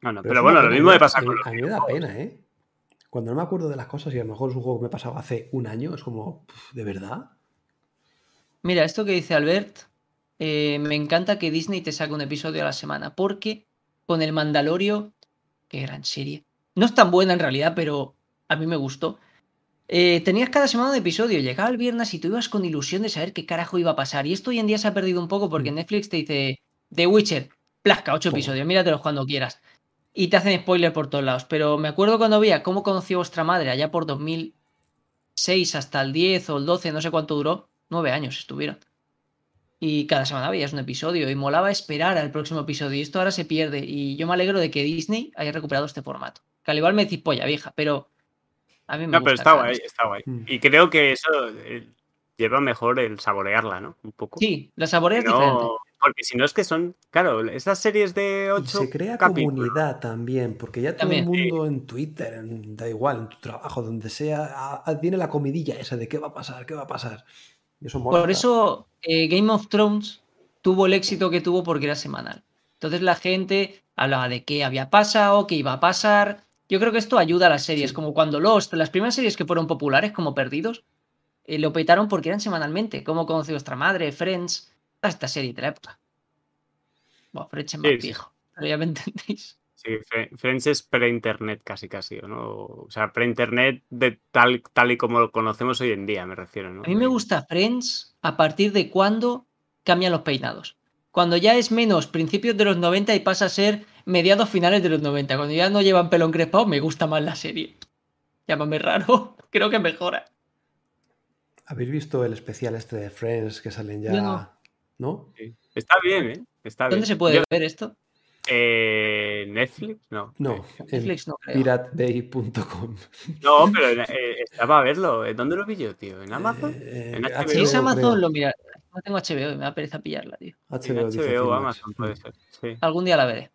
No, no, Pero pero, bueno, lo mismo me pasa a con A mí me da pena, ¿eh? Cuando no me acuerdo de las cosas y a lo mejor es un juego que me pasaba hace un año, es como, ¿de verdad? Mira, esto que dice Albert, eh, me encanta que Disney te saque un episodio a la semana, porque con el Mandalorio, qué gran serie. No es tan buena en realidad, pero a mí me gustó. Eh, tenías cada semana un episodio, llegaba el viernes y tú ibas con ilusión de saber qué carajo iba a pasar. Y esto hoy en día se ha perdido un poco porque Mm. Netflix te dice The Witcher, plasca, ocho episodios, míratelos cuando quieras. Y te hacen spoiler por todos lados. Pero me acuerdo cuando veía cómo conoció vuestra madre allá por 2006 hasta el 10 o el 12, no sé cuánto duró. Nueve años estuvieron. Y cada semana veías un episodio y molaba esperar al próximo episodio. Y esto ahora se pierde. Y yo me alegro de que Disney haya recuperado este formato. Que al igual me decís polla vieja, pero a mí me No, gusta. pero está guay, está guay. Mm. Y creo que eso eh, lleva mejor el saborearla, ¿no? Un poco. Sí, la saboreas No, diferente. Porque si no es que son, claro, esas series de Y ocho se crea capítulos. comunidad también, porque ya todo También, el sí. mundo en Twitter, en- da igual, en tu trabajo, donde sea, a- a- tiene la comidilla esa de qué va a pasar, qué va a pasar. Y eso mola. Por eso eh, Game of Thrones tuvo el éxito que tuvo porque era semanal. Entonces la gente hablaba de qué había pasado, qué iba a pasar. Yo creo que esto ayuda a las series, Sí. como cuando Lost, las primeras series que fueron populares, como Perdidos, eh, lo petaron porque eran semanalmente. Como conocí vuestra madre, Friends, esta serie de la época. Bueno, Friends es más Sí, sí. viejo, pero ya me entendéis. Sí, Friends es pre-internet casi casi, ¿o ¿no? O sea, pre-internet de tal, tal y como lo conocemos hoy en día, me refiero, ¿no? A mí me gusta Friends a partir de cuando cambian los peinados. Cuando ya es menos principios de los 90 y pasa a ser mediados finales de los 90. Cuando ya no llevan pelo encrespado, me gusta más la serie. Llámame raro, creo que mejora. ¿Habéis visto el especial este de Friends que salen ya? No. ¿No? Sí. Está bien, ¿eh? Está ¿Dónde bien. se puede Yo- ver esto? eh, ¿Netflix? No. No, en Netflix no creo. piratebay.com. No, pero eh, estaba a verlo. ¿En ¿Dónde lo vi yo, tío? ¿En Amazon? Eh, En eh, HBO, Si es creo. Amazon, lo mira. No tengo HBO y me da pereza pillarla, tío. HBO, HBO. Amazon puede ser. Sí. Algún día la veré.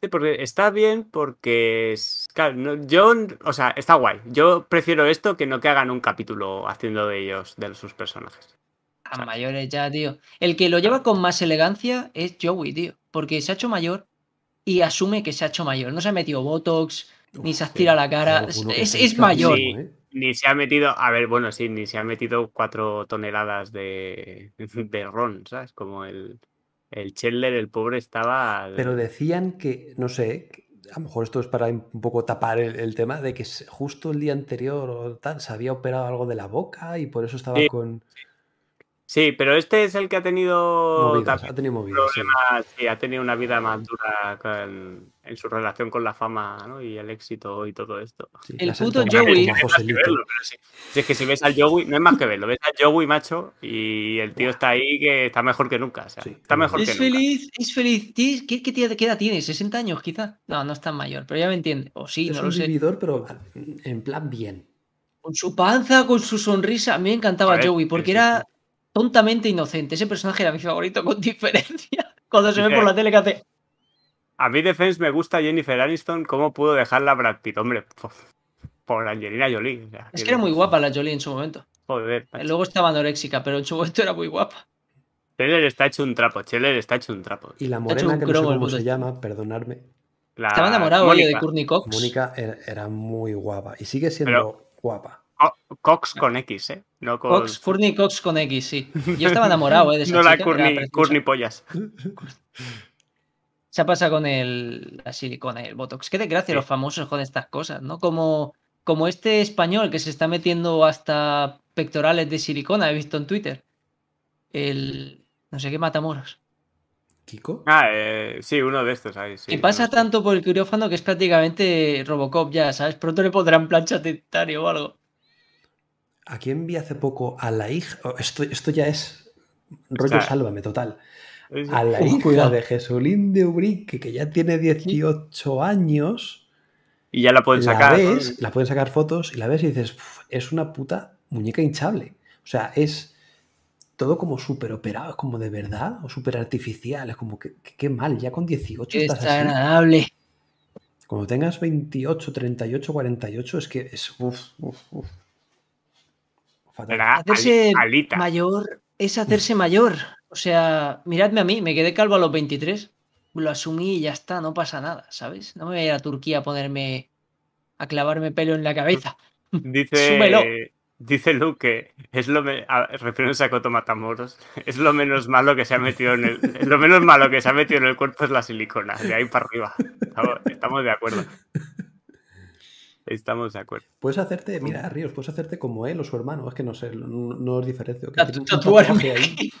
Sí, porque está bien porque es- claro, no- yo, o sea, está guay. Yo prefiero esto que no que hagan un capítulo haciendo de ellos, de sus personajes. A mayores ya, tío. El que lo lleva con más elegancia es Joey, tío. Porque se ha hecho mayor y asume que se ha hecho mayor. No se ha metido Botox, ni se ha Uf, estirado la cara. Es, es mayor. Sí. ¿eh? Ni se ha metido, a ver, bueno, sí, ni se ha metido cuatro toneladas de, de ron, ¿sabes? Como el, el Chandler, el pobre, estaba... Pero decían que, no sé, que a lo mejor esto es para un poco tapar el, el tema de que justo el día anterior o tal se había operado algo de la boca y por eso estaba Sí. con. Sí, pero este es el que ha tenido. Movidas, también ha tenido movidas, sí. problemas, sí, ha tenido una vida más dura con- en su relación con la fama ¿no? y el éxito y todo esto. Sí, El puto Joey- No verlo, sí. Si es que si ves al Joey, no es más que verlo, ves al Joey, macho, y el tío está ahí que está mejor que nunca. O sea, Sí, está mejor que Es nunca. feliz, es feliz. ¿Tienes- ¿Qué, qué, tía- qué edad tiene? ¿60 años quizá? No, no es tan mayor, pero ya me entiende. O sí, Es no un lo sé. vividor, pero en plan bien. Con su panza, con su sonrisa. A mí me encantaba Joey sí, porque sí, era tontamente inocente. Ese personaje era mi favorito con diferencia. Cuando se ve por la tele que hace. A mí Defense me gusta Jennifer Aniston, ¿cómo pudo dejarla a Brad Pitt? Hombre, por, por Angelina Jolie. o sea, Es que era muy guapa la Jolie en su momento. Joder, macho. Luego estaba anoréxica, pero en su momento era muy guapa. Cheller está hecho un trapo, Cheller está hecho un trapo. Y la morena, que no sé cómo se chico. llama, perdonadme. La- Estaba enamorado oye, de. Courtney Cox. Mónica era, era muy guapa. Y sigue siendo Pero- guapa. Co- Cox con X, ¿eh? No con... Cox, Courtney Cox con X, sí. Yo estaba enamorado eh, de esa no la Courtney, Pollas. Se pasa con el, la silicona y el botox. Qué desgracia Sí. los famosos con estas cosas, ¿no? Como, como este español que se está metiendo hasta pectorales de silicona, he visto en Twitter. El. No sé qué matamoros. ¿Kiko? Ah, eh, sí, uno de estos ahí. Sí, que pasa tanto por el quirófano que es prácticamente Robocop ya, ¿sabes? Pronto le pondrán plancha de titanio o algo. ¿A quién vi hace poco? A la hija. oh, esto, esto ya es rollo sea, sálvame total. A la hija cuidado. de Jesulín de Ubrique, que ya tiene 18 años. Y ya la pueden la sacar. ¿no? ves, la pueden sacar fotos y la ves y dices, "Uf, es una puta muñeca hinchable. O sea, es todo como súper operado, es como de verdad o súper artificial. Es como que qué mal, ya con 18 Qué estás así. desagradable. Cuando tengas 28, 38, 48, es que es. Uf, uf, uf. Fatal. Era Hacerse alita. mayor es hacerse mayor. O sea, miradme a mí, me quedé calvo a los 23. Lo asumí y ya está, no pasa nada, ¿sabes? No me voy a ir a Turquía a ponerme. a clavarme pelo en la cabeza. Dice, Súbelo. dice Luke que es lo me- a- refiriéndose a Coto Matamoros, es lo menos malo que se ha metido en el lo menos malo que se ha metido en el cuerpo es la silicona, de ahí para arriba. Estamos, estamos de acuerdo. Estamos de acuerdo. Puedes hacerte, mira, Ríos, puedes hacerte como él o su hermano, es que no sé, no, no os diferencio. Que un tatuaje ahí.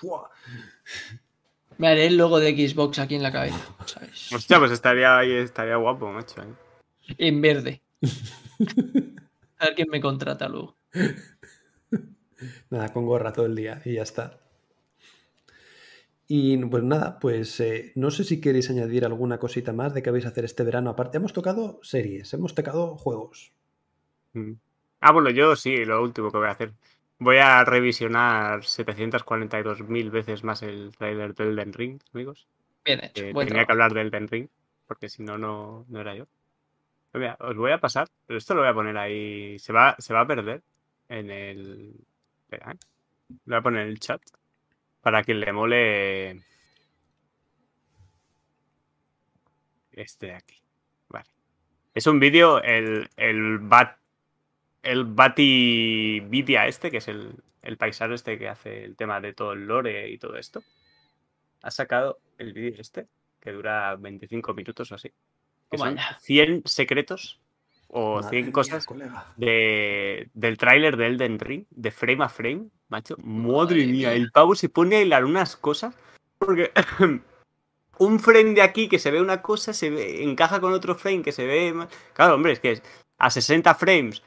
Me haré el logo de Xbox aquí en la cabeza, ¿sabes? Hostia, pues estaría ahí, estaría guapo, macho. ¿eh? En verde. A ver quién me contrata luego. Nada, con gorra todo el día y ya está. Y pues nada, pues eh, no sé si queréis añadir alguna cosita más de qué vais a hacer este verano. Aparte, hemos tocado series, hemos tocado juegos. Mm. Ah, bueno, yo sí, lo último que voy a hacer. Voy a revisionar 742.000 veces más el trailer del Elden Ring, amigos. Bien hecho. buen tenía que hablar del Den Ring, porque si no, no, no era yo. Pues mira, os voy a pasar, pero esto lo voy a poner ahí. Se va, se va a perder en el. Espera, ¿eh? Lo voy a poner en el chat. Para que le mole. Este de aquí. Vale. Es un vídeo, el, el Bat. El Bati Vidia este, que es el, el paisano este que hace el tema de todo el lore y todo esto ha sacado el vídeo este, que dura 25 minutos o así. Que son ya. 100 secretos o Madre 100 mía, cosas de, del tráiler de Elden Ring, de frame a frame, macho. Madre Madre mía, el pavo se pone a hilar unas cosas porque un frame de aquí que se ve una cosa, se ve, encaja con otro frame que se ve... ma- Claro, hombre, es que es a 60 frames,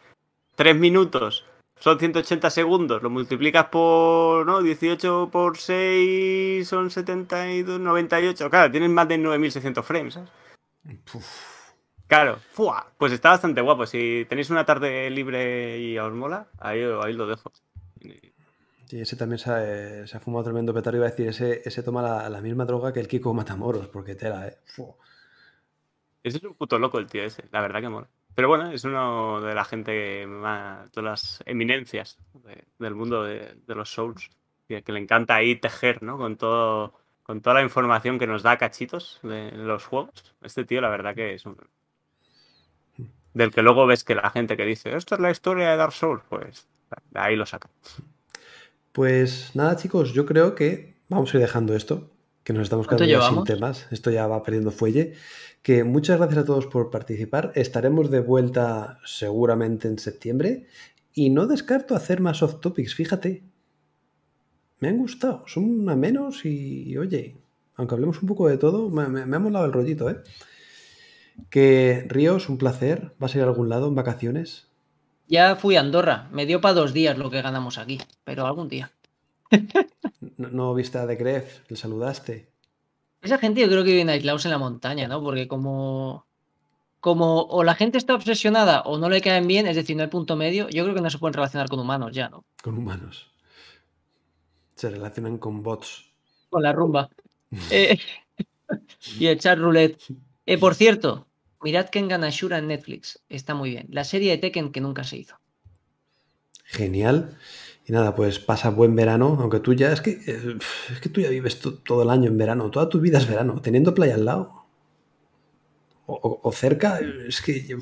3 minutos, son 180 segundos, lo multiplicas por, ¿no? 18 por 6 son 72, 98. Claro, tienes más de 9600 frames, ¿sabes? Uf. Claro, ¡fua! pues está bastante guapo. Si tenéis una tarde libre y os mola, ahí, ahí lo dejo. Sí, ese también se ha, se ha fumado tremendo petardo. Iba a decir, ese, ese toma la, la misma droga que el Kiko Matamoros, porque tela, ¿eh? Fu. Ese es un puto loco el tío ese, la verdad que mola. Pero bueno, es uno de la gente más, de las eminencias de- del mundo de, de los Souls. Que, que le encanta ahí tejer, ¿no? Con todo, con toda la información que nos da cachitos de los juegos. Este tío, la verdad que es un. Del que luego ves que la gente que dice, esto es la historia de Dark Souls, pues de ahí lo saca. Pues nada, chicos, yo creo que vamos a ir dejando esto, que nos estamos ¿Cuánto quedando ya sin temas. Esto ya va perdiendo fuelle. Que muchas gracias a todos por participar. Estaremos de vuelta seguramente en septiembre. Y no descarto hacer más off topics, fíjate. me han gustado. Son a menos y, oye, aunque hablemos un poco de todo, me, me, ha molado el rollito, ¿eh? Que Ríos, un placer. ¿Vas a ir a algún lado en vacaciones? Ya fui a Andorra. Me dio para dos días lo que ganamos aquí, pero algún día. ¿No, viste a De Gref? ¿Le saludaste? Esa gente yo creo que viene aislados en la montaña, ¿no? Porque como, como o la gente está obsesionada o no le caen bien, es decir, no hay punto medio, yo creo que no se pueden relacionar con humanos ya, ¿no? Con humanos. Se relacionan con bots. Con la rumba. Eh, y echar roulette. Eh, por cierto, mirad Kengan Ashura en Netflix. Está muy bien. La serie de Tekken que nunca se hizo. Genial. Y nada, pues pasa buen verano, aunque tú ya es que eh, es que tú ya vives todo el año en verano, toda tu vida es verano, teniendo playa al lado o, cerca, es que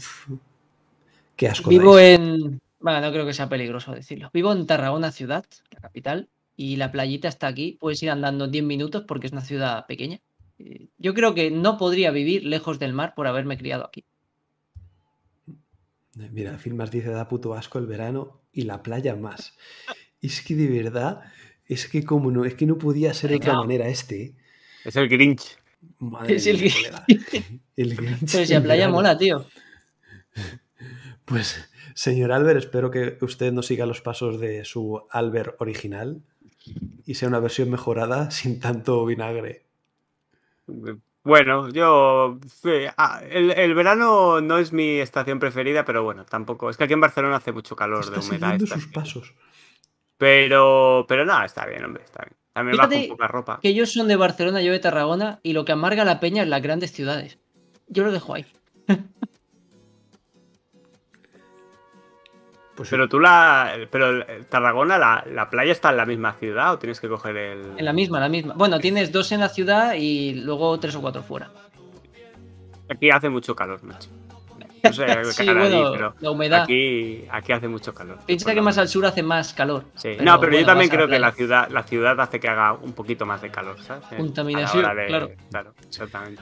qué asco. Vivo en, bueno, no creo que sea peligroso decirlo. Vivo en Tarragona ciudad, la capital, y la playita está aquí. Puedes ir andando 10 minutos porque es una ciudad pequeña. Eh, yo creo que no podría vivir lejos del mar por haberme criado aquí. Mira, Filmas dice da puto asco el verano y la playa más. es que de verdad, es que como no, es que no podía ser de otra manera este. Es el Grinch. es el, Grinch. Pero si la playa mola, tío. Pues, señor Albert, espero que usted no siga los pasos de su Albert original y sea una versión mejorada sin tanto vinagre. Bueno, yo. Ah, el, verano no es mi estación preferida, pero bueno, tampoco. Es que aquí en Barcelona hace mucho calor de humedad. sus pasos. Pero, pero nada, está bien, hombre, está bien. También bajo un poca ropa. Que ellos son de Barcelona, yo de Tarragona, y lo que amarga la peña es las grandes ciudades. Yo lo dejo ahí. Pues pero tú la. Pero Tarragona, la, playa está en la misma ciudad o tienes que coger el.? En la misma, la misma. Bueno, tienes dos en la ciudad y luego tres o cuatro fuera. Aquí hace mucho calor, macho. No sé, sí, bueno, pero la humedad. Aquí, aquí hace mucho calor. Piensa que más al sur hace más calor. Sí. no, pero yo también creo que la ciudad, la ciudad hace que haga un poquito más de calor, ¿sabes? Contaminación, claro. Claro, exactamente.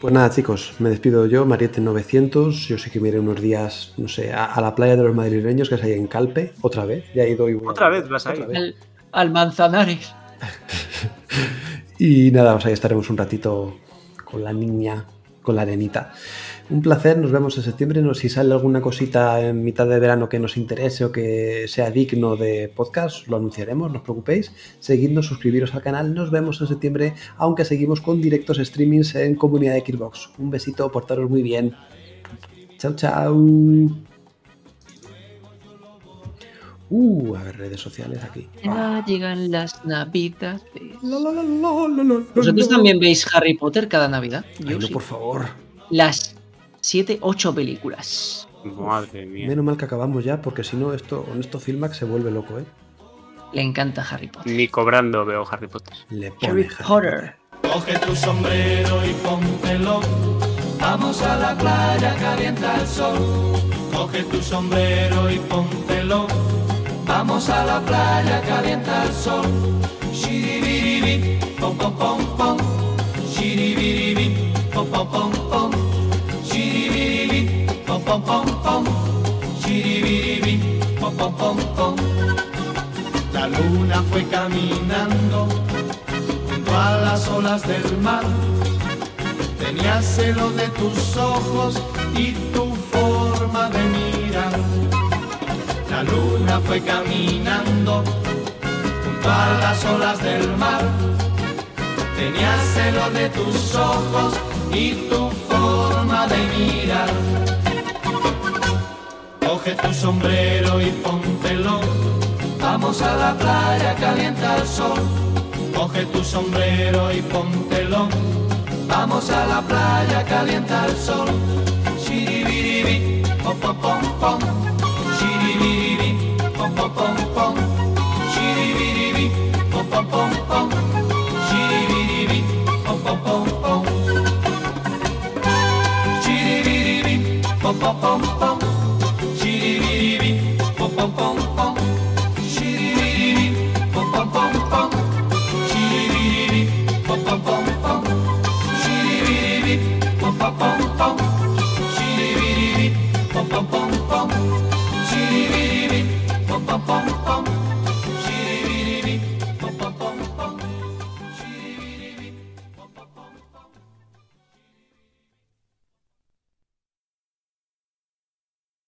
Pues nada, chicos, me despido yo, Mariette900. Yo sé que miré unos días, no sé, a, la playa de los madrileños, que es ahí en Calpe, otra vez. Ya he ido y Otra vez vas ahí. Al, Manzanares. y nada, pues ahí estaremos un ratito con la niña, con la arenita. Un placer, nos vemos en septiembre. Si sale alguna cosita en mitad de verano que nos interese o que sea digno de podcast, lo anunciaremos, no os preocupéis. Seguidnos, suscribiros al canal. Nos vemos en septiembre, aunque seguimos con directos streamings en comunidad de Xbox. Un besito, portaros muy bien. Chao, chao. Uh, a ver, redes sociales aquí. Ya llegan las navidades. ¿Vosotros también veis Harry Potter cada Navidad? Yo no, por favor. Las 7, 8 películas. Madre mía. Menos mal que acabamos ya, porque si no, esto, con esto Filmax se vuelve loco, ¿eh? Le encanta Harry Potter. Ni cobrando veo Harry Potter. Le pone Harry, Potter. Coge tu sombrero y póntelo. Vamos a la playa, calienta el sol. Coge tu sombrero y póntelo. Vamos a la playa, calienta el sol. Shiribiribi, pom pom pom pom. Shiribiribi, pom pom pom pom pom pom pom, pom pom pom pom. La luna fue caminando junto a las olas del mar. Tenía celo de tus ojos y tu forma de mirar. La luna fue caminando junto a las olas del mar. Tenía celo de tus ojos y tu forma de mirar. Coge tu sombrero y póntelo. Vamos a la playa, calienta el sol. Coge tu sombrero y póntelo. Vamos a la playa, calienta el sol. Shiribiribi, pom pom pom pom. Shiribiribi, pom pom pom pom. Shiribiribi, pom pom pom pom. Shiribiribi, pom pom pom pom. Shiribiribi, pom pom pom pom pom pom. Shiriri pom pom pom pom. Shiriri pom pom pom pom. Shiriri pom pom pom pom. Shiriri pom pom pom pom. Shiriri pom pom pom pom.